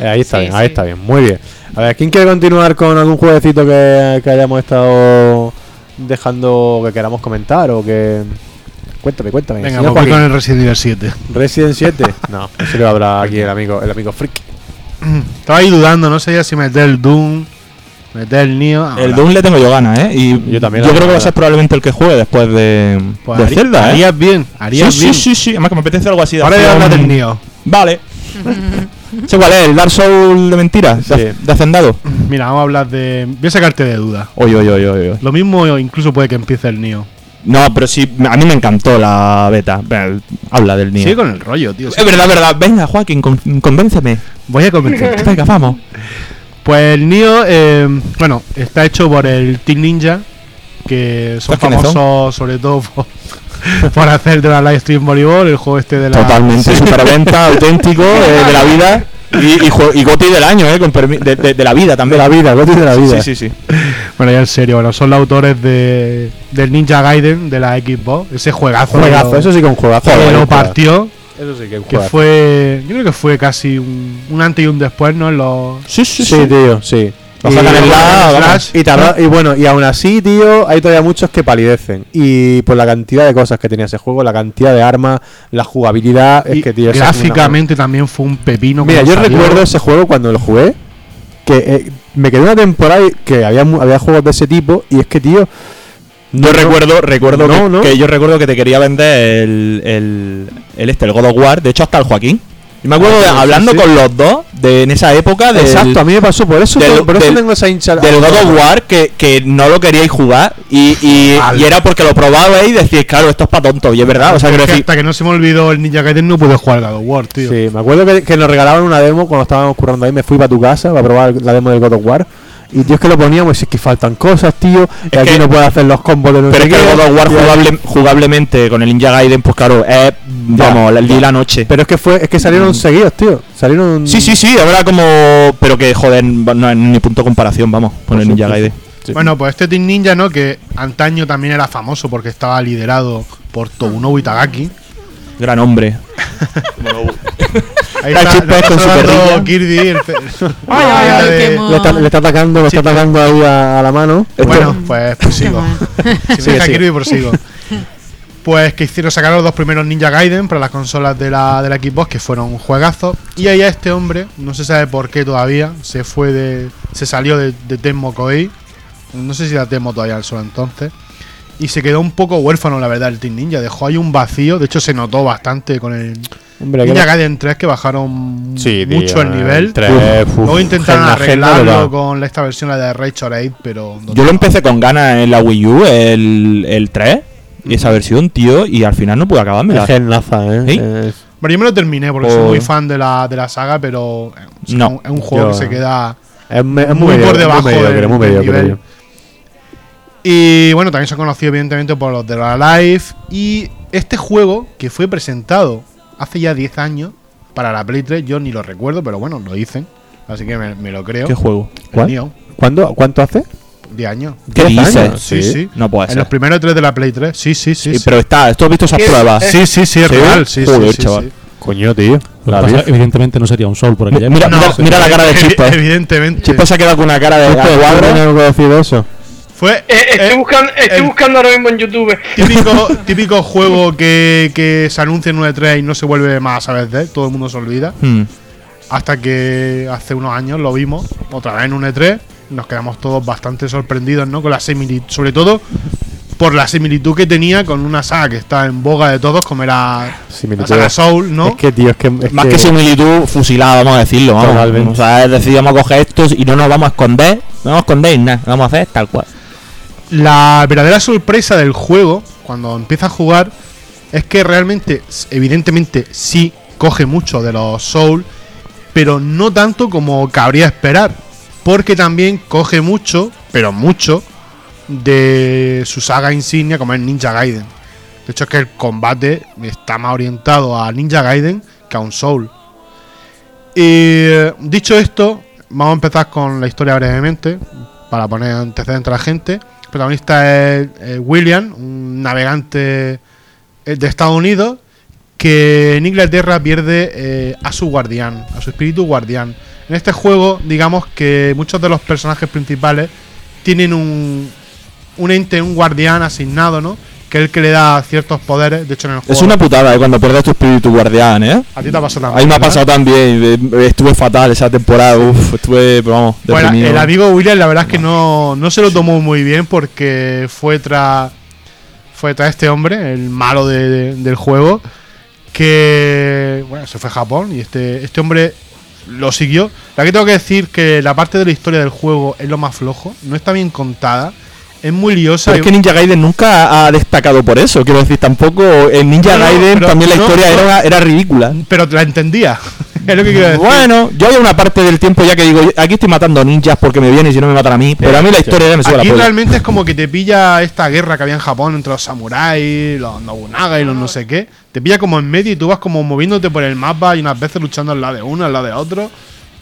Eh, ahí está Sí, bien, ahí sí. está bien, muy bien. A ver, ¿quién quiere continuar con algún jueguecito que, que hayamos estado dejando que queramos comentar o que... Cuéntame, cuéntame. Venga, señor pues con el Resident Evil 7. Resident 7. No, eso le va a hablar aquí el amigo, el amigo Freak. [CLEARS THROAT] Estaba ahí dudando, no sabía si meter el Doom, meter el Nio. El Ahora, Doom le tengo yo ganas, ¿eh? Y Yo también, Yo creo que va a ser probablemente el que juegue después de, pues de Zelda, ¿eh? Harías bien, Sí, harías sí, bien. sí, sí. Además que me apetece algo así de Ahora voy a hablar del Nio. Vale. [LAUGHS] ¿Sé cuál es? ¿El Dark Souls de mentiras? De, Sí. de Hacendado. Mira, vamos a hablar de. Voy a sacarte de duda. Oye, oye, oye, oye. Lo mismo incluso puede que empiece el Nio. No, pero sí, a mí me encantó la beta. Habla del niño. Sigue con el rollo, tío. Es verdad, verdad. Venga, Joaquín, con- convénceme. Voy a convencerte. [LAUGHS] Venga, vamos. Pues el Nio, eh, bueno, está hecho por el Team Ninja, que son famosos sobre todo por, [LAUGHS] por hacer de la live stream voleibol, el juego este de la... Totalmente superventa, auténtico, eh, de la vida. Y, y, y Goti del año, ¿eh? Con permi- de, de- de la vida De también. la vida, Goti de la vida. Sí, sí, sí. [LAUGHS] Bueno, ya en serio, bueno, son los autores de, del Ninja Gaiden de la Xbox, ese juegazo. Juegazo, que lo- eso sí que es un juegazo. que lo partió, Eso sí que es un que juegazo. fue, yo creo que fue casi un, un antes y un después, ¿no? En los... Sí, sí, Sí, tío, sí. Lo sacan en la- vamos. y, tarda- y bueno, y aún así, tío, hay todavía muchos que palidecen. Y por la cantidad de cosas que tenía ese juego, la cantidad de armas, la jugabilidad, y es que, tío, una- gráficamente también fue un pepino. Mira, yo salió. recuerdo ese juego cuando lo jugué. Que eh, me quedé una temporada y que había, había juegos de ese tipo. Y es que, tío. Yo no- recuerdo, recuerdo No, que, no. que yo recuerdo que te quería vender el, el, el este, el God of War. De hecho, hasta el Joaquín. Y me acuerdo Ah, de- sí, hablando sí. con los dos de, en esa época del, Exacto, a mí me pasó por eso. del- por eso del- tengo esa hincha. del God of War que, que no lo queríais jugar. Y, y, Vale. y era porque lo probabais y decís, claro, esto es para tonto. Y es verdad, o sea, que decir. hasta que no se me olvidó el Ninja Gaiden no pude jugar God of War, tío. Sí, me acuerdo que, que nos regalaban una demo cuando estábamos currando ahí. Me fui para tu casa para probar la demo del God of War. Y tío, es que lo poníamos y es que faltan cosas, tío. Y Es aquí que- no puedes hacer los combos de no Pero sé es que el God of War y- jugable- jugablemente con el Ninja Gaiden, pues claro, es, vamos, el día y la noche. Pero es que fue, es que salieron seguidos, tío. Salieron. Mm. Sí, sí, sí, ahora como. Pero que, joder, no es ni punto de comparación, vamos, con Pues el Ninja sí, Gaiden. sí. Bueno, pues este Team Ninja, ¿no? Que antaño también era famoso porque estaba liderado por Tobunobu Itagaki. Gran hombre. [LAUGHS] Ahí está, chispa le es con está su perrilla. Kirby, el pe- Ay, ay, [LAUGHS] ay, de- qué mo- Le está, le está atacando, le Sí, está pues. atacando ahí a, a la mano. Bueno, pues, pues Qué sigo. mal. [LAUGHS] Si me Sigue, deja sigue. Kirby, prosigo. Pues que hicieron sacar los dos primeros Ninja Gaiden para las consolas de la, de la Xbox, que fueron juegazos. Y ahí a este hombre, no se sabe por qué todavía, se fue de. se salió de, de Tecmo Koei. No sé si era Tecmo todavía al solo entonces. Y se quedó un poco huérfano, la verdad, el Team Ninja. Dejó ahí un vacío. De hecho, se notó bastante con el Hombre, Ninja Gaiden 3, que bajaron Sí, mucho tío, el nivel. tres, uf, Luego intentaron arreglarlo con la- esta versión, la de Rage or 8, pero. Yo lo empecé con ganas en la Wii U, el, el 3, y esa versión, tío, y al final no pude acabármela. Es naza, ¿eh? ¿Sí? Es- yo me lo terminé porque Oh. soy muy fan de la, de la saga, pero es No. un- es un juego Yo- que se queda Es, me- es muy medio- por debajo muy del- muy del mediocre, nivel. Y bueno, también se ha conocido evidentemente por los de la Live. Y este juego, que fue presentado hace ya 10 años para la Play 3, yo ni lo recuerdo, pero bueno, lo dicen. Así que me, me lo creo. ¿Qué juego? El ¿Cuál? Nioh, ¿Cuándo, ¿Cuánto hace? 10 años. ¿Qué ¿Diez dices? años? Sí, sí. No puede En ser. los primeros tres de la Play 3. Sí, sí, sí. Sí, sí. Pero está, ¿tú has visto esas pruebas? Sí, sí, sí, es ¿Sí? real. Sí, Joder, sí, chaval. sí. Coño, tío. La pasa, evidentemente no sería un Soul por aquella Mira, época. mira, mira la cara de Chispa. Evidentemente. Chispa se ha quedado con una cara de Esto cuadro. algo conocido eso. Fue Eh, estoy, eh, buscando, estoy el- buscando ahora mismo en YouTube. típico, [LAUGHS] típico juego que, que se anuncia en un E3 y no se vuelve más a saber de él. Todo el mundo se olvida. Hmm. Hasta que hace unos años lo vimos otra vez en un E3. y Nos quedamos todos bastante sorprendidos, ¿no? Con la similitud. Sobre todo por la similitud que tenía con una saga que está en boga de todos, como era la Similitud. saga Soul, ¿no? Es que, tío, es que. es Más que similitud, fusilada, vamos a decirlo. Vamos. Totalmente. O sea, es decir, vamos a coger estos y no nos vamos a esconder. No vamos a esconder nada. Vamos a hacer tal cual. La verdadera sorpresa del juego, cuando empiezas a jugar, es que realmente, evidentemente, sí coge mucho de los Soul, pero no tanto como cabría esperar. Porque también coge mucho, pero mucho, de su saga insignia como es Ninja Gaiden. De hecho, es que el combate está más orientado a Ninja Gaiden que a un Soul. Y dicho esto, vamos a empezar con la historia brevemente, para poner antecedentes a la gente. El protagonista es William, un navegante eh, de Estados Unidos, que en Inglaterra pierde eh, a su guardián, a su espíritu guardián. En este juego, digamos que muchos de los personajes principales tienen un, un ente, un guardián asignado, ¿no? Que es el que le da ciertos poderes. De hecho, en el juego. Es una putada, ¿eh? Cuando pierdes tu espíritu guardián, ¿eh? A ti te ha pasado también. Ahí me ha pasado también. eh, Estuve fatal esa temporada. Uf, estuve, vamos, Bueno, deprimido. el amigo William, la verdad es que no, no se lo tomó muy bien porque fue tras fue tras este hombre, el malo de- de- del juego, que bueno, se fue a Japón y este, este hombre lo siguió. La que tengo que decir que la parte de la historia del juego es lo más flojo, no está bien contada, es muy liosa. Pero es que Ninja Gaiden nunca ha destacado por eso. Quiero decir, tampoco en Ninja No, Gaiden también la no, historia no. Era, era ridícula. pero la entendía. [LAUGHS] es lo que quiero decir. Bueno, yo hay una parte del tiempo ya que digo, aquí estoy matando ninjas porque me vienen y si no me matan a mí. Pero a mí la historia ya me sube la Aquí realmente es como que te pilla esta guerra que había en Japón entre los samuráis, los Nobunaga y los no sé qué. Te pilla como en medio y tú vas como moviéndote por el mapa y unas veces luchando al lado de uno, al lado de otro.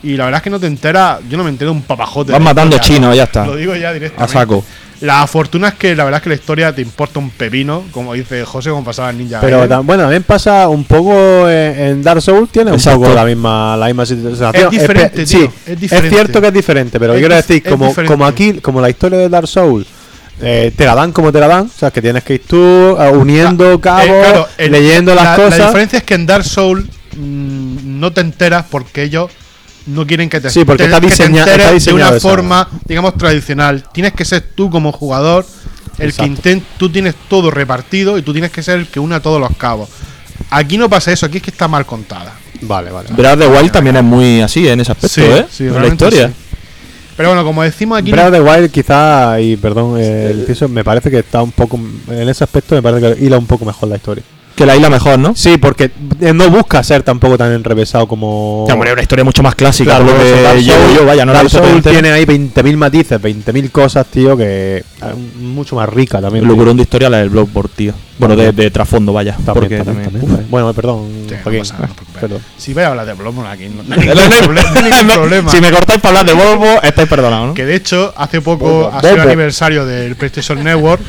Y la verdad es que no te enteras, yo no me entero un papajote. Vas matando chinos, ¿no? ya está. Lo digo ya A directamente. saco. La fortuna es que la verdad es que la historia te importa un pepino, como dice José, como pasaba en Ninja Pero bueno, también pasa un poco en, en Dark Souls, tiene Exacto. un poco la misma, la misma situación. Es diferente, Espe- tío, sí, es diferente. cierto que es diferente, pero Es quiero decir, es como, como aquí, como la historia de Dark Souls, eh, te la dan como te la dan, o sea, que tienes que ir tú eh, uniendo cabos, Eh, claro, el- leyendo las la, cosas. La diferencia es que en Dark Souls mm, no te enteras porque ellos no quieren que te, Sí, porque te- está que te diseña- enteres está de una forma, digamos, tradicional. Tienes que ser tú como jugador el Exacto. que intenta, tú tienes todo repartido y tú tienes que ser el que una todos los cabos. Aquí no pasa eso, aquí es que está mal contada. Vale, vale. Breath of the Wild también es muy así en ese aspecto, Sí, ¿eh? sí, en la historia. sí. Pero bueno, como decimos aquí, Breath of the Wild quizá, y perdón, eh, el inciso, me parece que está un poco, en ese aspecto me parece que hila un poco mejor la historia. Que la isla mejor, ¿no? Sí, porque eh, no busca ser tampoco tan enrevesado como... Ya, hombre, una historia mucho más clásica, Claro, lo que llevo yo, vaya, no Dark tiene ahí 20.000 matices, 20.000 cosas, tío, que eh, mucho más rica también. Locurón de historia, la del Bloodborne, tío. Bueno, de, trasfondo, vaya. También, porque también, también. también. Uf. Bueno, perdón, Sí, Joaquín. nada. Perdón. si vais a hablar de Bloodborne aquí, no, no, [LAUGHS] hay problema. Si me cortáis para hablar de Volvo, estáis perdonados, ¿no? Que de hecho, hace poco ha sido el aniversario del PlayStation Network.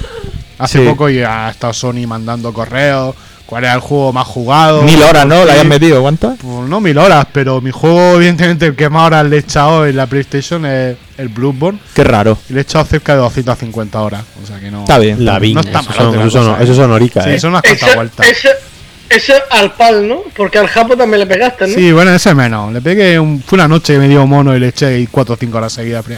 Hace Sí. poco y ha estado Sony mandando correos. ¿Cuál era el juego más jugado? Mil horas, ¿no? ¿La hayas metido? ¿Cuántas? Pues no mil horas, pero mi juego, [LAUGHS] evidentemente, el que más horas le he echado en la PlayStation es el Bloodborne. Qué raro. Y le he echado cerca de 250 horas. O sea que no. Está bien. La Vin, No está eso, son, eso, son, cosa, eso son horicas, Sí, eh. son unas cuantas vueltas. eso, eso al pal, ¿no? Porque al Japo también le pegaste, ¿no? Sí, bueno, ese menos. Le pegué un, fue una noche que me dio mono y le eché 4 o 5 horas seguidas. [LAUGHS]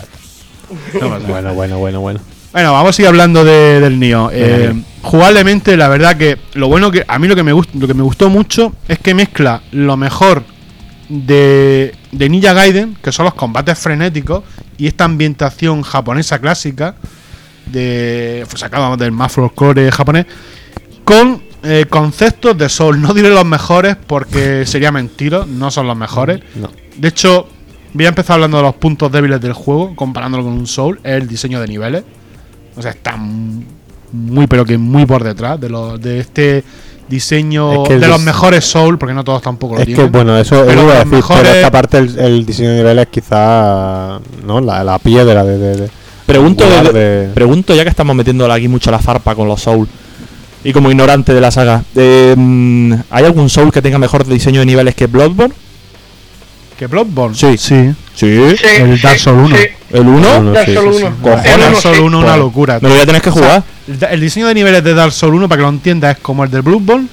No pasa nada. Bueno, bueno, bueno, bueno. Bueno, vamos a seguir hablando de- del Nio. Venga, jugablemente, la verdad que lo bueno que a mí lo que me gust- lo que me gustó mucho es que mezcla lo mejor de, de Ninja Gaiden, que son los combates frenéticos y esta ambientación japonesa clásica de pues, sacado del más folclore japonés, con eh, conceptos de Soul. No diré los mejores porque sería mentira, no son los mejores. No. De hecho, voy a empezar hablando de los puntos débiles del juego, comparándolo con un Soul, es el diseño de niveles. O sea, está muy, pero que muy por detrás de, lo- de este diseño Es que el de los dis- mejor Soul, porque no todos tampoco lo Es que tienen. bueno, eso Pero eso iba a decir, mejores- pero esta parte el, el diseño de niveles quizá no la, la piedra de, de- de- Pregunto, angular de- de- pregunto, ya que estamos metiendo aquí mucho la zarpa con los Soul y como ignorante de la saga, eh, mm, ¿hay algún Soul que tenga mejor diseño de niveles que Bloodborne? ¿Que Bloodborne? Sí. Sí. Sí. El Dark Souls 1. sí. ¿El 1? Uno, Dark Souls sí, sí. 1. Cojones, El Dark uno, Souls sí. 1 una locura. Me lo voy a tener que O sea, jugar. El, diseño de niveles de Dark Souls 1, para que lo entiendas, es como el del Bloodborne.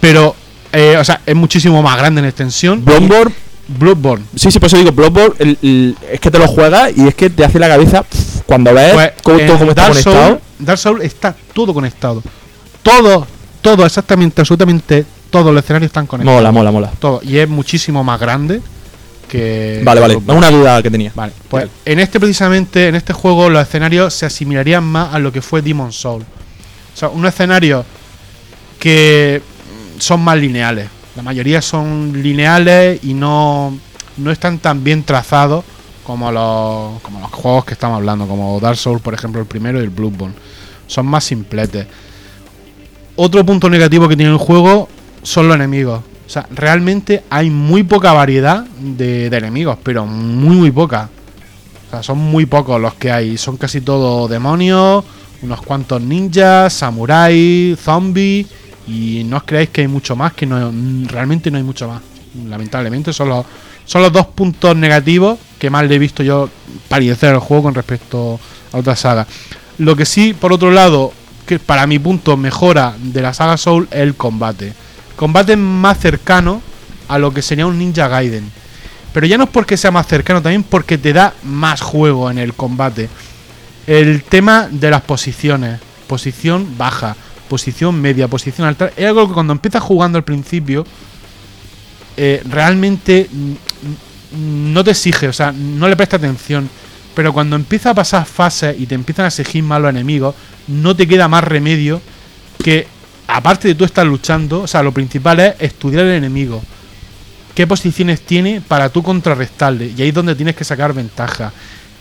Pero, eh, o sea, es muchísimo más grande en extensión. Bloodborne, Bloodborne. sí, sí, por eso digo, Bloodborne el- el- es que te lo juegas y es que te hace la cabeza pff, cuando ves Pues, cómo, todo cómo está Dark conectado. Souls, Dark Souls está todo conectado. Todo, todo, exactamente, absolutamente todos los escenarios están conectados. Mola, mola, mola. Todo. Y es muchísimo más grande que. Vale, vale. Una duda que tenía. Vale, pues en este precisamente, en este juego, los escenarios se asimilarían más a lo que fue Demon Soul. O sea, un escenario que son más lineales. La mayoría son lineales y no, no están tan bien trazados como los, como los juegos que estamos hablando, como Dark Souls, por ejemplo, el primero y el Bloodborne. Son más simpletes. Otro punto negativo que tiene el juego son los enemigos. O sea, realmente hay muy poca variedad de, enemigos, pero muy, muy poca. O sea, son muy pocos los que hay. Son casi todos demonios, unos cuantos ninjas, samuráis, zombies. Y no os creáis que hay mucho más, que no, realmente no hay mucho más. Lamentablemente son los, son los dos puntos negativos que más le he visto yo palidecer al juego con respecto a otra saga. Lo que sí, por otro lado, que para mi punto mejora de la saga Soul es el combate. Combate más cercano a lo que sería un Ninja Gaiden. Pero ya no es porque sea más cercano, también porque te da más juego en el combate. El tema de las posiciones. Posición baja, posición media, posición alta. Es algo que cuando empiezas jugando al principio, eh, realmente no te exige, o sea, no le presta atención. Pero cuando empieza a pasar fases y te empiezan a exigir más los enemigos, no te queda más remedio que, aparte de tú estar luchando, o sea, lo principal es estudiar el enemigo. ¿Qué posiciones tiene para tú contrarrestarle? Y ahí es donde tienes que sacar ventaja.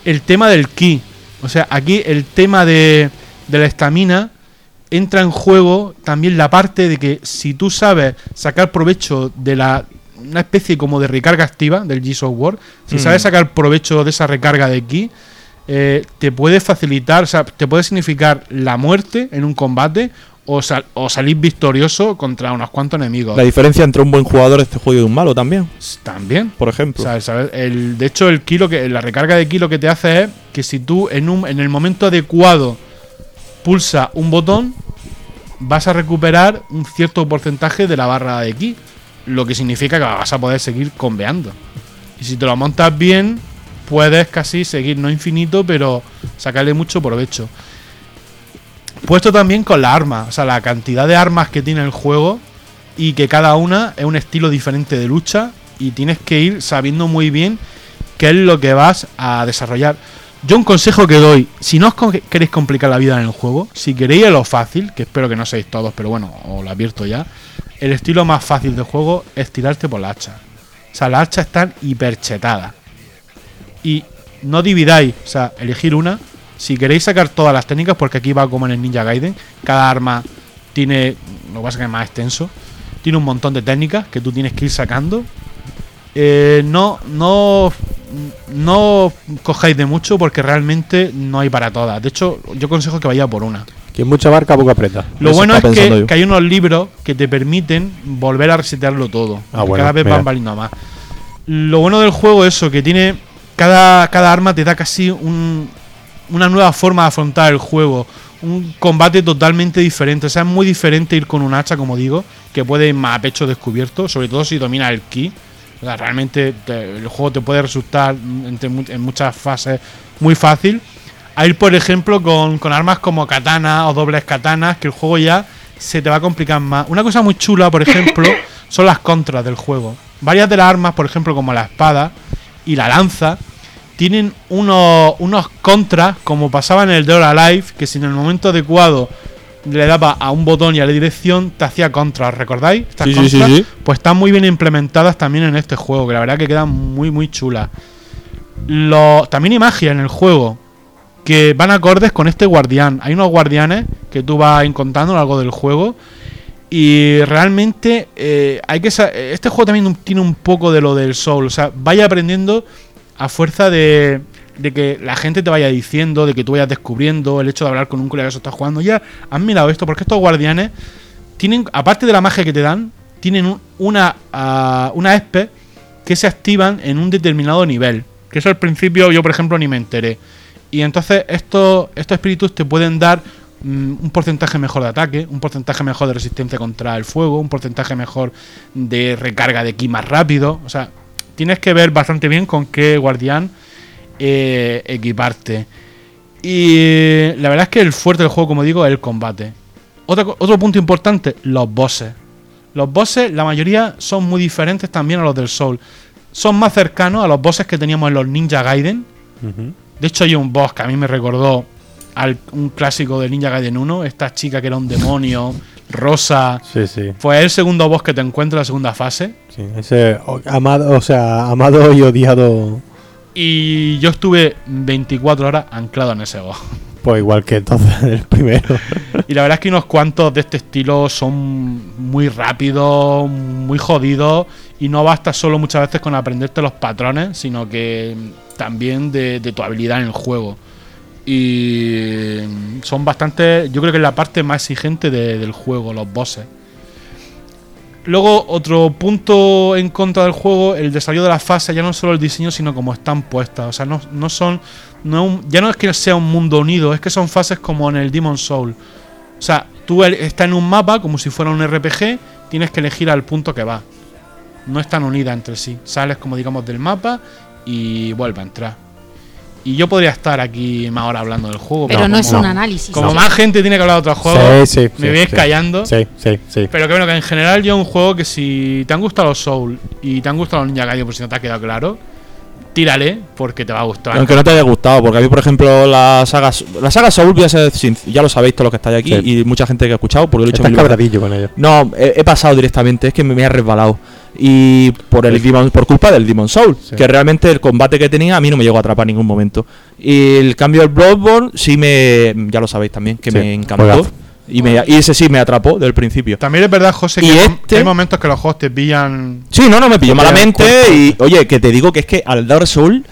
El tema del ki. O sea, aquí el tema de, de la estamina entra en juego también la parte de que si tú sabes sacar provecho de la una especie como de recarga activa del Gears of War, si Mm. sabes sacar provecho de esa recarga de ki, eh, te puede facilitar, o sea, te puede significar la muerte en un combate o, sal- o salir victorioso contra unos cuantos enemigos. La diferencia entre un buen jugador de este juego y un malo también, También. por ejemplo. El, de hecho, el kilo que, la recarga de kilo que te hace es que si tú en, un, en el momento adecuado pulsa un botón, vas a recuperar un cierto porcentaje de la barra de ki. Lo que significa que vas a poder seguir conveando. Y si te lo montas bien, puedes casi seguir, no infinito, pero sacarle mucho provecho. Puesto también con la arma, o sea, la cantidad de armas que tiene el juego y que cada una es un estilo diferente de lucha y tienes que ir sabiendo muy bien qué es lo que vas a desarrollar. Yo un consejo que doy, si no os queréis complicar la vida en el juego, si queréis lo fácil, que espero que no seáis todos, pero bueno, os lo advierto ya, el estilo más fácil de juego es tirarte por la hacha. O sea, las hachas están hiperchetadas. Y no dividáis, o sea, elegir una. Si queréis sacar todas las técnicas, porque aquí va como en el Ninja Gaiden, cada arma tiene, lo que pasa es que es más extenso, tiene un montón de técnicas que tú tienes que ir sacando. Eh, no, no, no cojáis de mucho porque realmente no hay para todas. De hecho, yo aconsejo que vaya por una. Quien mucha barca, poco aprieta. Lo Eso bueno es que, hay unos libros que te permiten volver a resetearlo todo. Ah, bueno, cada vez mira. van valiendo más. Lo bueno del juego es eso, que tiene. Cada, cada arma te da casi un- una nueva forma de afrontar el juego. Un combate totalmente diferente. O sea, es muy diferente ir con un hacha, como digo, que puede ir más a pecho descubierto, sobre todo si domina el ki. O sea, realmente te- el juego te puede resultar entre en muchas fases muy fácil. A ir, por ejemplo, con, con armas como katana o dobles katanas, que el juego ya se te va a complicar más. Una cosa muy chula, por ejemplo, [COUGHS] son las contras del juego. Varias de las armas, por ejemplo, como la espada y la lanza, tienen unos, unos contras, como pasaba en el Dead Alive, que si en el momento adecuado le daba a un botón y a la dirección, te hacía contras, ¿recordáis? Estas Sí, contras, sí. Pues están muy bien implementadas también en este juego, que la verdad que quedan muy, muy chulas. Lo, también hay magia en el juego, que van acordes con este guardián. Hay unos guardianes que tú vas encontrando a lo largo del juego. Y realmente eh, hay que este juego también tiene un poco de lo del soul. O sea, vaya aprendiendo a fuerza de, que la gente te vaya diciendo, de que tú vayas descubriendo, el hecho de hablar con un colega que se está jugando. Ya has mirado esto, porque estos guardianes tienen, aparte de la magia que te dan, tienen un- una, ah, una espe que se activan en un determinado nivel. Que eso al principio yo, por ejemplo, ni me enteré. Y entonces estos, estos espíritus te pueden dar mm, un porcentaje mejor de ataque, un porcentaje mejor de resistencia contra el fuego, un porcentaje mejor de recarga de ki más rápido. O sea, tienes que ver bastante bien con qué guardián eh, equiparte. Y la verdad es que el fuerte del juego, como digo, es el combate. Otra co- otro punto importante, los bosses. Los bosses, la mayoría son muy diferentes también a los del Soul. Son más cercanos a los bosses que teníamos en los Ninja Gaiden. De hecho, hay un boss que a mí me recordó al un clásico de Ninja Gaiden 1. Esta chica que era un demonio, rosa. Sí, sí. Fue el segundo boss que te encuentras en la segunda fase. sí. Ese amado, o sea, amado y odiado, Y yo estuve 24 horas anclado en ese boss. pues igual que entonces [LAUGHS] el primero. Y la verdad es que unos cuantos de este estilo son muy rápidos, muy jodidos. Y no basta solo muchas veces con aprenderte los patrones, sino que también de, de tu habilidad en el juego. Y son bastante. Yo creo que es la parte más exigente de- del juego, los bosses. Luego, otro punto en contra del juego, el desarrollo de las fases, ya no solo el diseño, sino como están puestas. O sea, no, no son. No ya no es que sea un mundo unido, es que son fases como en el Demon Soul. O sea, tú estás en un mapa como si fuera un RPG, tienes que elegir al punto que va. No están unidas entre sí. Sales, como digamos, del mapa y vuelve a entrar. Y yo podría estar aquí más ahora hablando del juego. Pero no es un análisis. Como ¿no? más gente tiene que hablar de otros juegos, Sí, sí, me sí, veis sí. callando. Sí, sí, sí. Pero que bueno, que en general yo es un juego que si te han gustado los Soul y te han gustado los Ninja Gaiden, por si no te ha quedado claro, tírale porque te va a gustar. Aunque no te haya gustado, porque a mí, por ejemplo, la saga, la saga Soul, voy a ser ya lo sabéis todos los que estáis aquí Sí. y mucha gente que ha escuchado, porque lo he dicho Estás mil veces. cabradillo con ello. No, he, he pasado directamente, es que me, me ha resbalado. Y por el Demon- por culpa del Demon Soul, Sí. que realmente el combate que tenía a mí no me llegó a atrapar en ningún momento. Y el cambio del Bloodborne sí me ya lo sabéis también que Sí, me encantó. Y, me, y ese sí me atrapó del principio. También es verdad, José, que hay- este- hay momentos que los juegos te pillan. Sí, no, no me pilló malamente. Y oye, que te digo que es que al Dark Soul,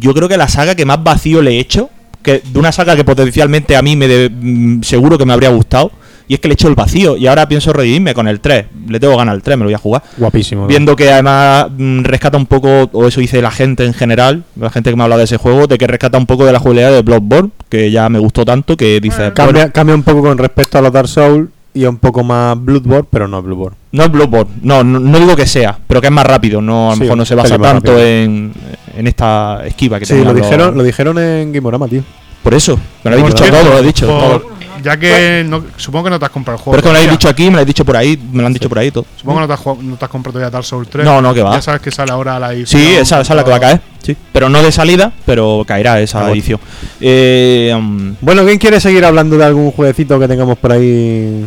yo creo que la saga que más vacío le he hecho, que de una saga que potencialmente a mí me de- mm, seguro que me habría gustado, y es que le he hecho el vacío. Y ahora pienso redimirme con el 3. Le tengo ganas al 3, me lo voy a jugar. Guapísimo. ¿no? Viendo que además mm, rescata un poco, o eso dice la gente en general, la gente que me ha hablado de ese juego, de que rescata un poco de la jugabilidad de Bloodborne, que ya me gustó tanto que dice, Cambia, bueno, cambia un poco con respecto a los Dark Souls y un poco más Bloodborne, pero no Bloodborne. no es Bloodborne, no, no, no digo que sea, pero que es más rápido, no a lo Sí, mejor no se basa tanto en, en esta esquiva que Sí, lo los- dijeron, lo dijeron en Gamorama, tío. Por eso, me lo habéis dicho todo, lo he dicho. por- todo. Ya que no- supongo que no te has comprado el juego. Pero es que me lo habéis dicho aquí, me lo habéis dicho por ahí, me lo han dicho por ahí todo. Supongo que no te, has, jugado- no te has comprado todavía Dark Souls 3. No, no, que va. Ya sabes que sale ahora la edición. Sí, esa, esa es la que va a caer, sí. Pero no de salida, pero caerá esa Ah, bueno. edición. Eh, mm, Bueno, ¿quién quiere seguir hablando de algún jueguecito que tengamos por ahí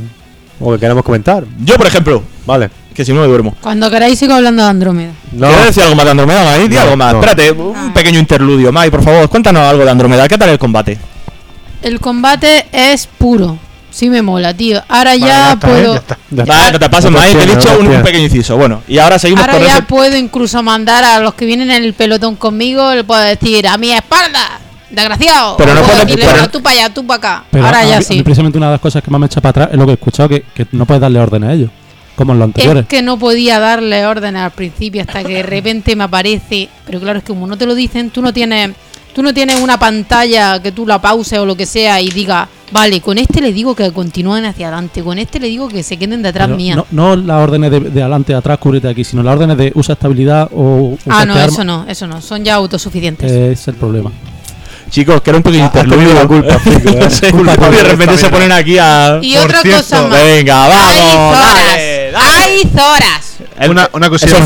o que queramos comentar? yo, por ejemplo, Vale. Que si no me duermo. Cuando queráis sigo hablando de Andrómeda. No, ¿Quieres decir algo más de Andromeda, Mai? Di No, algo más. no. Espérate, un pequeño interludio, Mai, por favor, cuéntanos algo de Andromeda. ¿Qué tal el combate? El combate es puro. Sí me mola, tío. Ahora Vale, ya, está, ¿eh? puedo. Ya está. ya Vale, no te pases, Mai, te he dicho un, un pequeño inciso. Bueno, y ahora seguimos Ahora con ya ese... puedo incluso mandar a los que vienen en el pelotón conmigo, le puedo decir a mi espalda, desgraciado. Pero no puedes- decirle, pero- "Va, tú para allá, tú para acá. Pero Ahora a ya mí- sí. mí precisamente una de las cosas que más me echa para atrás es lo que he escuchado, que, que no puedes darle órdenes a ellos, como en los anteriores. Es que no podía darle órdenes al principio hasta que de repente me aparece. Pero claro, es que como no te lo dicen, tú no tienes, tú no tienes una pantalla que tú la pauses o lo que sea y diga, vale, con este le digo que continúen hacia adelante, con este le digo que se queden detrás Pero mía. no, no las órdenes de, de adelante, atrás, cúbrete aquí, sino las órdenes de usa estabilidad o usa ah, no, este arma. eso no, eso no. Son ya autosuficientes. Es el problema. Chicos, que era un pequeño tenido interludio. la culpa, Frico, ¿eh? No sé, Culpa y de repente se ponen aquí a... y por otra cierto, cosa más. Venga, vamos, Hay zoras. Una, una cosilla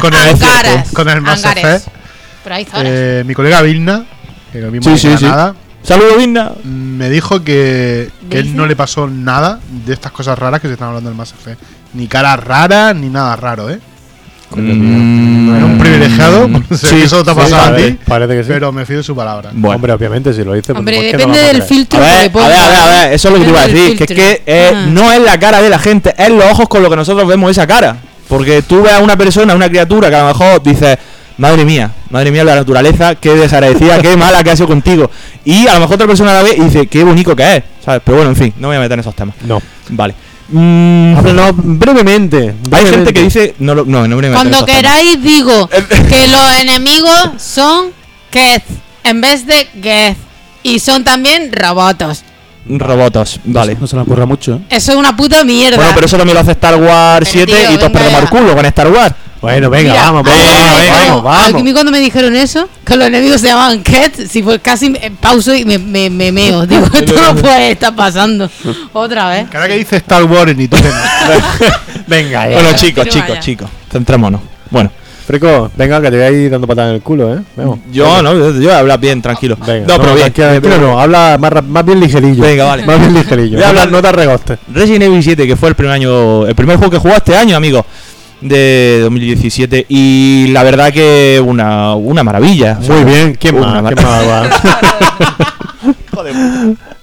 con el, Hangares. con el Mass. Effect. Pero hay zoras. Eh, mi colega Vilna, que lo mismo Sí, sí, sí. Granada, Saludos, Digna. Me dijo que, que él no le pasó nada de estas cosas raras que se están hablando del Mass Effect. Ni cara rara, ni nada raro, ¿eh? Mm, un privilegiado, [LAUGHS] no sé sí, si eso te ha sí, pasado a ti, parece que sí. pero me fío de su palabra. Bueno. Hombre, obviamente, si lo dice. pues, Hombre, ¿por qué no depende del a filtro A ver, a ver, a ver, a ver, eso es lo que te iba a decir, que es que eh, Ah. no es la cara de la gente, es los ojos con lo que nosotros vemos esa cara. Porque tú ves a una persona, una criatura que a lo mejor dices, madre mía, madre mía la naturaleza, qué desagradecida, qué [LAUGHS] mala que ha sido contigo. Y a lo mejor otra persona la ve y dice, qué bonito que es, ¿sabes? Pero bueno, en fin, no me voy a meter en esos temas. No. Vale. Mm, Háblanos brevemente. hay gente que brevemente. dice, no, no, no en Cuando queráis digo [LAUGHS] que los enemigos son Keth en vez de Geth. Y son también robotos. Robotos, vale. No se le ocurra mucho, ¿eh? Eso es una puta mierda. Bueno, pero eso también lo hace Star Wars Pero, 7 tío, y todos perdemos el culo con Star Wars. Bueno, venga, Mira, vamos, vamos, vamos, no, vamos, A mí cuando me dijeron eso, que los enemigos se llamaban Keth, si fue casi me- pauso y me, me, me meo. [LAUGHS] Digo, esto [LAUGHS] no puede estar pasando. Otra vez. Cara que dice Star Wars ni tú. [LAUGHS] Venga, ya. Bueno, chicos, Pero chicos, vaya. chicos, centrémonos. Bueno, Freco, venga, que te voy a ir dando patadas en el culo, ¿eh? Vamos. yo no, yo, yo hablar bien, tranquilo. Venga, no, pero bien. tranquilo, no, habla más, ra- más bien ligerillo. Venga, vale. Más bien ligerillo. Voy a no, hablar- te- no te arregostes. Resident Evil 7, que fue el primer año, el primer juego que jugó este año, amigo, de 2017. Y la verdad que una, una maravilla. O sea, Muy bien, ¿quién una más? [LAUGHS]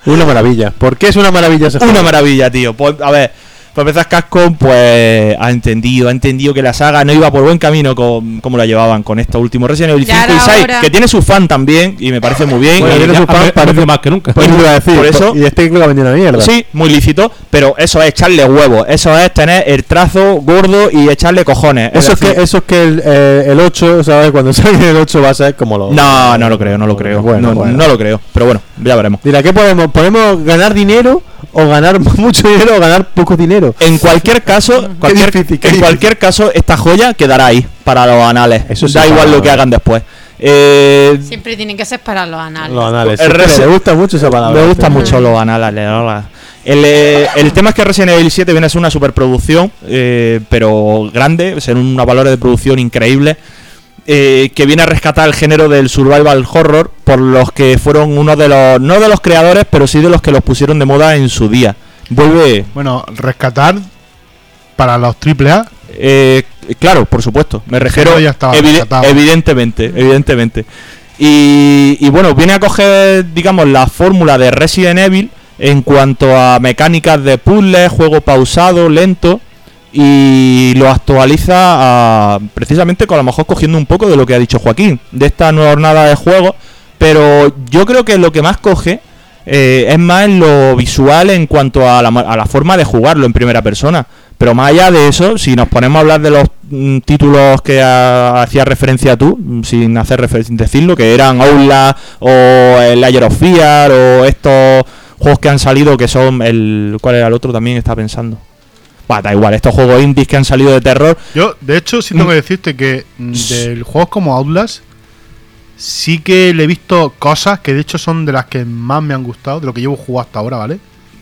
Una maravilla. ¿Por qué es una maravilla ese Una maravilla, tío. Pues, a ver, para empezar, Capcom, pues ha entendido, ha entendido que la saga no iba por buen camino con, como la llevaban con estos últimos Resident Evil Ya 5 y era 6, hora. que tiene su fan también, y me parece muy bien. Bueno, y tiene ya- su fan, Parece más que nunca. Pues a decir, por eso- Y este ha vendido una mierda. Sí, muy lícito, pero eso es echarle huevos, eso es tener el trazo gordo y echarle cojones. Eso es, decir, que, eso es que el, eh, el 8, ¿sabes? Cuando [LAUGHS] salga el 8 va a ser como lo. No, no lo creo, no lo creo. Bueno, no, bueno. no lo creo, pero bueno, ya veremos. Mira, ¿qué podemos? ¿Podemos ganar dinero o ganar [LAUGHS] mucho dinero o ganar poco dinero? En cualquier caso, cualquier, difícil, qué en cualquier caso, esta joya quedará ahí para los anales. Eso sí, da igual lo que hagan después. Eh, Siempre tienen que ser para los anales. Los anales. Le gusta mucho esa palabra. me gusta mucho los anales. El, eh, el tema es que Resident Evil 7 viene a ser una superproducción, eh, pero grande, ser una valores de producción increíble, eh, que viene a rescatar el género del survival horror, por los que fueron uno de los, no de los creadores, pero sí de los que los pusieron de moda en su día. Vuelve, Bueno, rescatar para los AAA. eh, claro, por supuesto, me refiero ya estaba rescatado. evidentemente, evidentemente. Y, y bueno, viene a coger, digamos, la fórmula de Resident Evil en cuanto a mecánicas de puzzles, juego pausado, lento, y lo actualiza a- precisamente con a lo mejor cogiendo un poco de lo que ha dicho Joaquín, de esta nueva jornada de juego, pero yo creo que lo que más coge eh, es más en lo visual en cuanto a la, ma- a la forma de jugarlo en primera persona. Pero más allá de eso, si nos ponemos a hablar de los mm, títulos que ha- hacías referencia tú, mm, sin hacer sin decirlo, que eran Aula o el Layer of Fear o estos juegos que han salido que son el... ¿Cuál era el otro también? Estaba pensando. Bah, da igual, estos juegos indies que han salido de terror. Yo, de hecho, sí tengo Mm. que decirte que del juegos como Outlast sí que le he visto cosas que de hecho son de las que más me han gustado, de lo que llevo jugado hasta ahora, ¿vale?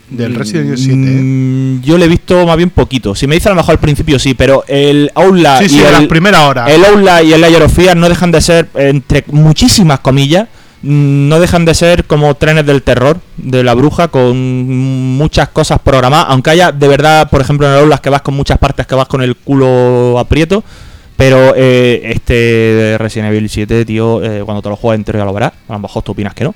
Del Resident Evil 7, ¿eh? Mm, Yo le he visto más bien poquito. Si me dice a lo mejor al principio sí, pero el Aula Sí, y sí, de las el, primeras horas. el Aula y el Layer of Fear no dejan de ser, entre muchísimas comillas, mm, no dejan de ser como trenes del terror de la bruja con muchas cosas programadas, aunque haya de verdad, por ejemplo, en el Aula que vas con muchas partes que vas con el culo aprieto. Pero eh, este Resident Evil 7, tío, eh, cuando te lo juegas entero ya lo verás. A lo mejor tú opinas que no.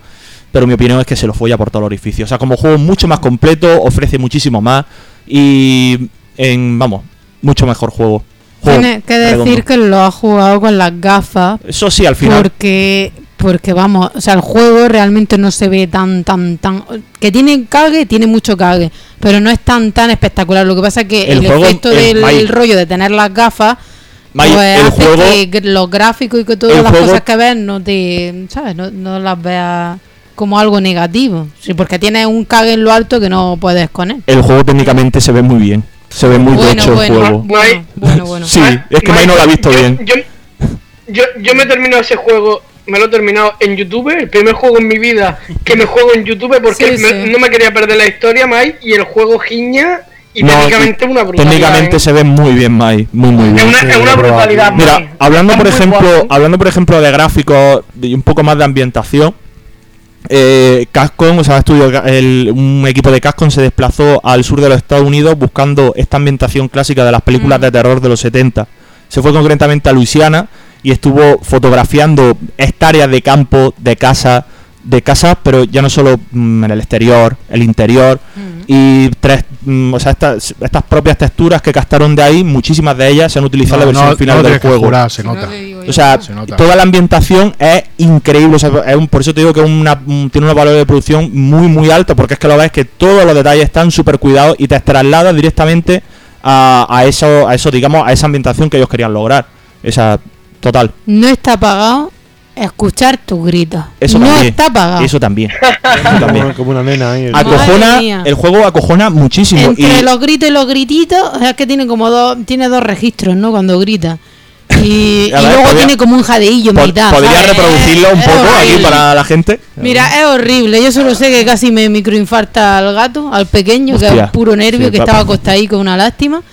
Pero mi opinión es que se lo folla por todo el orificio. O sea, como juego mucho más completo, ofrece muchísimo más. Y en, vamos, mucho mejor juego. Juego Tiene que decir redondo. que lo ha jugado con las gafas Eso sí, al final. porque porque vamos, o sea, el juego realmente no se ve tan tan tan que tiene cague, tiene mucho cague, pero no es tan tan espectacular. Lo que pasa es que El el, juego, efecto el del rollo de tener las gafas Mai, pues el hace juego- que los gráficos y que todas las juego- cosas que ves no te, ¿sabes? No, no las veas como algo negativo, sí, porque tienes un cague en lo alto que no puedes con él. El juego técnicamente se ve muy bien. Se ve muy bueno, tocho el juego. bueno, bueno, bueno. Sí, es que Mai no lo ha visto yo, bien. Yo, yo, yo me termino ese juego, me lo he terminado en YouTube, el primer juego en mi vida que me juego en YouTube porque Sí, me- sí. no me quería perder la historia, Mai, y el juego giña y No, técnicamente y- una brutalidad. Técnicamente ¿eh? se ve muy bien, Mai. Muy, muy Es bien. una, es una brutalidad. Mira, hablando Está por ejemplo, guapo. hablando por ejemplo de gráficos y un poco más de ambientación, eh, Capcom, o sea, estudio, el- un equipo de Capcom se desplazó al sur de los Estados Unidos buscando esta ambientación clásica de las películas Mm. de terror de los 70. Se fue concretamente a Luisiana y estuvo fotografiando hectáreas de campo, de casa, de casas, pero ya no solo mm, en el exterior, el interior Mm. y tres, mm, o sea, estas, estas propias texturas que captaron de ahí, muchísimas de ellas se han utilizado en la versión final no del juego. jurar, se nota. O sea, Se nota. toda la ambientación es increíble. o sea, es un- por eso te digo que es una, un- tiene un valor de producción muy, muy alto. Porque es que lo ves que todos los detalles están súper cuidados y te trasladas directamente a, a eso, a eso, digamos, a esa ambientación que ellos querían lograr. Esa, total. no está pagado escuchar tus gritos. Eso no también. está pagado. Eso también. [LAUGHS] Eso también. Como, como una nena ahí. Acojona, el juego acojona muchísimo. Entre y los gritos y los grititos, o sea, es que tiene como dos, tiene dos registros, ¿no? Cuando grita. [LAUGHS] Y, y ver, luego podría- tiene como un jadeillo en mitad. podría ¿sabes? reproducirlo un Es poco aquí horrible. para la gente. Mira, es horrible. Yo solo sé que casi me microinfarta al gato, al pequeño, que Hostia. es puro nervio, Sí, que pa- estaba acostadico, una lástima.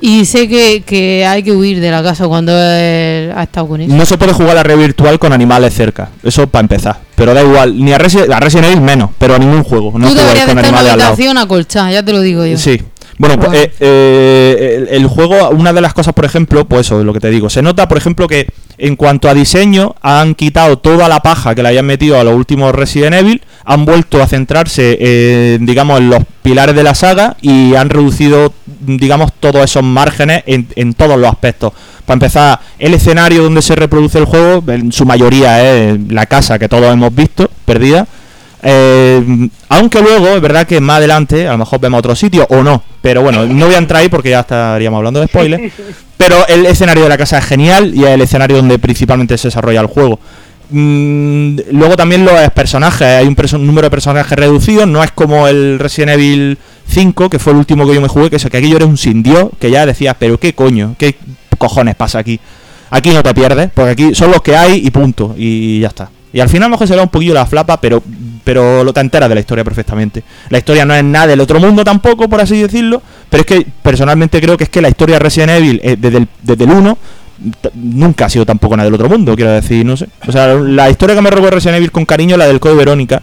Y sé que, que hay que huir de la casa cuando él ha estado con eso. No se puede jugar a la red virtual con animales cerca. Eso para empezar. Pero da igual. Ni a, Resi- a Resident Evil menos. Pero a ningún juego. No Tú deberías de con estar en habitación acolchada, ya te lo digo yo. Sí. Bueno, pues, eh, eh, el, el juego, una de las cosas, por ejemplo, pues eso, lo que te digo, se nota, por ejemplo, que en cuanto a diseño, han quitado toda la paja que le habían metido a los últimos Resident Evil, han vuelto a centrarse, eh, digamos, en los pilares de la saga y han reducido, digamos, todos esos márgenes en, en todos los aspectos. Para empezar, el escenario donde se reproduce el juego, en su mayoría es la casa que todos hemos visto, perdida. Eh, aunque luego, es verdad que más adelante, a lo mejor vemos otro sitio o no. Pero bueno, no voy a entrar ahí porque ya estaríamos hablando de spoilers. [LAUGHS] Pero el escenario de la casa es genial y es el escenario donde principalmente se desarrolla el juego. Mm, luego también los personajes, hay un número de personajes reducido, no es como el Resident Evil 5, que fue el último que yo me jugué, que es que aquello era un sin Dios, que ya decías, pero qué coño, qué cojones pasa aquí. Aquí no te pierdes, porque aquí son los que hay y punto, y ya está. Y al final mejor se da un poquillo la flapa, pero, pero lo te enteras de la historia perfectamente. La historia no es nada del otro mundo tampoco, por así decirlo, pero es que personalmente creo que es que la historia de Resident Evil, eh, desde, el, desde el 1, t- nunca ha sido tampoco nada del otro mundo, quiero decir, no sé. O sea, la historia que me recuerda Resident Evil con cariño es la del Code Verónica,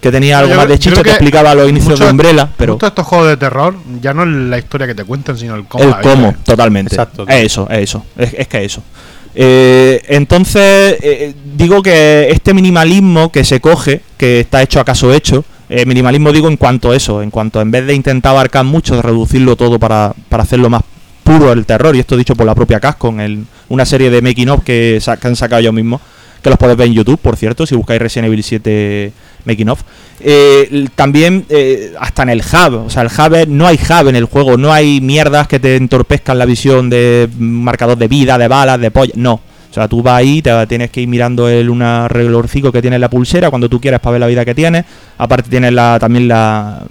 que tenía algo Yo- más de chicha, te que explicaba los inicios de Umbrella, pero de estos juegos de terror ya no es la historia que te cuentan, sino el cómo. el cómo, totalmente. Exacto. Es eso, es eso. Es, es que eso. Eh, entonces, eh, digo que este minimalismo que se coge, que está hecho acaso hecho, eh, minimalismo digo en cuanto a eso, en cuanto en vez de intentar abarcar mucho, de reducirlo todo para, para hacerlo más puro el terror, y esto dicho por la propia Capcom, el, una serie de making of que, han sacado ellos mismos, que los podéis ver en YouTube, por cierto, si buscáis Resident Evil 7 making of. Eh, también eh, hasta en el hub, o sea, el hub no hay hub en el juego, no hay mierdas que te entorpezcan la visión de mm, marcador de vida, de balas, de polla, no. O sea, tú vas ahí, te tienes que ir mirando el una relorcico que tiene en la pulsera cuando tú quieras para ver la vida que tienes. Aparte tienes la también la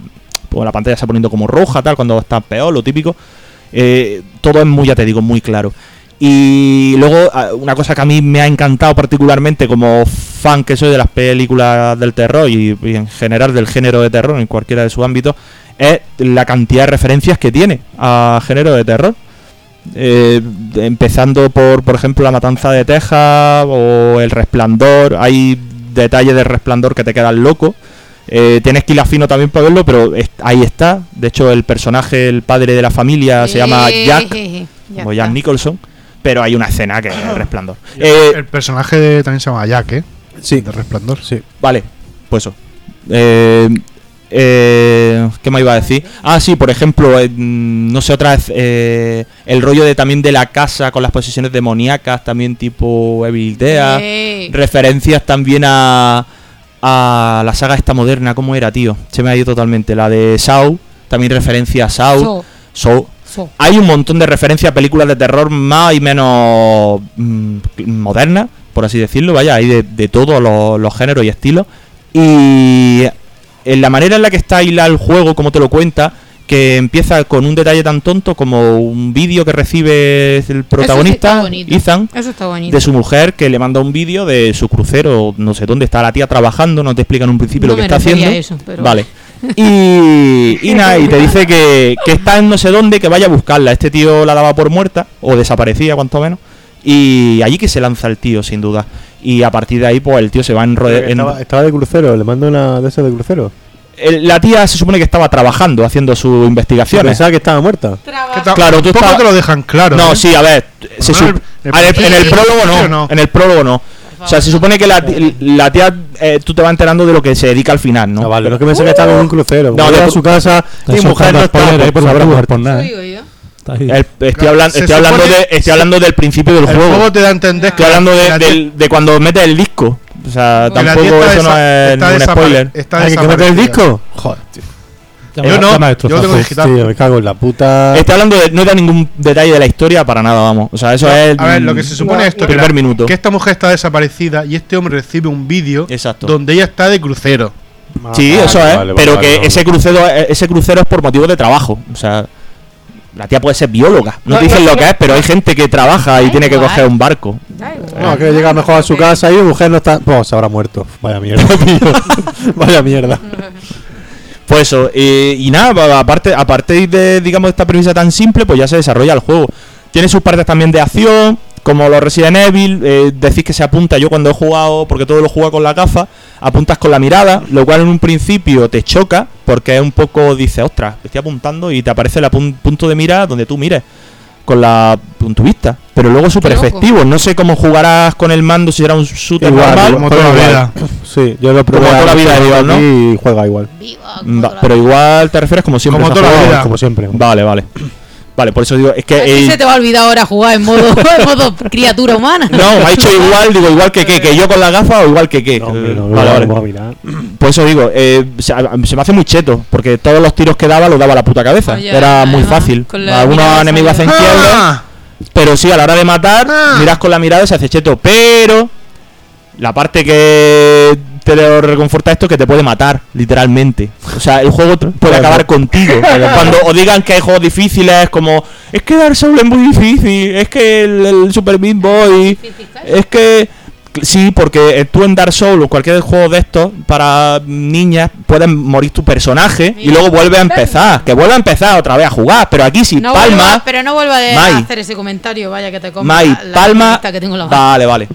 pues la pantalla se está poniendo como roja, tal, cuando está peor, lo típico. Eh, todo es muy, ya te digo, muy claro. Y luego, ah, una cosa que a mí me ha encantado particularmente como fan que soy de las películas del terror y, y en general del género de terror en cualquiera de sus ámbitos, es la cantidad de referencias que tiene a género de terror. Eh, empezando por, por ejemplo, la matanza de Texas o el resplandor. Hay detalles del resplandor que te quedan loco. Eh, tienes que ir afino también para verlo, pero es- ahí está. De hecho, el personaje, el padre de la familia, se llama Jack, Eh, ya o Jack. Nicholson. Pero hay una escena que es resplandor. Eh, el personaje de- también se llama Jack, ¿eh? Sí, De Resplandor. sí. Vale, pues eso. Eh, eh, ¿Qué me iba a decir? Ah, sí, por ejemplo, eh, mm, no sé, otra vez, eh, el rollo de también de la casa con las posesiones demoníacas, también tipo Evil Dead. Referencias también a, a la saga esta moderna, ¿cómo era, tío? Se me ha ido totalmente. La de Saw, también referencia a Saw. so, Saw. Hay un montón de referencias a películas de terror más y menos mm, modernas, por así decirlo, vaya, hay de, de todos los, los géneros y estilos. Y en la manera en la que está hilado el juego, como te lo cuenta, que empieza con un detalle tan tonto como un vídeo que recibe el protagonista. Ethan, Eso está bonito. de su mujer, que le manda un vídeo de su crucero, no sé dónde está la tía trabajando, no te explican en un principio No lo que me está haciendo. a eso, pero- Vale. Y, y [LAUGHS] nada, y te dice que, que está en no sé dónde, que vaya a buscarla. Este tío la daba por muerta, o desaparecía, cuanto menos. Y allí que se lanza el tío, sin duda. Y a partir de ahí, pues el tío se va en, Estaba, estaba de crucero, le mando una de esas de crucero. el- la tía se supone que estaba trabajando, haciendo sus investigaciones. Pensaba que estaba muerta. Claro, tú te lo dejan claro. No, ¿eh? sí, a ver, se No, sup- el- el a ver, en el principio prólogo no, no. en el prólogo no. O sea, se supone que la, la tía, eh, tú te vas enterando de lo que se dedica al final, ¿no? No, vale, no es que pensaba que estaba en un crucero. No, No, de- a su casa Está y mujer no pues, por habrá las muerto. por nada. Está. El- estoy Claro, hablan- se estoy hablando, supone- de, estoy hablando del principio del El juego. juego te da a entender que Estoy hablando de, del- de cuando metes el disco. O sea, tampoco está eso no es está ningún spoiler. está ¿Hay que meter el disco? Joder, tío. Yo no, yo destrozado. tengo digital. Tío, me cago en la puta. Estoy hablando de. No dado ningún detalle de la historia para nada, vamos. O sea, eso es. A ver, lo que se supone No, es esto, que, Primer la- minuto. que esta mujer está desaparecida y este hombre recibe un vídeo Exacto. donde ella está de crucero. Sí, Ah, eso vale, es. vale, pero vale, que vale. ese crucero ese crucero es por motivo de trabajo. O sea, la tía puede ser bióloga. No No, te dicen no, lo que es, pero hay gente que trabaja y Da tiene que coger un barco. Da. No, que llega mejor a su casa y mi mujer no está. Pues se habrá muerto. Vaya mierda, tío. [LAUGHS] Vaya mierda. [LAUGHS] Pues eso, eh, y nada, pa- aparte, a partir de, digamos, esta premisa tan simple, pues ya se desarrolla el juego. Tiene sus partes también de acción, como los Resident Evil, eh, decís que se apunta, yo cuando he jugado, porque todo lo juego con la gafa, apuntas con la mirada, lo cual en un principio te choca, porque es un poco, dices, ostras, estoy apuntando y te aparece el punto de mira donde tú mires, con la con vista. Pero luego súper efectivo, no sé cómo jugarás con el mando, si será un shooter Igual, normal, como toda la igual. vida. Sí, yo lo probé. Como toda la vida Dios, ¿no? Y juega igual. Viva, Va, pero igual te refieres como siempre. Como toda la vida. Como siempre. Vale, vale. Vale, por eso digo, es que. Eh, se te va a olvidar ahora jugar en modo, [LAUGHS] en modo criatura humana. no, me ha dicho [LAUGHS] igual, digo, igual que qué, que yo con la gafa o igual que qué. No, hombre, no, vale, vale. Por eso digo, eh, se, me hace muy cheto, porque todos los tiros que daba los daba a la puta cabeza. Oye, Era muy fácil. Algunos enemigos hacen Ah, pero sí, a la hora de matar, Ah. miras con la mirada y se hace cheto. Pero la parte que te lo reconforta esto es que te puede matar, literalmente. O sea, el juego puede acabar contigo. Cuando os digan que hay juegos difíciles, como es que Dark Souls es muy difícil, es que el, el Super Meat Boy, es que. Sí, porque eh, tú en Dark Souls o cualquier juego de estos para niñas pueden morir tu personaje y luego vuelve a empezar. Que vuelva a empezar otra vez a jugar, pero aquí si No palma. vuelva- pero no vuelva a hacer ese comentario, vaya que te comas Mai, la- la palma. que tengo la. Vale, vale.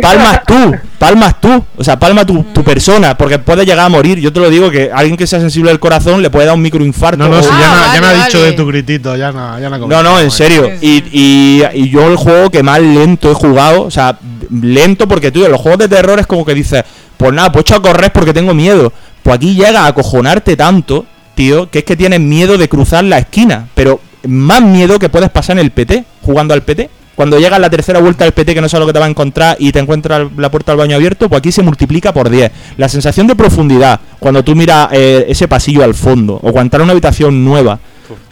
Palmas tú, palmas tú. O sea, palma tu, tu persona, porque puede llegar a morir. Yo te lo digo que alguien que sea sensible del corazón le puede dar un microinfarto. No, no, o- si ya, Ah, me- ya me vale, ha dicho vale. de tu gritito, ya no, ya no No, no, en serio. Y, y, y yo el juego que más lento he jugado, o sea, lento porque tú, en los juegos de terror es como que dices, pues nada, pues echo a correr porque tengo miedo. Pues aquí llega a acojonarte tanto, tío, que es que tienes miedo de cruzar la esquina. Pero más miedo que puedes pasar en el PT, jugando al PT. Cuando llega la tercera vuelta del PT que no sabes lo que te va a encontrar y te encuentras la puerta del baño abierto, pues aquí se multiplica por 10. La sensación de profundidad, cuando tú miras eh, ese pasillo al fondo, o cuando una habitación nueva,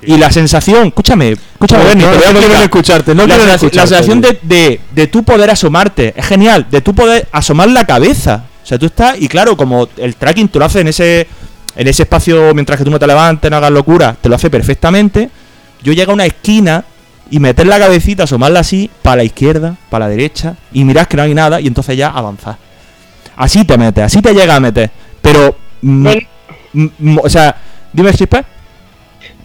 y la sensación, escúchame, escúchame, No, Bernie, no, te voy a no quieren explicar. escucharte, no la, escucharte, la sensación de, de, de tú poder asomarte, es genial, de tú poder asomar la cabeza. O sea, tú estás, y claro, como el tracking te lo hace en ese, en ese espacio mientras que tú no te levantes, no hagas locura, te lo hace perfectamente. Yo llego a una esquina y meter la cabecita, asomarla así, para la izquierda, para la derecha, y miras que no hay nada, y entonces ya avanzar. Así te metes, así te llega a meter. Pero, mm, mm, mm, o sea, dime, Chispa.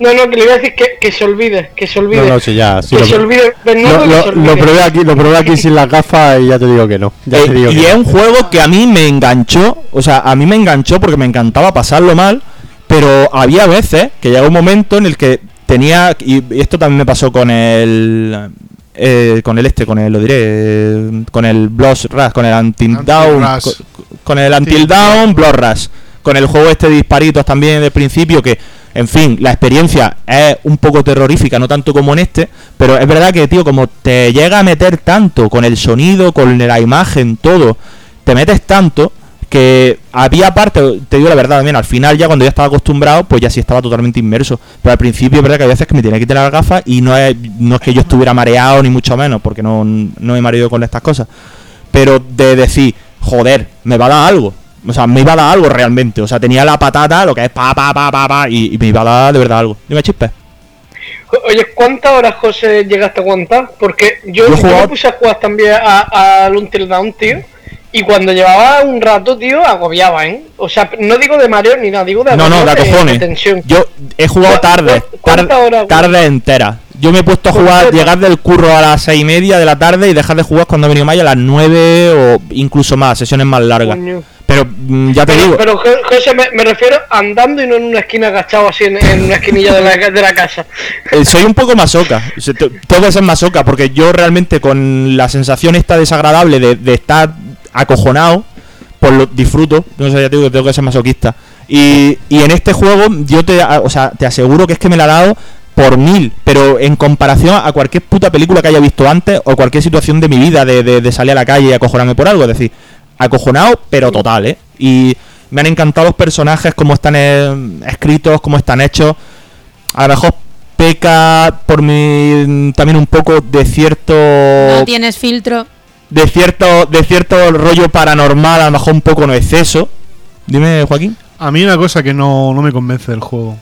No, no, que le iba a decir que, que se olvide, que se olvide. No, no, sí, ya. Sí, que lo, se olvide. Lo, que lo- se lo olvide. probé aquí, lo probé aquí sin las gafas y ya te digo que no. Ya Eh, te digo y que es no. un juego que a mí me enganchó, o sea, a mí me enganchó porque me encantaba pasarlo mal, pero había veces que llegaba un momento en el que tenía, y esto también me pasó con el, eh, con el este, con el, lo diré, eh, con el Blood Rush, con el Until Down, con, con el Until Down, Blood Rush, con el juego este de disparitos también del principio que en fin, la experiencia es un poco terrorífica, no tanto como en este, pero es verdad que, tío, como te llega a meter tanto con el sonido, con la imagen, todo, te metes tanto que había parte, te digo la verdad también, al final ya cuando ya estaba acostumbrado, pues ya sí estaba totalmente inmerso. Pero al principio es verdad que hay veces que me tenía que quitar las gafas y no es, no es que yo estuviera mareado ni mucho menos, porque no, no me mareo con estas cosas. Pero de decir, joder, me va a dar algo. O sea, me iba a dar algo realmente. O sea, tenía la patata, lo que es pa, pa, pa, pa, pa, y, y me iba a dar de verdad algo. Dime, chispe. Oye, ¿cuántas horas, José, llegaste a aguantar? Porque yo, Yo he yo me puse a jugar también a, a Until Dawn, tío. Y cuando llevaba un rato, tío, agobiaba, ¿eh? O sea, no digo de mareo ni nada, digo de No, no, de agobio, acojones. tensión. Yo he jugado ¿Cu- tarde, tarde, horas, tarde entera. Yo me he puesto a jugar, llegar del curro a las seis y media de la tarde y dejar de jugar cuando ha venido Maya a las nueve o incluso más, sesiones más largas. Coño. Pero mm, ya te Pero, digo, pero Jo- José, me, me refiero andando y no en una esquina agachado así en, en una esquinilla de la, de la casa. eh, soy un poco masoca. O sea, te- Tengo que ser masoca porque yo realmente con la sensación esta desagradable de, de estar acojonado, pues lo disfruto. No sé, ya te digo que tengo que ser masoquista. Y, y en este juego yo te, o sea, te aseguro que es que me la ha dado por mil, pero en comparación a cualquier puta película que haya visto antes o cualquier situación de mi vida de, de- de salir a la calle y acojonarme por algo. Es decir, acojonado, pero total, ¿eh? Y me han encantado los personajes, cómo están eh, escritos, cómo están hechos. A lo mejor peca por mi también un poco de cierto No tienes filtro. de cierto de cierto rollo paranormal, a lo mejor un poco en exceso. Dime, Joaquín. A mí una cosa que no, no me convence del juego.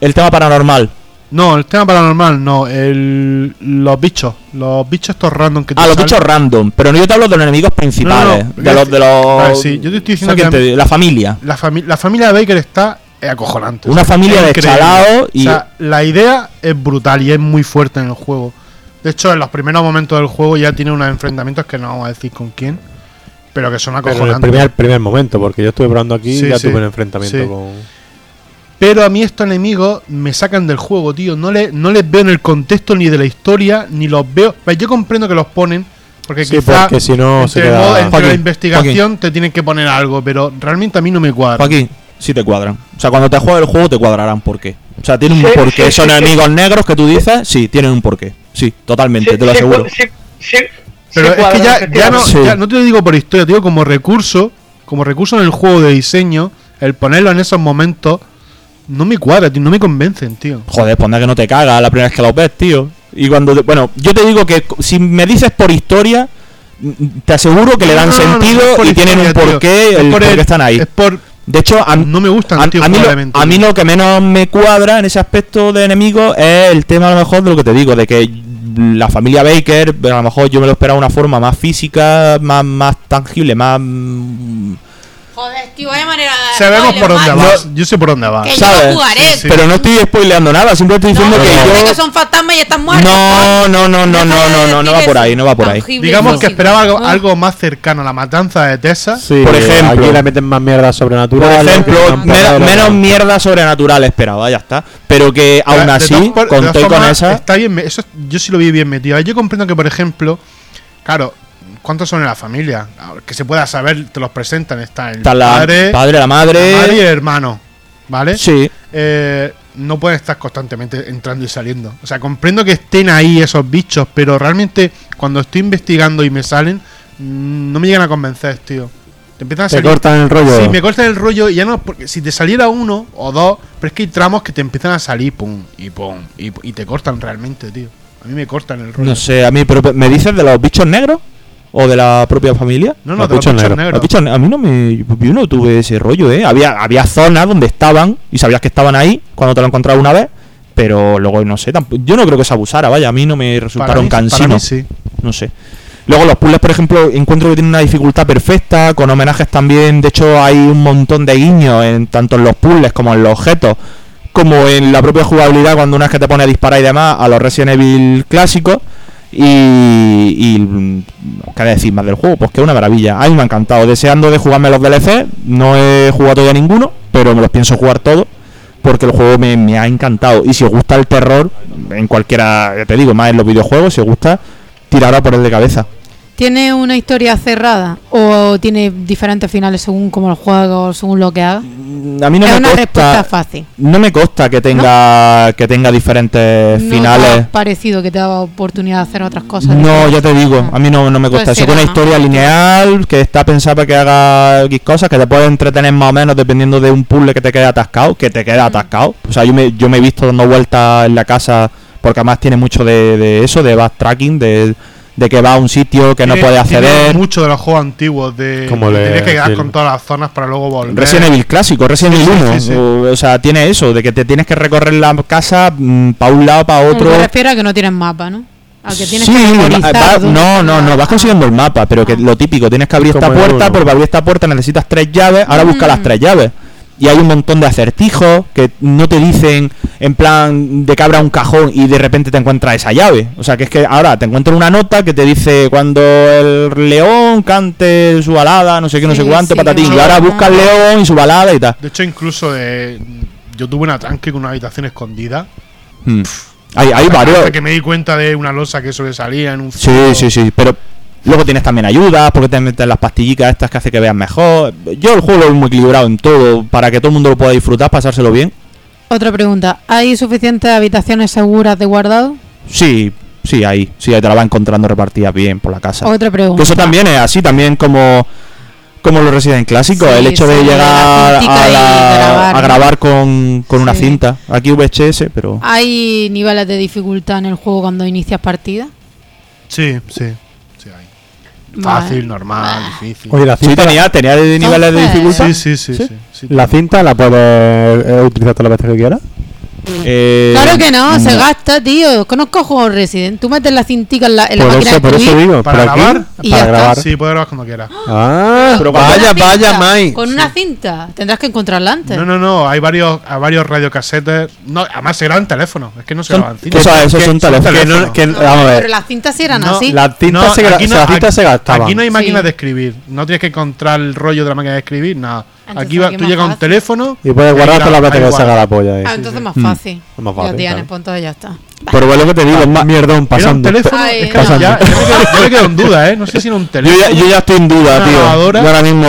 El tema paranormal. No, el tema paranormal no. El, los bichos. Los bichos estos random que te Ah, los bichos random, pero no yo te hablo de los enemigos principales, No, no, de los de los Vale, sí, yo te estoy diciendo la familia. La, fami- la familia de Baker está eh, acojonante. Una familia de chalaos y- O sea, la idea es brutal y es muy fuerte en el juego. De hecho, en los primeros momentos del juego ya tiene unos enfrentamientos que no vamos a decir con quién, pero que son Pero en el acojonantes. primer, primer momento, porque yo estuve probando aquí Sí, y ya sí, tuve un enfrentamiento sí. con. Pero a mí estos enemigos me sacan del juego, tío. No, le, no les veo en el contexto ni de la historia, ni los veo. Yo comprendo que los ponen, porque Sí, quizá porque si no se entre, el queda- modo- entre Joaquín, la investigación te tienen que poner algo, pero realmente a mí no me cuadra. Joaquín, sí te cuadran. O sea, cuando te juegues el juego te cuadrarán por qué. O sea, tienen un Sí, porqué. sí, Son sí, sí. enemigos negros que tú dices, sí, tienen un porqué. Sí, totalmente, Sí, te lo aseguro. cu- sí, sí, Pero sí es que ya, ya no, efectivamente. Sí. ya no te lo digo por historia, te digo como recurso, como recurso en el juego de diseño, el ponerlo en esos momentos no me cuadra, tío, no me convencen, tío. Joder, pondrá que no te cagas la primera vez que los ves, tío. Y cuando. te- bueno, yo te digo que si me dices por historia, mm, te aseguro que le dan No, no, no, no sentido y tienen un historia, tío. porqué, Es el por qué el- están ahí. Es por De hecho, a, no me gustan, a, tío, a mí lo, a mí lo que menos me cuadra en ese aspecto de enemigos es el tema a lo mejor de lo que te digo, de que la familia Baker, a lo mejor yo me lo esperaba de una forma más física, más, más tangible, más... Joder, tío, vaya manera de. Sabemos por dónde vas. Yo sé por dónde vas. Que yo ¿Sabes? jugaré. Sí, sí. Pero no estoy spoileando nada, simplemente estoy No, diciendo que, que que yo... son fantasmas y están muertos. No, no, no, no, no, no, no, no va por ahí, no va por ahí. Digamos que esperaba algo, Ah. algo más cercano a la matanza de Tessa. Sí, Por ejemplo. Aquí le meten más mierda Por sobrenatural. ejemplo, que han menos, mierda sobrenatural esperaba, ya está. Pero que aún así, por- conté con esa... Está bien, me- eso es- yo sí lo vi bien metido. Yo comprendo que, por ejemplo, claro, ¿cuántos son en la familia? Que se pueda saber, te los presentan. Está el Está la padre, padre, la madre... la madre y el hermano. ¿Vale? Sí, Eh, no pueden estar constantemente entrando y saliendo. O sea, comprendo que estén ahí esos bichos, pero realmente cuando estoy investigando y me salen, mm, no me llegan a convencer, tío. Te empiezan a Te salir. cortan el rollo. Sí, me cortan el rollo y ya no, porque si te saliera uno o dos, pero es que hay tramos que te empiezan a salir, pum, y pum, y, y te cortan realmente, tío. A mí me cortan el rollo. no sé, a mí, pero ¿me dices de los bichos negros? ¿O de la propia familia? No, no, de los bichos bichos negros. negros. Los bichos ne- a mí no me. Yo no tuve ese rollo, ¿eh? Había, había zonas donde estaban y sabías que estaban ahí cuando te lo encontrabas una vez, pero luego no sé. yo no creo que se abusara, vaya, a mí no me Para resultaron mí- para mí cansinos. sí. No sé. Luego los puzzles, por ejemplo, encuentro que tienen una dificultad perfecta, con homenajes también. De hecho, hay un montón de guiños en tanto en los puzzles como en los objetos, como en la propia jugabilidad cuando una vez que te pone a disparar y demás a los Resident Evil clásicos. Y, y mm, ¿qué decir más del juego? Pues que es una maravilla. A mí me ha encantado. Deseando de jugarme los DLC. No he jugado todavía ninguno, pero me los pienso jugar todos. Porque el juego me, me ha encantado. Y si os gusta el terror, en cualquiera, ya te digo, más en los videojuegos, si os gusta, tirará por el de cabeza. ¿Tiene una historia cerrada o tiene diferentes finales según como el juego, según lo que haga? A mí no es me una respuesta fácil. no me consta que tenga que tenga diferentes ¿No finales. ha parecido que te daba oportunidad de hacer otras cosas? No, ya te digo, a mí no, no me Pues consta. Eso que será, una ¿no? historia lineal, que está pensada para que haga X cosas, que te puede entretener más o menos dependiendo de un puzzle que te quede atascado, que te queda atascado. O sea, yo me, yo me he visto dando vueltas en la casa, porque además tiene mucho de, de eso, de backtracking, de, de que va a un sitio que no puede tiene acceder. mucho de los juegos antiguos de Como le- tienes que quedar con todas las zonas para luego volver. Resident Evil clásico, Resident Evil sí, 1. sí, sí. O, o sea, tiene eso, de que te tienes que recorrer la casa para un lado, para otro. Me refiero a que no tienes mapa, ¿no? A que tienes Sí, que va- no, no, no, vas consiguiendo el mapa, pero que Ah. lo típico, tienes que abrir Como esta puerta, pero para abrir esta puerta necesitas tres llaves, ahora busca Mm. las tres llaves. Y hay un montón de acertijos que no te dicen en plan de que abra un cajón y de repente te encuentras esa llave. O sea, que es que ahora te encuentras una nota que te dice cuando el león cante su balada, no sé qué, no sé cuánto, sí, patatín. que Y ahora no. busca el león y su balada y tal. De hecho, incluso eh, yo tuve una tranque con una habitación escondida. Hmm. Hay, hay Hasta varios. que me di cuenta de una losa que sobresalía en un Sí, sí, sí, pero luego tienes también ayudas, porque te meten las pastillitas estas que hace que veas mejor. Yo el juego lo veo muy equilibrado en todo, para que todo el mundo lo pueda disfrutar, pasárselo bien. Otra pregunta. ¿Hay suficientes habitaciones seguras de guardado? Sí, sí, ahí, sí, ahí te la va encontrando repartidas bien por la casa. Otra pregunta. Que eso también es así, también como como los Resident clásicos, Sí, el hecho sí, de llegar a, la- grabar, a ¿no? grabar con, con una cinta. Aquí VHS, pero... ¿Hay niveles de dificultad en el juego cuando inicias partida? Sí, sí. Sí. Fácil, normal, difícil. Oye, la Sí, cinta, tenía, tenía niveles de dificultad. sí, sí, sí, sí, sí. la cinta la puedes eh, utilizar todas las veces que quieras. Eh, Claro que no, se gasta, tío. Conozco juegos Resident. Tú metes la cintica en la, en la máquina eso, de por eso digo. ¿Para grabar? Y para grabar. Sí, puedes grabar cuando quieras. Ah, Pero ¿Con una vaya, cinta? vaya, Mai. Con una cinta. Tendrás que encontrarla antes. No, no, no, hay varios, hay varios radiocasetes. No, además se graban teléfonos, es que no se graban ¿qué cintas. son esos? Son teléfonos. Que no- que- No, vamos a ver. Pero las cintas sí eran No, así. La tinta se, gra- aquí la cinta se gastaba. Aquí no hay máquina Sí. de escribir. No tienes que encontrar el rollo de la máquina de escribir, nada. Entonces aquí va- aquí tú llegas a un teléfono Y puedes guardar ahí todas las gra- veces ahí que guardas. la polla. ahí. Ah, entonces más Mm. fácil. Es más Ya fácil, tienes, claro. pues entonces ya está. Pero es lo que te digo, es más- Mierdón Era un pasando. teléfono. Ay, es que no. ya, yo, me quedo, yo me quedo en duda, ¿eh? No sé si era un yo, teléfono. ya, yo ya estoy en duda, Una tío. grabadora. Yo ahora mismo...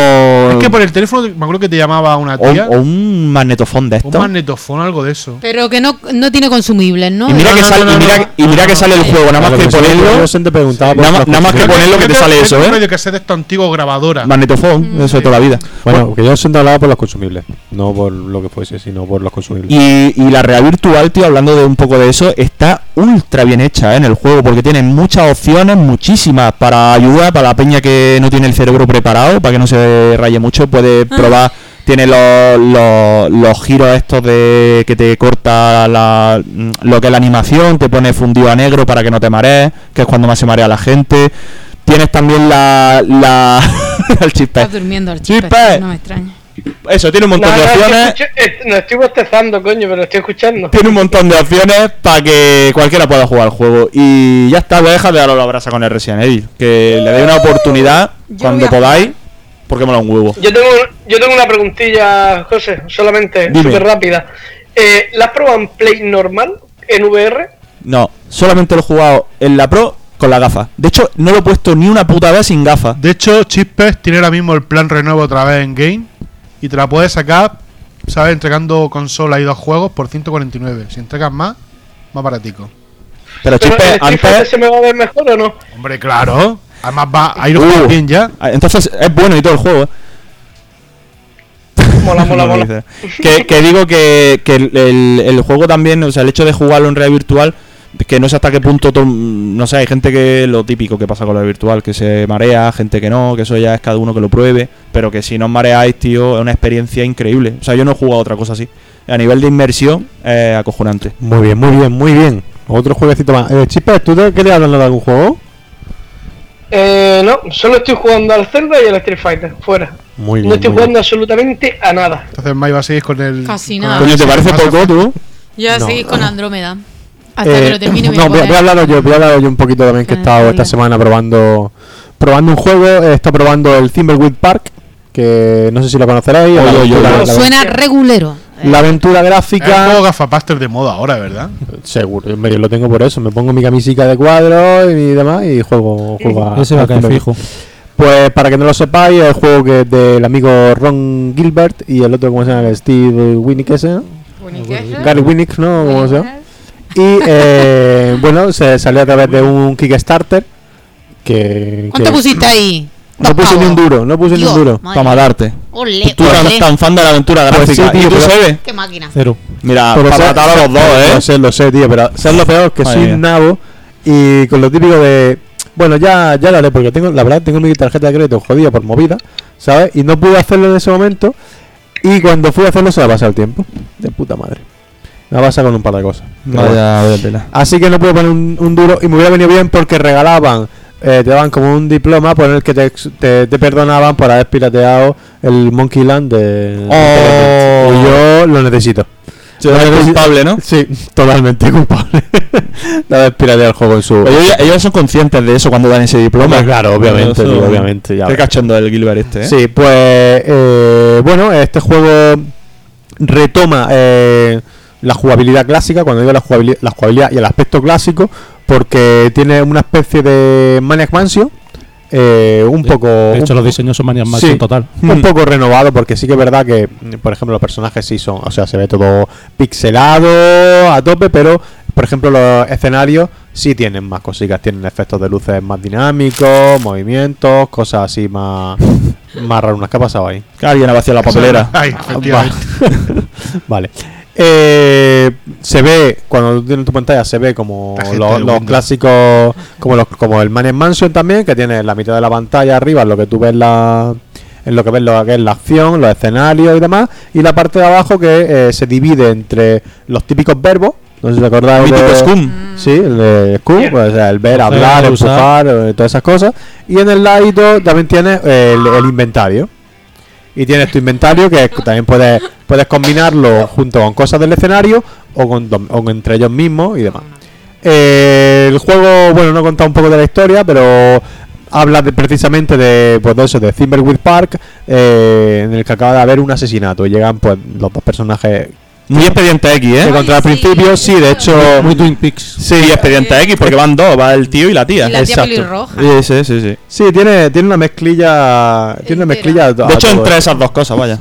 Es que por el teléfono me acuerdo que te llamaba una tía. o un magnetofón de un esto. magnetofón, algo de eso. Pero que no, no tiene consumibles, ¿no? Y mira No, que no, sale, no, y no, mira, no. y mira que sale el juego, nada más que ponerlo. Yo siempre preguntaba por Nada más- que ponerlo que te sale es eso, un ¿eh? radiocasete esto antiguo grabadora. Magnetofón, eso de toda la vida. Bueno, que yo siempre hablaba por los consumibles. No por lo que fuese, sino por los consumibles. Y, y la realidad virtual, tío, hablando de un poco de eso, está ultra bien hecha ¿eh? en el juego, porque tiene muchas opciones, muchísimas, para ayuda, para la peña que no tiene el cerebro preparado, para que no se raye mucho, puede probar, tiene los, los, los giros estos de que te corta la, lo que es la animación, te pone fundido a negro para que no te marees, que es cuando más se marea la gente. Tienes también la... la [LAUGHS] el chispe. Estás durmiendo chispe, Chispe. no me extraña. Eso, tiene un montón No, de no, opciones. no estoy bostezando, coño, pero estoy escuchando. Tiene un montón de opciones para que cualquiera pueda jugar al juego. Y ya está, deja de daros la brasa con el Resident Evil. Que le dé una oportunidad Yo cuando voy a podáis, porque mola un huevo. Yo tengo, yo tengo una preguntilla, José, solamente súper rápida. Eh, ¿La has probado en Play normal, en VR? No, solamente lo he jugado en la Pro con la gafa. De hecho, no lo he puesto ni una puta vez sin gafas. De hecho, Chispes tiene ahora mismo el plan renuevo otra vez en game. Y te la puedes sacar, ¿sabes? Entregando consola y dos juegos por 149. Si entregas más, más baratico. Pero ¿Pero Street Fighter antes. se me va a ver mejor o no? Hombre, claro. Además, va a ir Uh. bien ya. Ah, Entonces es bueno y todo el juego. ¿eh? [LAUGHS] Mola, mola, [LAUGHS] mola. que digo que, que el, el- el juego también, o sea, el hecho de jugarlo en realidad virtual, que no sé hasta qué punto, to- no sé, hay gente que lo típico que pasa con la virtual, que se marea, gente que no, que eso ya es cada uno que lo pruebe, pero que si no os mareáis, tío, es una experiencia increíble. O sea, yo no he jugado otra cosa así. A nivel de inmersión, es acojonante. Muy bien, muy bien, muy bien. Otro jueguecito más. Eh, Chispe, ¿tú te querías hablar de algún juego? Eh, no, solo estoy jugando al Zelda y al Street Fighter, fuera. Muy bien. No estoy muy jugando absolutamente a nada. Entonces, Mai va a seguir con el. Casi nada. Coño, ¿te parece poco, tú? Ya No. seguís con Andrómeda. Hasta que Eh, lo termine voy no, a voy, voy a hablaros yo, voy a hablaros yo un poquito también que he Ah, estado esta semana probando probando un juego. He estado probando el Thimbleweed Park, que no sé si lo conoceréis. Oye, la, oye, la- Suena regulero. Eh, la aventura Es un gráfica. juego gafapaster de moda ahora, ¿verdad? Seguro, yo lo tengo por eso. Me pongo mi camisica de cuadros y demás y juego, juego a- Ese va a caer fijo. Pues para que no lo sepáis, el juego que es del amigo Ron Gilbert y el otro, ¿cómo se llama? Steve Winnick ese. Gary Winnick, ¿no? ¿Cómo se llama? Y eh, [LAUGHS] bueno, se salió a través de un Kickstarter que... ¿Cuánto que pusiste ahí? No puse ni un duro, no puse ni un duro. madre Para matarte. Ole, Tú ole. tan fan de la aventura Pues gráfica. sí, tío, ¿Y tú pero- sabes? Qué máquina. Cero. Mira, Pero para sé- matar a los dos, Lo ¿eh? sé, lo sé, tío, pero ¿sabes lo peor? Que Madre soy un nabo y con lo típico de... Bueno, ya, ya lo haré porque tengo, la verdad tengo mi tarjeta de crédito jodida por movida, ¿sabes? Y no pude hacerlo en ese momento y cuando fui a hacerlo se me ha pasado el tiempo. De puta madre. Me ha pasado con un par de cosas. Vaya, vaya tela. Así que no puedo poner un, un duro y me hubiera venido bien porque regalaban eh, te daban como un diploma por el que te, te, te perdonaban por haber pirateado el Monkey Land de, Oh. y yo lo necesito. Se ve culpable, ¿no? Sí, totalmente [LAUGHS] culpable de haber pirateado el juego en su... Ellos, son conscientes de eso cuando dan ese diploma. Claro, obviamente, tío, obviamente, ya Qué cachondo el Gilbert este, ¿eh? Sí, pues eh, bueno, este juego retoma eh, la jugabilidad clásica, cuando digo la jugabilidad, la jugabilidad y el aspecto clásico, porque tiene una especie de Maniac Mansion, eh, un De- poco... De hecho, un- los diseños son Maniac Mansion Sí. total. un poco renovado porque sí que es verdad que por ejemplo los personajes sí son o sea se ve todo pixelado a tope pero por ejemplo los escenarios sí tienen más cositas tienen efectos de luces más dinámicos movimientos cosas así más [LAUGHS] más raras ¿qué ha pasado ahí? Alguien ha vaciado la papelera. Ay, [LAUGHS] vale Eh, se ve cuando tienes tu pantalla se ve como los, clásicos como los como el Maniac Mansion también que tiene la mitad de la pantalla arriba en lo que tú ves la en lo que ves lo que es la acción los escenarios y demás y la parte de abajo que eh, se divide entre los típicos verbos no sé si acordáis Mítico de- Scum. Sí, el de Scum, pues, o sea, el ver, hablar, usar. empujar, eh, todas esas cosas. Y en el ladito también tienes el, el inventario. Y tienes tu inventario que también puedes, puedes combinarlo junto con cosas del escenario o, con, o entre ellos mismos y demás. Eh, el juego, bueno, no he contado un poco de la historia, pero habla de, precisamente de, pues, de eso, de Park, eh, en el que acaba de haber un asesinato. Y llegan pues los dos personajes Muy expediente X, que ¿eh? contra al sí, sí, sí, de hecho... Muy Twin Peaks. Sí, expediente X, porque van dos, va el tío y la tía. Y la tía Exacto. Sí, sí, sí, sí. Sí, tiene, tiene una mezclilla. Tiene una mezclilla. De hecho, entre esas dos cosas, vaya.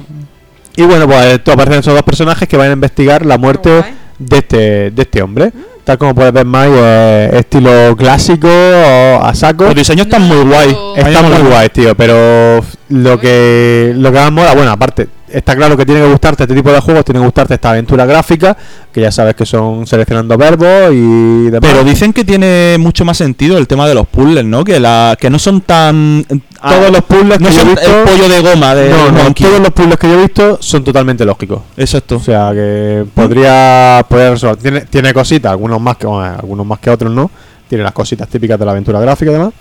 Y bueno, pues tú aparecen esos dos personajes que van a investigar la muerte Guay. de este, de este hombre. Tal como puedes ver más, eh, estilo clásico o a saco. Los diseños están muy guay. Está Están muy guays, tío, pero lo que lo que más mola, bueno, aparte, está claro que tiene que gustarte este tipo de juegos, tiene que gustarte esta aventura gráfica, que ya sabes que son seleccionando verbos y demás. Pero dicen que tiene mucho más sentido el tema de los puzzles, ¿no? Que la que no son tan ah, todos los puzzles no que yo he visto, el pollo de goma de no, no, todos los puzzles que yo he visto son totalmente lógicos. Exacto. O sea que podría, podría resolver. Tiene, tiene cositas, algunos más que bueno, algunos más que otros no. Tiene las cositas típicas de la aventura gráfica y demás.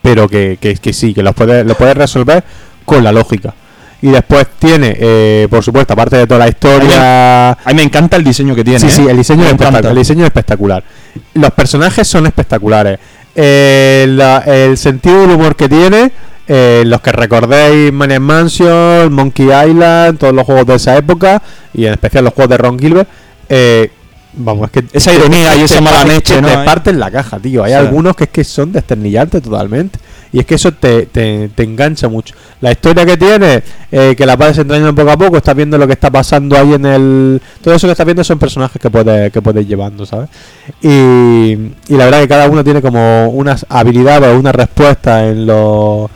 Pero que, que, que sí, que los puedes, los puedes resolver con la lógica. Y después tiene, eh, por supuesto, aparte de toda la historia. A mí me encanta el diseño que tiene. Sí, sí, ¿eh? el diseño, es espectacular, el diseño es espectacular. Los personajes son espectaculares. Eh, la- el sentido del humor que tiene, eh, los que recordéis Maniac Mansion, Monkey Island, todos los juegos de esa época, y en especial los juegos de Ron Gilbert, eh, vamos, es que Esa ironía y esa mala leche. Te parten la caja, tío. Hay algunos que es que son desternillantes totalmente. Y es que eso te, te, te engancha mucho. La historia que tiene, eh, que la vas desentrañando poco a poco, estás viendo lo que está pasando ahí en el. Todo eso que estás viendo son personajes que puedes, que puedes ir llevando, ¿sabes? Y, y la verdad que cada uno tiene como unas habilidades o una respuesta en los.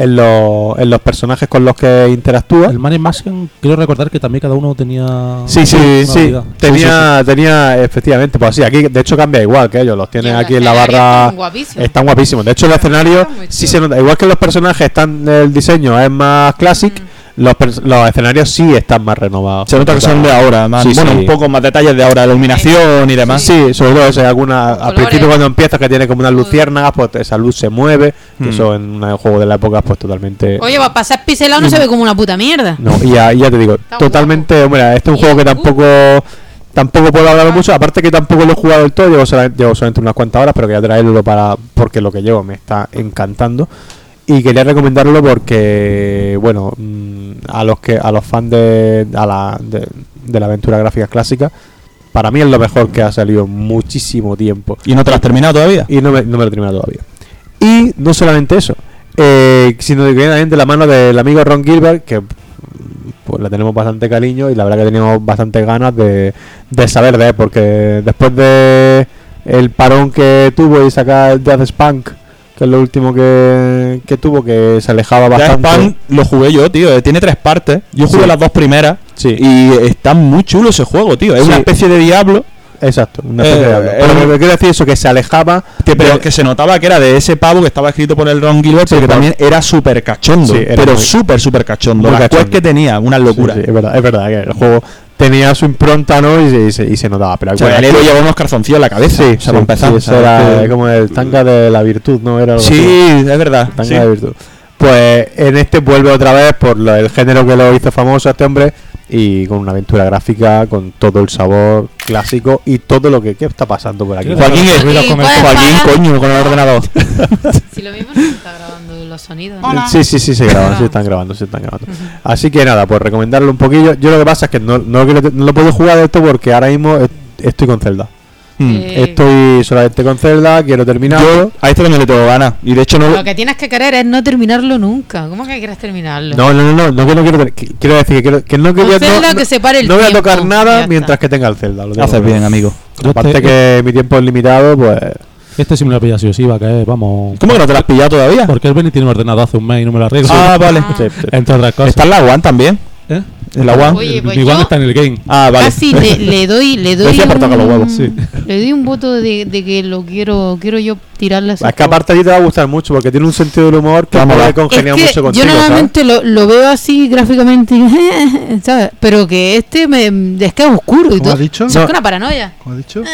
En los, en los personajes con los que interactúa. El Maniac Mansion, quiero recordar que también cada uno tenía. Sí, sí, una sí. Tenía, tenía, efectivamente, pues sí, aquí de hecho cambia igual que ellos, los tienen aquí en la barra. están guapísimos. Están guapísimos. De hecho, el escenario sí se nota. Igual que los personajes están, el diseño es más classic, Mm. Los, los escenarios sí están más renovados. Se nota que son de ahora, más, Sí, bueno, sí. un poco más detalles de ahora, iluminación y demás. Sí, sobre todo o alguna, al principio cuando empiezas que tiene como unas luciérnagas, pues esa luz se mueve, que Mm. eso en un juego de la época pues totalmente Oye, para pasar piselado no se ve como una puta mierda. no, y ya, ya te digo, totalmente, hombre, este es un juego que tampoco tampoco puedo hablar mucho, aparte que tampoco lo he jugado del todo, llevo solamente, llevo solamente unas cuantas horas, pero quería traerlo para porque lo que llevo me está encantando y quería recomendarlo porque bueno, mm, a los que a los fans de a la de, de la aventura gráfica clásica para mí es lo mejor que ha salido en muchísimo tiempo ¿Y no te lo has terminado todavía? y no me, no me lo he terminado todavía. Y no solamente eso, eh, sino que viene también de la mano del amigo Ron Gilbert, que pues le tenemos bastante cariño y la verdad que teníamos bastantes ganas de, de saber de él, porque después de el parón que tuvo y sacar Death Spunk, que es lo último que, que tuvo, que se alejaba Death bastante. Spunk lo jugué yo, tío. eh, Tiene tres partes. Yo jugué Sí. las dos primeras. Sí. Y está muy chulo ese juego, tío. Es Sí. una especie de diablo. Exacto, una especie Eh, de habla. eh, Pero me quiero decir eso, que se alejaba Que, pero de- que se notaba que era de ese pavo que estaba escrito por el Ron Gilbert, Sí, pero que por- también era súper cachondo. Sí, era pero muy- súper, súper cachondo. Las que tenía, una locura. Es verdad, es verdad que el juego tenía su impronta, ¿no? Y, se- y se, y se notaba. Pero O sea, bueno, el héroe lleva unos calzoncillos en la cabeza. Sí, o sea, para empezar. sí, o eso era que- como el tanga de la virtud, ¿no? Era algo Sí, así. es verdad. Tanga sí. de virtud. Pues en este vuelve otra vez por lo- el género que lo hizo famoso a este hombre y con una aventura gráfica, con todo el sabor clásico y todo lo que ¿qué está pasando por aquí. ¿Qué Joaquín, Joaquín, coño, con el ordenador. [LAUGHS] Si lo mismo no se está grabando los sonidos. ¿no? Sí, sí, sí, se graban, se están grabando, se están grabando. Así que nada, pues recomendarlo un poquillo. Yo lo que pasa es que no, no, quiero- no lo puedo jugar de esto porque ahora mismo est- estoy con Zelda. Mm. Eh, Estoy solamente con Zelda, quiero terminarlo. Yo a este también le tengo ganas. Y de hecho no. Lo que tienes que querer es no terminarlo nunca. ¿Cómo que quieres terminarlo? No, no, no, no, no, que no quiero, que- quiero decir que, quiero, que no Zelda no, que se pare el no voy a tocar nada mientras que tenga el Zelda. lo Haces bien, amigo. Aparte que mi tiempo es limitado, pues este sí me lo he pillado sí sí, va a caer, vamos. ¿Cómo que no te lo has pillado todavía? Porque el Benny tiene un ordenador hace un mes y no me lo arreglo. Ah, vale. Ah. sí, sí. Entre otras cosas. Está en la One también. En la One. Oye, pues Mi One yo- está en el game. Ah, vale. Casi le, le doy, le [LAUGHS] doy Decía por tocar los un, huevos. Sí. le doy un voto de, de que lo quiero, quiero yo tirarle a ese Es que aparte a ti te va a gustar mucho porque tiene un sentido del humor que Vamos, va. congeniar es que mucho contigo. yo normalmente lo, lo veo así gráficamente, [LAUGHS] ¿sabes? Pero que este me, es que es oscuro y ¿Cómo todo. has dicho? Es No. que una paranoia. ¿Cómo has dicho? [LAUGHS]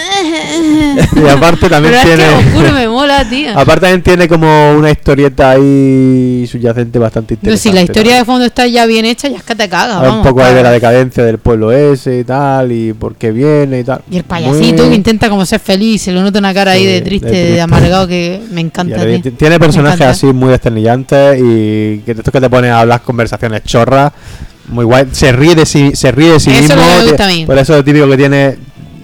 Y aparte también Pero es tiene. que es oscuro me mola, tío. Aparte también tiene como una historieta ahí subyacente bastante No, interesante. si la historia de también. fondo está ya bien hecha, ya es que te cagas. Vamos, poco ahí de la decadencia del pueblo ese y tal, y por qué viene y tal. Y el payasito Muy- que intenta como ser feliz, se lo nota una cara ahí de de triste, de amargado que me encanta. ahora tío. ti- tiene personajes así muy desternillantes y que esto que te pone a hablar conversaciones chorras, muy guay. Se ríe de sí, se ríe de sí Eso es mismo. lo que me que- gusta a mí. Por eso es típico que tiene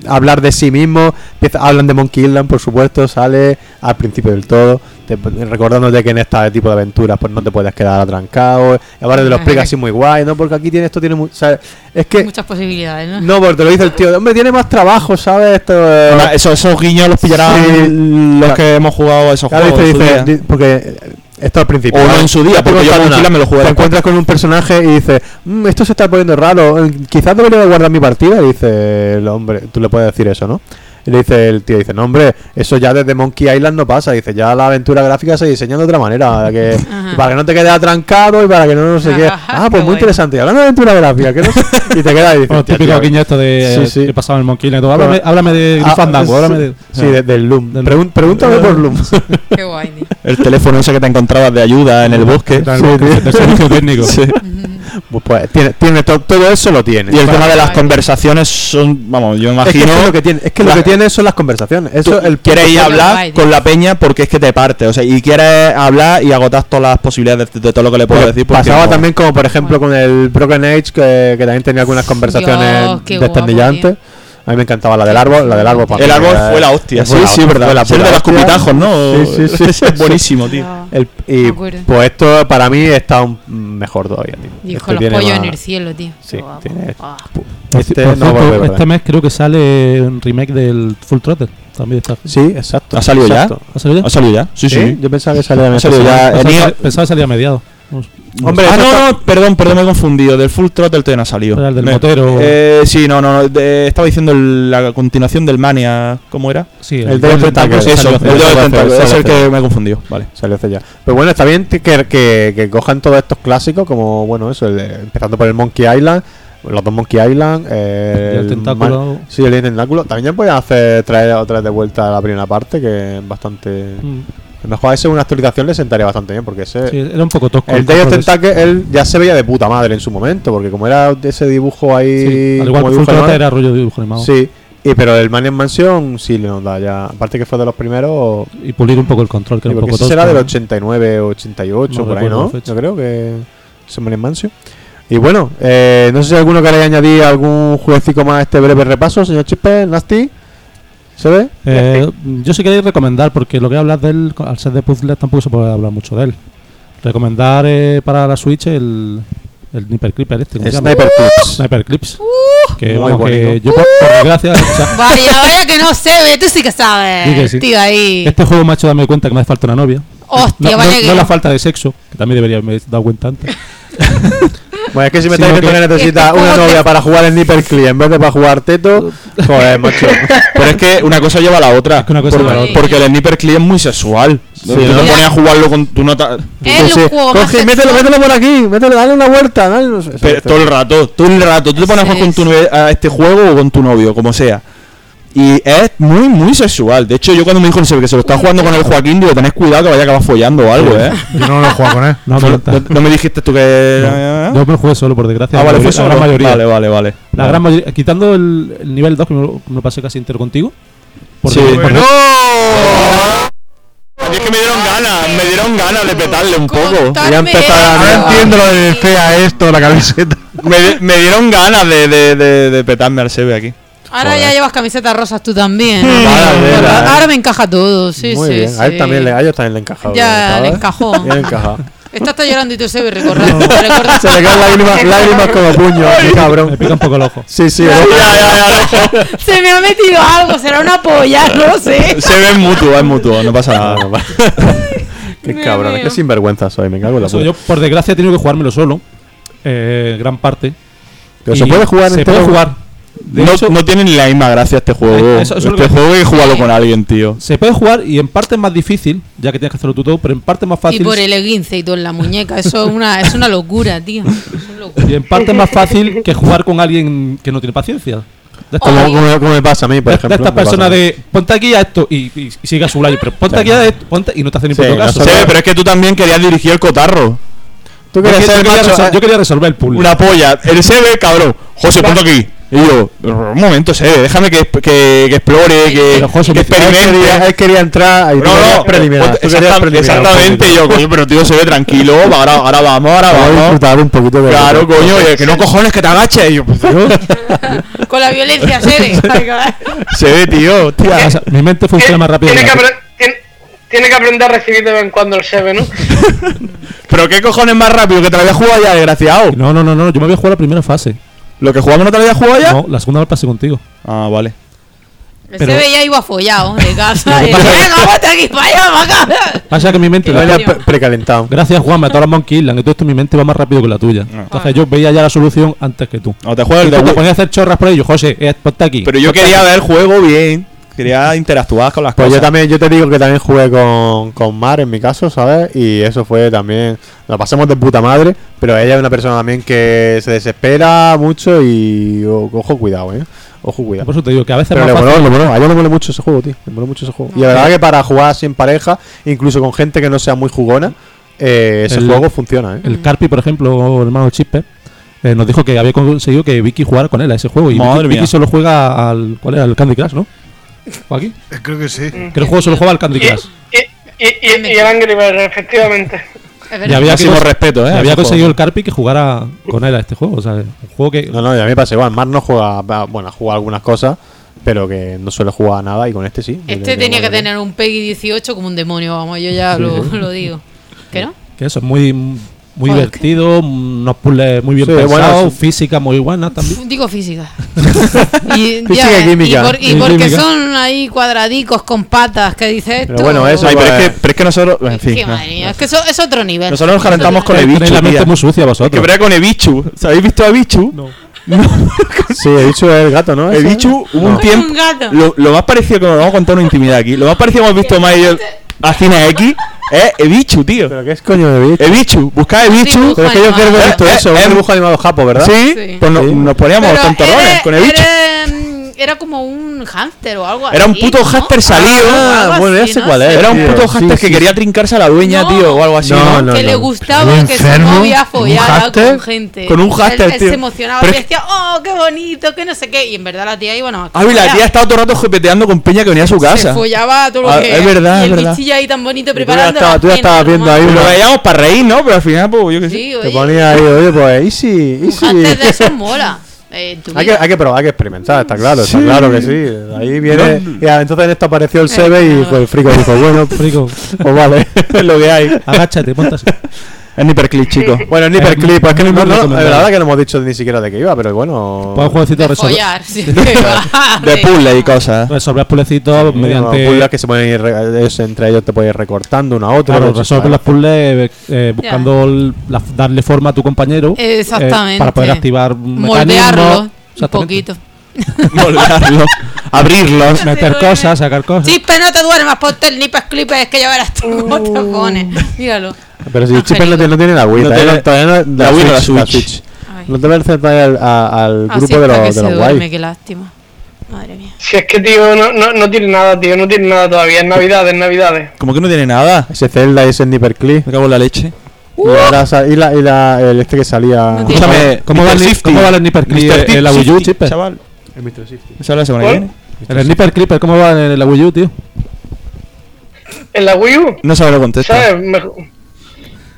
hablar de sí mismo. Empieza, hablan de Monkey Island, por supuesto, sale al principio del todo. Te- recordándote que en este tipo de aventuras pues no te puedes quedar atrancado. Y ahora te lo explica así muy guay, ¿no? Porque aquí tiene esto, tiene mu- o sea, Es que. Muchas posibilidades, ¿no? No, porque te lo dice el tío. Hombre, tiene más trabajo, ¿sabes? Esto. eh, Ahora, Esos, esos guiños los pillarán Sí. los que hemos jugado a esos Claro, juegos. dice, dice, porque esto al principio. O en su día, Te porque yo una. Me lo jugué Te encuentras con un personaje y dices, "Mm, esto se está poniendo raro. eh, Quizás debería guardar mi partida. Y dice el hombre, tú le puedes decir eso, ¿no? Y le dice el tío, dice, no hombre, eso ya desde Monkey Island no pasa. Dice, ya la aventura gráfica se diseña de otra manera. Que, [LAUGHS] Ajá. para que no te quedes atrancado y para que no, no sé qué. Ah, qué pues muy guay. interesante. Y hablando de aventura gráfica, que no sé. [LAUGHS] Y te quedas y dices, Bueno, "Hostia, típico tío, guiño esto de Sí, eh, sí. que pasaba en el Monkey Island todo. Háblame, Pero- háblame de Ah, Fandango, háblame de. Sí, de- del Loom. Del- Pregun- pregúntame por Loom. [LAUGHS] Qué guay, tío. El teléfono ese que te encontrabas de ayuda en el bosque. El Sí, del servicio técnico. Sí. Pues, pues, tiene, tiene to- todo eso lo tiene. Y el tema de las conversaciones son, vamos, yo me Es que imagino. es lo que tiene, es que lo que tiene son las conversaciones. Eso el quieres ir a hablar guay, con la peña porque es que te parte, o sea, y quieres hablar y agotar todas las posibilidades de, de todo lo que le puedes Porque decir. pasaba no- también como por ejemplo con el Broken Age que, que también tenía algunas conversaciones Dios, qué desternillantes. A mí me encantaba la del árbol, la del árbol para El árbol fue la hostia, fue sí, la sí, verdad. fue la de los hostia. cupitajos, ¿no? Sí, sí, sí, [LAUGHS] Ese es buenísimo, tío. Y pues esto para mí está un- mejor todavía, tío. Y Este con los pollos más- en el cielo, tío. Sí, Este no cierto, vuelve, este ¿verdad? mes creo que sale un remake del Full Throttle. También está. Sí, exacto. ¿Ha salido ya? ¿Ha salido ya? ¿Ha salido ya? Sí, sí. Yo pensaba que salía Eh, Nier- pensaba que salía a mediados. Hombre, ah, no, no, perdón, perdón, me he confundido. Del Full Throttle todavía no ha salido. El del Me- motero. Eh, sí, no, no, no. de- estaba diciendo el- la continuación del Mania. ¿Cómo era? Sí, el de los tentáculos. Eso, el de los tentáculos, es el que me he confundido. Vale. Salió hace ya. Pero bueno, está bien que, que, que cojan todos estos clásicos, como bueno, eso, el empezando por el Monkey Island, los dos Monkey Island, eh, el tentáculo. Man- sí, el tentáculo. También ya hacer traer otra vez de vuelta la primera parte, que es bastante. Mm, A lo mejor a ese una actualización le sentaría bastante bien, porque ese. sí, era un poco tosco. el Day of ese. Tentacle, él ya se veía de puta madre en su momento, porque como era ese dibujo ahí. Sí, al igual como que animado, era rollo de dibujo animado. Sí, y, pero el Man in Mansion sí le nos da ya. Aparte que fue de los primeros. Y pulir un poco el control, que Sí, era un poco ese tosco. será del 89 o 88, No por ahí, ¿no? Yo creo que es Man in Mansion. Y bueno, eh, no sé si alguno queréis añadir algún jueguecito más a este breve repaso, señor Chispe, Nasty. ¿Se ve? Eh, yo sí quería recomendar, porque lo que hablas de él, al ser de puzzles, tampoco se puede hablar mucho de él. Recomendar eh, para la Switch el, el Sniper Clipper este. Sniper Clips. Sniper Clips. que, Muy vamos, que bonito. yo por, por desgracia, o sea, [LAUGHS] Vaya, vaya que no sé, ve, tú sí que sabes. Que sí. Tío, ahí. este juego me ha hecho darme cuenta que me hace falta una novia. Hostia, no, vaya no- que. no la falta de sexo, que también debería haberme dado cuenta antes. Bueno, es que si me estáis diciendo que necesitas una novia te- para jugar en Sniper Clip en vez de para jugar Teto, joder, macho. Pero es que una cosa lleva a la otra. Es que una cosa Por- lleva a la otra. Porque el Sniper Clip es muy sexual. tú Sí, te ¿no? pones a jugarlo con tu nota. Es Sí, un juego más Coge, mételo, mételo por aquí, mételo, dale una vuelta. Dale, no sé, Pero todo el rato, todo el rato. Tú te pones a jugar con tu a este juego o con tu novio, como sea. Y es muy, muy sexual. De hecho, yo cuando me dijo no que se lo está jugando con el Joaquín, digo, tenés cuidado que vaya a acabar follando o algo, ¿eh? Yo no lo he jugado con él. [LAUGHS] No, No, me no- no me dijiste tú que. No, yo me lo jugué solo, por desgracia. ah, vale, fue mayoría- la solo. gran mayoría. Vale, vale, vale. La gran mayoría. Quitando el, el nivel 2, que me lo, me lo pasé casi entero contigo. Porque- Sí. porque-. A mí es que me dieron ganas, me dieron ganas de petarle un poco. Ya a-. Ahora entiendo lo de fea esto, la camiseta. Me, me dieron ganas de, de, de, de petarme al Sebe aquí. Ahora Joder. ya llevas camisetas rosas tú también. ¿no? Vale, Ahora- me encaja todo, sí, Muy sí. bien, a él también, le, a ellos también le encajó. Ya ¿sabes? le encajó. Bien encajado. Esta está llorando y tú se ve recorriendo. [LAUGHS] recuerdas- Se le caen lágrimas, [LAUGHS] lágrimas como puño, qué Me cabrón. pica un poco el ojo. Sí, sí, Ya, ¿no? ya, ya, [LAUGHS] Se me ha metido algo, será una polla, no sé. Se ve mutuo, es mutuo, no pasa nada. No, no. Qué Me cabrón, veo. qué sinvergüenza soy, me cago en la Eso, puta. yo, por desgracia, he tenido que jugármelo solo. eh, gran parte. Pero Y se puede jugar Se entero. puede jugar. De No, hecho, no tiene ni la misma gracia este juego. Eh, eso- eso es este que- juego hay que jugarlo con alguien, tío. se puede jugar y en parte es más difícil, ya que tienes que hacerlo tú todo, pero en parte es más Y fácil. por el esguince y todo en la muñeca, eso es una, es una locura, tío. Es una locura. Y en parte es más fácil que jugar con alguien que no tiene paciencia. De estas, Como, como- como me pasa a mí, por de- ejemplo. de estas me pasa personas a mí. de ponte aquí a esto y, y, y sigue a su lado, pero ponte aquí a esto, ponte y no te hace ni Sí, puto caso. Sí, pero es que tú también querías dirigir el cotarro. Tú Yo quieres quería, ser yo quería macho, resol- eh. yo quería resolver el puzzle. Una polla. El Sebe, cabrón. José, ponte aquí. Y yo, un momento, Sebe, déjame que, que, que explore, que, José, que me- Él quería, experimente. él quería entrar y No, no, preliminar. un exactamente. Yo, coño, pero tío, se ve tranquilo. Ahora, ahora vamos, ahora Vamos a disfrutar un poquito de Claro, coño, oye, que no cojones que te agaches. Y yo, pues, tío, [LAUGHS] Con la violencia, Sede. [LAUGHS] se ve, tío, O tía. sea, mi mente funciona más rápido. Tiene que que, la- apre- tiene, tiene que aprender a recibir de vez en cuando el Sebe, ¿no? [LAUGHS] Pero qué cojones más rápido que te lo habías jugado ya, desgraciado. No, no, no, no, yo me voy a jugar la primera fase. ¿Lo que jugamos no te lo habías jugado ya? No, la segunda la pasé contigo. Ah, vale. Pero- Sede ya iba follado de casa. Lo y, vete aquí para allá, para acá. Pasa que mi mente, Coño. pre- precalentado. gracias Juan, a todas las Monkey Island, que todo esto mi mente va más rápido que la tuya. Ah. Entonces yo veía ya la solución antes que tú. No te juegas el de te Wii. ponías a hacer chorras por ello, José, eh, ponte aquí. Pero yo quería ver el juego bien. Quería interactuar con las Pues cosas. yo también, yo te digo que también jugué con, con Mar en mi caso, ¿sabes? Y eso fue también. Lo pasamos de puta madre, pero ella es una persona también que se desespera mucho y o- ojo cuidado, ¿eh? Ojo cuidado. Por eso te digo que a veces Pero le moló, le moló. A ella le moló mucho ese juego, tío. Le moló mucho ese juego. Y la verdad que para jugar así en pareja, incluso con gente que no sea muy jugona, eh, ese El- juego funciona, ¿eh? El Carpi, por ejemplo, el hermano Chispe, eh, nos dijo que había conseguido que Vicky jugara con él a ese juego. Y Madre Vicky, mía. Vicky solo juega al. ¿Cuál era? Al Candy Crush, ¿no? ¿O aquí? Creo que sí. Que el juego solo juega al Candy Y, Crush. y, y, y, y el Angry Birds, efectivamente. Y había, Máximo cons- respeto, eh. había conseguido el. Carpi que jugara con él a este juego. O sea, un juego que. No, no, y a mí me pasa igual. Mar no juega, bueno, juega algunas cosas, pero que no suele jugar a nada y con este sí. Este tenía que tener un Peggy 18 como un demonio, vamos, yo ya Sí, lo, sí. lo digo. ¿Qué no? Que eso es muy, muy Joder. divertido, unos puzzles muy bien Sí, pensados, bueno, física muy buena también. [LAUGHS] Digo física. [LAUGHS] y, Física y química. Y, por- y Y porque química. son ahí cuadradicos con patas que dice esto. Pero bueno, eso Ay, pero es, que, pero es que nosotros. En Es fin. que, no. madre mía, es que eso es otro nivel. Nosotros nos calentamos con Tenéis Ebichu. la mente muy sucia Que vosotros. verá con Ebichu. ¿Sabéis visto a Ebichu? [LAUGHS] No. Sí, he dicho el gato, ¿no? Ebichu hubo un No. tiempo. Un gato. Lo, lo más parecido que nos vamos a contar una intimidad aquí. Lo más parecido que hemos visto más y yo a Cine X es Ebichu, tío. ¿Pero qué es coño de bicho? Ebichu, buscad Ebichu. Pero es que yo quiero ver animado. esto, Eh, eso, eh, un dibujo animado japo, ¿verdad? Sí, pues nos poníamos tontorrones con Ebichu. Era, como un hámster o algo Era un puto ¿no? hámster salido. Ah, Algo bueno, ya así, sé no cuál sé. es. Era un puto sí, hámster sí, que quería trincarse a la dueña, No. tío, o algo así, No, ¿no? no. que le gustaba que su enfermo, novia con un follara hámster. con gente. Con un hámster, él, él tío. se emocionaba Pero y es- decía, oh, qué bonito, que no sé qué. Y en verdad la tía iba no. Ah, y la tía estaba todo el rato jepeteando con Peña que venía a su Se casa. follaba todo lo Ah, que. es verdad, Y es el verdad. bichillo ahí tan bonito tú ya preparando. estabas- tú ya cena, estabas viendo ahí. Lo veíamos para reír, ¿no? Pero al final, pues yo qué sé. Sí, Te oye, ponía ahí, oye, pues easy, un easy. hámster de esos mola. [LAUGHS] Eh, Hay que, hay que probar, hay que experimentar, está claro, está claro que sí. Ahí viene. Y ah, entonces en esto apareció el Sebe y pues el frico dijo, bueno, Frico, pues vale, [LAUGHS] es lo que hay. agáchate, ponte así. Es Nipperclick, chico. Bueno, el Nipper Eh, Clip, es que no, no, no, la verdad que no hemos dicho ni siquiera de qué iba, pero bueno. Pues un jueguecito de resolver, follar, sí. [LAUGHS] De puzzle y cosas. resolver puzzlecitos Sí, mediante. puzzles que se pueden ir, re- es- entre ellos te puedes ir recortando una a otra. Claro, hecho, resolver los puzzles eh, buscando el- la- darle forma a tu compañero. eh, Exactamente. para poder activar Moldearlo un poquito. [LAUGHS] moldearlo, abrirlo. Meter cosas, sacar cosas. Chispe, no te duermas, ponte el nipas clipes que ya verás tú cómo te pones. Míralo. Pero si Ah, Chipper no tiene, no tiene la Wii, No tiene- todavía no- la Wii no la la Switch. Ay. No te parece todavía al, a- al Así grupo de los, que de se los duerme, guay. qué lástima. Madre mía. Si es que, tío, no, no, no tiene nada, tío, no tiene nada todavía. Es Navidades, Navidades. Como que no tiene nada. Ese Zelda y ese Nipper Clip. Me cago en la leche. Y, ahora y, la, y la, el este que salía. No Escúchame, ¿Cómo va el cómo va el Sniper Clip Mr. en la Wii U, Chipper? chaval. El Mr. Sifty. Esa es la semana que viene. El Sniper Clipper, ¿cómo va en la Wii U, tío? En la Wii U, No sabe lo contesta. ¿sabes? Mejor-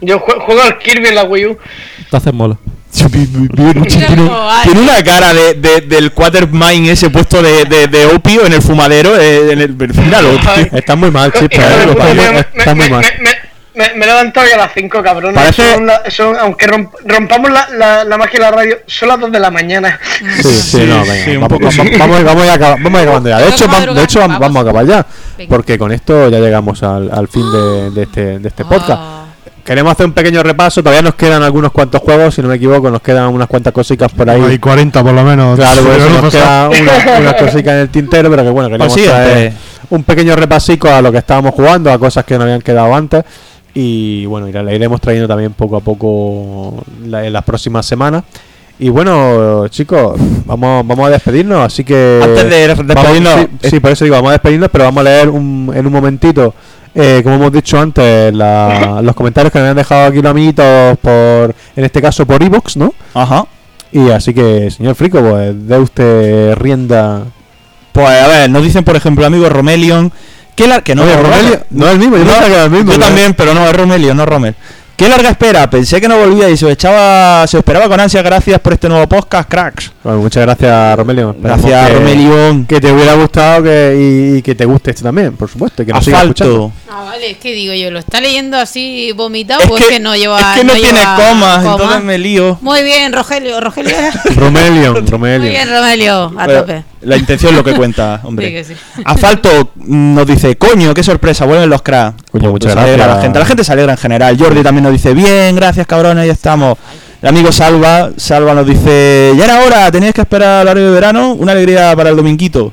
Yo jue- juego al Kirby en la Wii U. Entonces mola. [LAUGHS] Tiene, tiene una cara de, de- del Quatermine ese puesto de, de, de opio en el fumadero. eh, en el, míralo. Está muy mal, eh, está, muy, mal. me- me- he levantado ya a las 5, cabrón. Parece- Son la- son- aunque romp- rompamos la, la, la magia de la radio, son las 2 de la mañana. Sí, sí, no, venga. sí, vamos, vamos, vamos, vamos a ir acab- vamos a ya. De hecho, que vam- de hecho vam- vamos. vamos a acabar ya. Porque con esto ya llegamos al, al fin de, de este, de este podcast. Queremos hacer un pequeño repaso. Todavía nos quedan algunos cuantos juegos, si no me equivoco. Nos quedan unas cuantas cositas por ahí. Hay 40 por lo menos. Claro, por [LAUGHS] eso nos quedan unas, [LAUGHS] unas cositas en el tintero, pero que bueno, queremos Pues sí, traer eh. un pequeño repasico a lo que estábamos jugando, a cosas que nos habían quedado antes. Y bueno, la iremos trayendo también poco a poco la- en las próximas semanas. Y bueno, chicos, vamos, vamos a despedirnos, así que... Antes de Vamos- despedirnos, sí, sí, por eso digo, vamos a despedirnos, pero vamos a leer un- en un momentito, eh, como hemos dicho antes, la- [LAUGHS] los comentarios que nos han dejado aquí los amiguitos, por, en este caso por Evox, ¿no? Ajá. Y así que, señor Frico, pues dé usted rienda. Pues a ver, nos dicen por ejemplo amigo Romelion. Que, lar- que no, Oye, es Romelio, no es el mismo, yo pensaba que era el mismo, Yo ¿no? también, pero no, es Romelio, no Romel. Qué larga espera, pensé que no volvía y se os echaba, se os esperaba con ansia. Gracias por este nuevo podcast, cracks. Bueno, muchas gracias, Romelio. Gracias, que, Romelion. Que te hubiera gustado que, y, y que te guste este también, por supuesto. Que nos sigas escuchando. Asfalto. Ah, vale, es que digo yo, ¿lo está leyendo así vomitado Es o que, no lleva es que no, tiene comas, coma? entonces me lío. Muy bien, Rogelio, Rogelio. Romelio, [LAUGHS] Muy Romelio. bien, Romelio, a tope. La intención es lo que cuenta, [LAUGHS] hombre. Sí, que sí. Asfalto nos dice, coño, qué sorpresa, vuelven los cracks. Coño, Pues muchas se alegra gracias. La gente, la gente se alegra en general. Jordi también nos dice, bien, gracias cabrones, ya estamos. El amigo Salva, Salva nos dice, ya era hora, teníais que esperar al horario de verano, una alegría para el dominguito.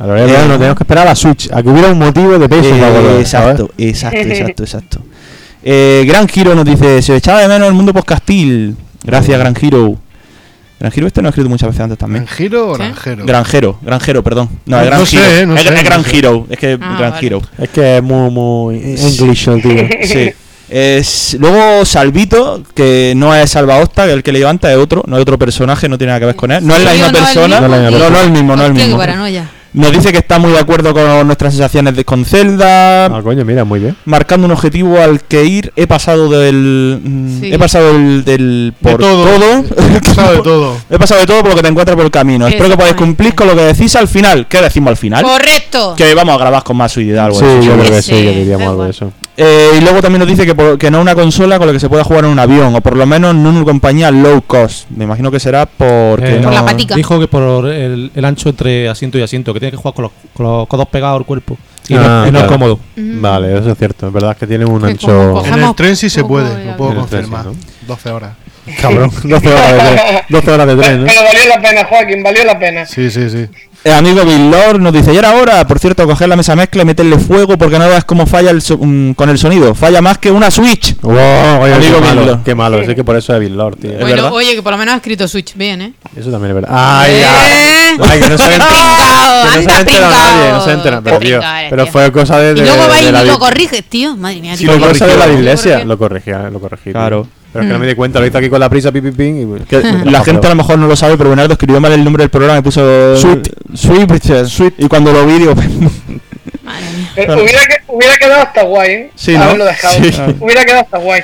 A la verdad, no tenemos que esperar a la Switch, a que hubiera un motivo de peso Eh, para volver, exacto, exacto, [LAUGHS] exacto, exacto. Eh, Gran Giro nos dice, se echaba de menos el mundo podcastil. Gracias, Gran Giro. Gran Giro este no he escrito muchas veces antes también. ¿Granjero o ¿Sí? granjero? Granjero, granjero, perdón. No, No- es Gran no Giro. sé, no es, sé, es no Gran sé. Giro, es que Ah, Gran vale. Giro. ¿sabes? Es que es muy, muy English el tío. [LAUGHS] Sí. Es, luego Salvito, que no es Salvaosta, que el que le levanta es otro, no es otro personaje, no tiene nada que ver con él. No es la misma persona. No es la misma No, no es el mismo, no es el mismo. Nos dice que está muy de acuerdo con nuestras sensaciones de, con Zelda. Ah, coño, mira, muy bien. marcando un objetivo al que ir. He pasado del. mm, Sí. He pasado del. del De por todo. todo. He [LAUGHS] pasado de todo. He pasado de todo por lo que te encuentras por el camino. Espero que podáis cumplir con lo que decís al final. ¿Qué decimos al final? Correcto. Que vamos a grabar con más suididad algo Sí, yo creo que Sí, que diríamos algo de eso. Eh, y luego también nos dice que, por- que no una consola con la que se pueda jugar en un avión. O por lo menos en una compañía low cost. Me imagino que será porque. Eh, no- Por la patica. Dijo que por el, el ancho entre asiento y asiento, que tiene que jugar con los, con los codos pegados al cuerpo. Y, Ah, no, no es cómodo. Mm. Vale, eso es cierto. Es verdad que tiene un Que ancho. En el tren sí se puede, de lo puedo tren confirmar. ¿no? 12 horas. Cabrón, 12 horas de tren. [LAUGHS] 12 horas de tren, ¿no? Pero valió la pena, Joaquín, valió la pena. Sí, sí, sí. El amigo Bill Lord nos dice, ya era hora, por cierto, coger la mesa mezcla y meterle fuego porque no veas cómo falla el so- mm, con el sonido. Falla más que una Switch. Wow, oye, Amigo qué Bill malo, Lord. qué malo. Es que por eso es Bill Lord, tío. Bueno, verdad? oye, que por lo menos ha escrito Switch bien, ¿eh? Eso también es verdad. Ay, ya. ¿Eh? Ay, que no se ha [LAUGHS] enterado. Pringao, Que no se enterado nadie, no se ha enterado. Pero, tío, eres, pero tío. fue cosa de. Y luego de- va y de lo corriges, tío. Madre mía, Sí, tío. cosa de la Lo iglesia. Lo corregía, lo corregí. Claro. Pero es que no Mm. me di cuenta, lo hice aquí con la prisa, pi, pi, pin, y pues, Que me la gente a lo mejor no lo sabe, pero Bernardo escribió mal el nombre del programa y puso Sweet. Sweet, Sweet. Y cuando lo vi, digo. [LAUGHS] Pero hubiera, que- hubiera quedado hasta guay, ¿eh? Sí, ¿no? Haberlo dejado. Sí. Hubiera quedado hasta guay.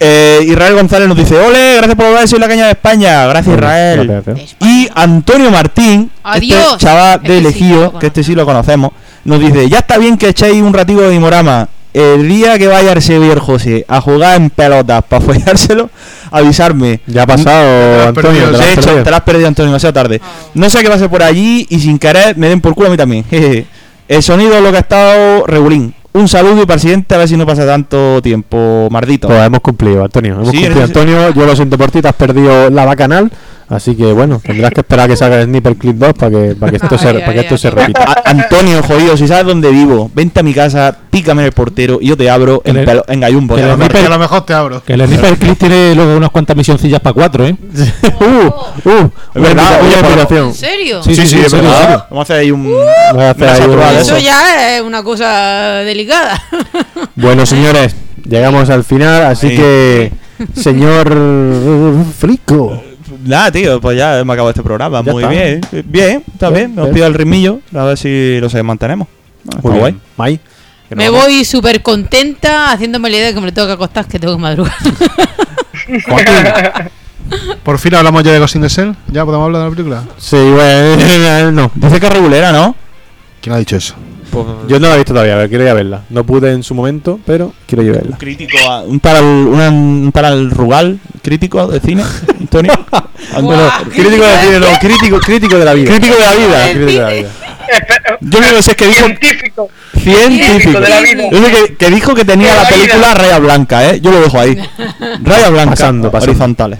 eh, Israel González nos dice, ole, gracias por volver, soy la caña de España. Gracias, Israel. Gracias, gracias. Y Antonio Martín, Adiós. este chaval de Este sí que Elegío, este sí lo conocemos, nos dice, ya está bien que echéis un ratico de Dimorama. El día que vaya viejo José a jugar en pelotas para follárselo, avisarme. Ya ha pasado, has Antonio. perdido, te lo De has hecho, perdido. te la has perdido, Antonio, demasiado tarde. No sé qué va a ser por allí y sin querer me den por culo a mí también. [LAUGHS] El sonido es lo que ha estado regulín. Un saludo y para el siguiente a ver si no pasa tanto tiempo, mardito. Pues hemos cumplido, Antonio. Hemos Sí, cumplido, Antonio. Yo lo siento por ti, te has perdido la bacanal. Así que bueno, tendrás que esperar a que salga el Sniper Clip 2 para que, para que esto, [LAUGHS] se, Ay, para que ay, esto ay. se repita. A- Antonio, jodido, si sabes dónde vivo, vente a mi casa, pícame en el portero y yo te abro en, el- pelo- en gallumbo. que el marqué. a lo mejor te abro. Que el Sniper Clip tiene luego unas cuantas misioncillas para cuatro, ¿eh? [LAUGHS] uh, uh, Es verdad, una oye. ¿En serio? Sí, sí, sí, es verdad. serio. Vamos a hacer ahí un. Eso eso. ya es una cosa delicada. [LAUGHS] Bueno, señores, llegamos al final, así Sí. que, señor Frico. Nada, tío, pues ya me acabo este programa. Ya Muy está. bien, bien, está Bien, bien. Nos pido el ritmillo, a ver si lo mantenemos. Está Muy guay. Me vamos. voy súper contenta haciéndome la idea de que me lo tengo que acostar, que tengo que madrugar. [LAUGHS] Por fin hablamos ya de Ghost in the Shell. ¿Ya podemos hablar de la película? Sí, bueno, [LAUGHS] no. Dice que es regulera, ¿no? ¿Quién ha dicho eso? Pues, Yo no la he visto todavía, pero quiero ir a verla. No pude en su momento, pero quiero ir a verla. crítico, a- un tal, una- un tal Rugal, crítico de cine, [LAUGHS] Antonio. Antonio, [LAUGHS] Crítico de cine, no, crítico, crítico de la vida. Crítico de la vida. Crítico de la vida. [LAUGHS] Yo creo que sé que dijo Científico. científico. de la vida. Yo sé que, que dijo que tenía la la película vida. raya blanca, ¿eh? Yo lo dejo ahí. Raya blanca. Pasando, pasando. Horizontales.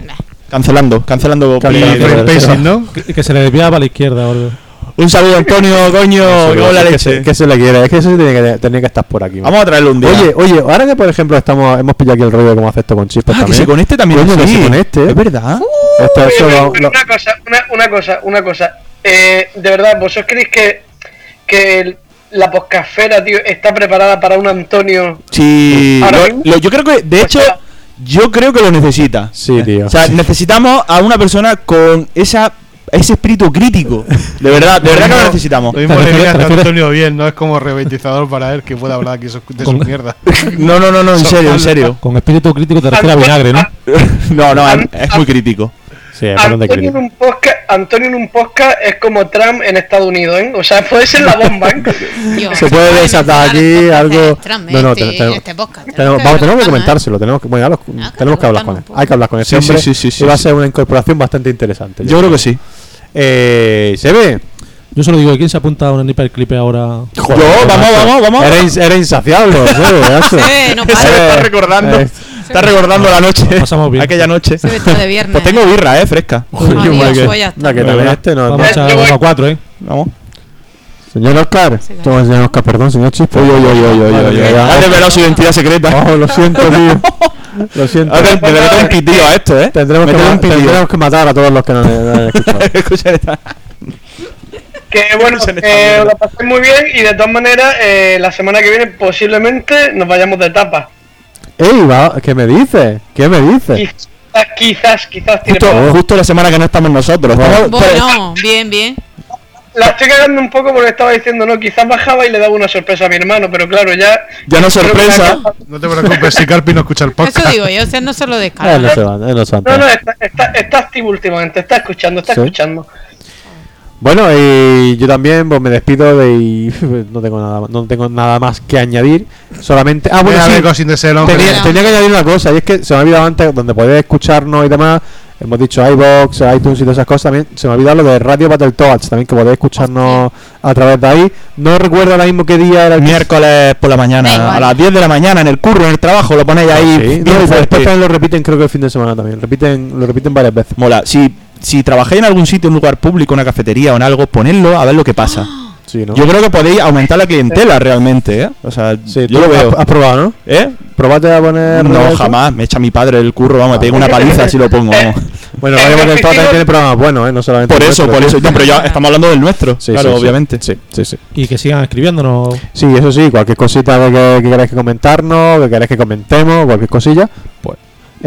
Cancelando, cancelando. Cancelando. Pero- Frame pacing, ¿no? Que, que se le desviaba para la izquierda o algo. Un saludo, Antonio, [LAUGHS] coño. Eso, que la es que leche. se- que se le quiere, es que eso tiene que, tenía que estar por aquí. Vamos a traerlo un día. Oye, oye, ahora que por ejemplo estamos, hemos pillado aquí el rollo de cómo hacer esto con chispas ah, que también. se conecte también. Coño, que sí. se conecte, ¿eh? Es verdad. Esto es Oye, solo- pero lo- una cosa, una, una cosa, una cosa. Eh, de verdad, ¿vosotros creéis que, que el- la poscafera, tío, está preparada para un Antonio? Sí. Ahora lo- lo- yo creo que, de hecho, yo creo que lo necesita. Sí, tío. O sea, necesitamos a una persona con esa ese espíritu crítico. De verdad, de verdad que lo necesitamos. Lo mismo ¿Te le viene a Antonio bien, no es como reventizador para él que pueda hablar aquí de su mierda. [LAUGHS] No, no, no, no, en serio, en serio. Con espíritu crítico te refieres a vinagre, ¿no? [LAUGHS] No, no, es, muy crítico. Sí, Antonio en, un podcast, Antonio en un podcast es como Trump en Estados Unidos, ¿eh? O sea, [LAUGHS] puede ser la bomba, ¿eh? Dios, Se puede desatar aquí este algo. Trump, No, no, este- te- te- este podcast. Tenemos, vamos, tenemos que ¿eh? comentárselo, tenemos que, bueno, ya lo- Ah, tenemos que hablar con él. Hay que hablar con ese Sí, sí, hombre. sí, sí, sí, y va a ser una incorporación bastante interesante. Yo creo que sí. Eh, ¿Se ve? Yo solo digo, ¿quién se apunta a un clip ahora? Yo, vamos, vamos, vamos. Era, ins- era insaciable, ¿se ve? [LAUGHS] macho? Eh, no Eh. Está recordando. eh, Está recordando la noche. Pasamos bien. Aquella noche. Se ve todo de viernes. Pues tengo birra, eh, fresca. [LAUGHS] Madre, pues ya está. anda, que Venga, también venga. este no. Vamos a ¿eh? Vamos. Señor Oscar. Sí, Toma, señor Oscar, perdón, señor Chispa. Uy, uy, uy, uy, uy, uy, uy. identidad secreta. Oh, lo siento, tío. [LAUGHS] Lo siento. A ver, me le meto un pitillo a esto, eh. Tendremos que, un pitillo. tendremos que matar a todos los que no han [LAUGHS] escuchado. Que bueno, [LAUGHS] le está eh, lo pasé muy bien y de todas maneras, eh, la semana que viene posiblemente nos vayamos de etapa. Ey, va, ¿qué me dices? ¿Qué me dices? Quizás, quizás, quizás Justo, para- justo la semana que no estamos nosotros. Bueno, bien, bien. La estoy cagando un poco porque estaba diciendo, no, quizás bajaba y le daba una sorpresa a mi hermano, pero claro, ya. Ya no sorpresa. No te preocupes si Carpi no escucha el podcast. Eso digo yo, o sea, no se lo Eh, no descarga. se eh, no se. No, no, está, está, está activo últimamente, está escuchando, está Sí. escuchando. Bueno, y yo también pues, me despido de y [LAUGHS] no tengo nada, no tengo nada más que añadir. Solamente. Ah, bueno, sí, tenía, tenía que añadir una cosa, y es que se me ha olvidado antes, donde podéis escucharnos y demás. Hemos dicho iBox, iTunes y todas esas cosas también. Se me ha olvidado lo de Radio Battletoads también, que podéis escucharnos a través de ahí. No recuerdo ahora mismo qué día era el Miércoles por la mañana, a las 10 de la mañana, en el curro, en el trabajo, lo ponéis ahí. Sí, no, y después también lo repiten, creo que el fin de semana también. Repiten, lo repiten varias veces. Mola. Si, si trabajáis en algún sitio, en un lugar público, una cafetería o en algo, ponedlo a ver lo que pasa. [GASPS] Sí, ¿no? Yo creo que podéis aumentar la clientela realmente, ¿eh? O sea, Sí, yo tú lo veo. Has, has probado, ¿no? ¿Eh? ¿Probaste a poner. No, eso? jamás. Me echa mi padre el curro, vamos, me pega una paliza si lo pongo, vamos. [LAUGHS] Bueno, Radio Battletoads también tiene programas buenos, ¿eh? No solamente. Por eso, nuestro, por sí. eso. No, pero ya estamos hablando del nuestro. Sí, claro, sí, obviamente. Sí, sí, sí. Y que sigan escribiéndonos. Sí, eso sí, cualquier cosita que, que, que queráis que comentarnos, que queráis que comentemos, cualquier cosilla, pues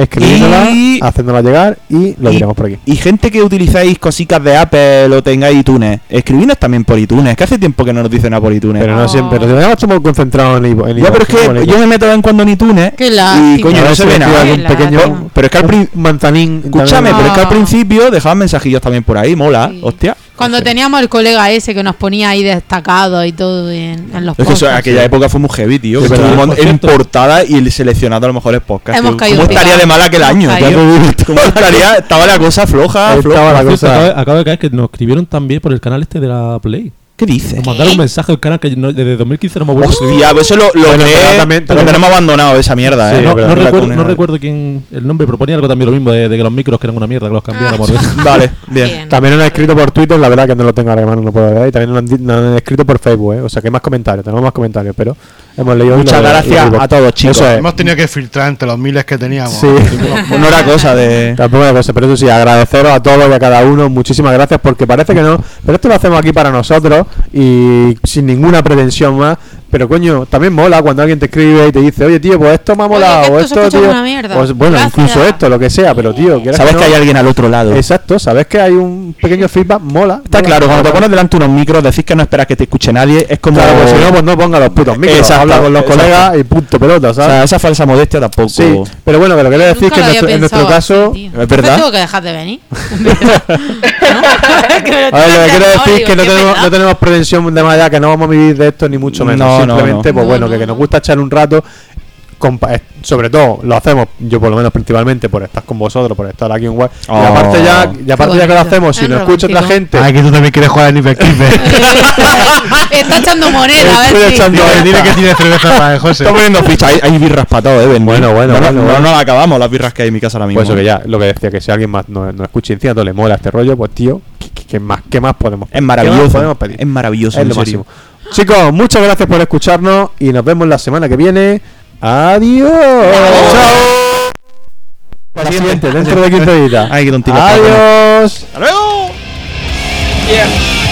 escribidnosla, Y- haciéndola llegar y lo diremos por aquí. Y gente que utilizáis cositas de Apple o tengáis iTunes, escribidnos también por iTunes, que hace tiempo que no nos dicen nada por iTunes. Pero no Oh. siempre, pero ya estamos concentrados en, en ya, pero es que yo me meto de vez en cuando en iTunes Qué y coño, A no se ve nada. pequeño. Pero es que al principio. manzanín. Escúchame, también. pero es que al principio dejaban mensajillos también por ahí, mola, Sí. hostia. Cuando teníamos el colega ese que nos ponía ahí destacado y todo en, en los Es que eso, aquella época fue muy heavy, tío. Sí, que en cierto- portada y el seleccionado a los mejores podcasts. Hemos tío. caído ¿Cómo estaría de mal aquel año? ¿Cómo estaría? Estaba la cosa floja, floja. estaba la Por cierto, cosa. acabo, acabo de caer que nos escribieron también por el canal este de la Play. ¿Qué dices? Nos mandaron un mensaje al canal que no- desde 2015 no me vuelvo a escribir. Hostia, pues eso lo, lo, Bueno, creé, pero también- lo también- tenemos abandonado esa mierda, Sí, eh. no, recuerdo, no recuerdo quién el nombre proponía algo también lo mismo de, de que los micros que eran una mierda que los cambiáramos [LAUGHS] Vale, bien. Bien. También nos han escrito por Twitter, la verdad que no lo tengo ahora mano, no puedo ver. Y también nos han, di- nos han escrito por Facebook, ¿eh? O sea que hay más comentarios, tenemos más comentarios, pero hemos leído. Muchas gracias a todos, chicos. Eso es. Hemos tenido que filtrar entre los miles que teníamos. Sí. Pues [LAUGHS] [LAUGHS] no era cosa de. Tampoco era cosa, pero eso sí, agradeceros a todos y a cada uno, muchísimas gracias, porque parece que no, pero esto lo hacemos aquí para nosotros y sin ninguna pretensión más. Pero coño, también mola cuando alguien te escribe y te dice, oye tío, pues esto me ha Oye, molado, que o esto esto, tío. una mierda. Pues, bueno, Gracias. incluso esto, lo que sea, pero tío, Sabes que que hay alguien al otro lado. Exacto, sabes que hay un pequeño feedback, mola. Está mola, claro, cuando te pones delante unos micros, decís que no esperas que te escuche nadie. Es como. Claro, pues si no, pues no ponga los putos micros. Exacto, habla con los exacto. colegas y punto pelota, O sea, esa falsa modestia tampoco. sí, pero bueno, que lo que quiero decir es Nunca que en nuestro, en nuestro pensado caso. así, es verdad. tengo que dejar de venir. [LAUGHS] [LAUGHS] A ver, lo que quiero decir es que no ¿qué tenemos, no tenemos pretensión de más allá, que no vamos a vivir de esto ni mucho menos. No, no, Simplemente, no. pues No, bueno, no, que, que nos no. gusta echar un rato. eh, sobre todo lo hacemos, yo por lo menos principalmente por estar con vosotros, por estar aquí en web. Y Oh. aparte ya, y aparte ya que lo hacemos, si Es nos escucha otra gente, Ah, que tú también quieres jugar a Nivel 15. Está echando moneda, a ver echando- dile, dile que tiene cerveza para el José. Está poniendo ficha. Hay, hay birras para todo, eh. Ben. Bueno, bueno, no, no- bueno, no, nos acabamos las birras que hay en mi casa ahora mismo. pues eso que ya, lo que decía, que si alguien más nos, nos escucha encima, todo le mola este rollo, pues tío, ¿qué, qué- qué más, qué más podemos Es ¿Qué más maravilloso. podemos pedir? Es maravilloso, Es en lo serio. máximo. Chicos, muchas gracias por escucharnos y nos vemos la semana que viene. Adiós. Chao. Para la siguiente, dentro de 15 días. Ay, qué tontito. Adiós. ¡Hasta luego! Yeah.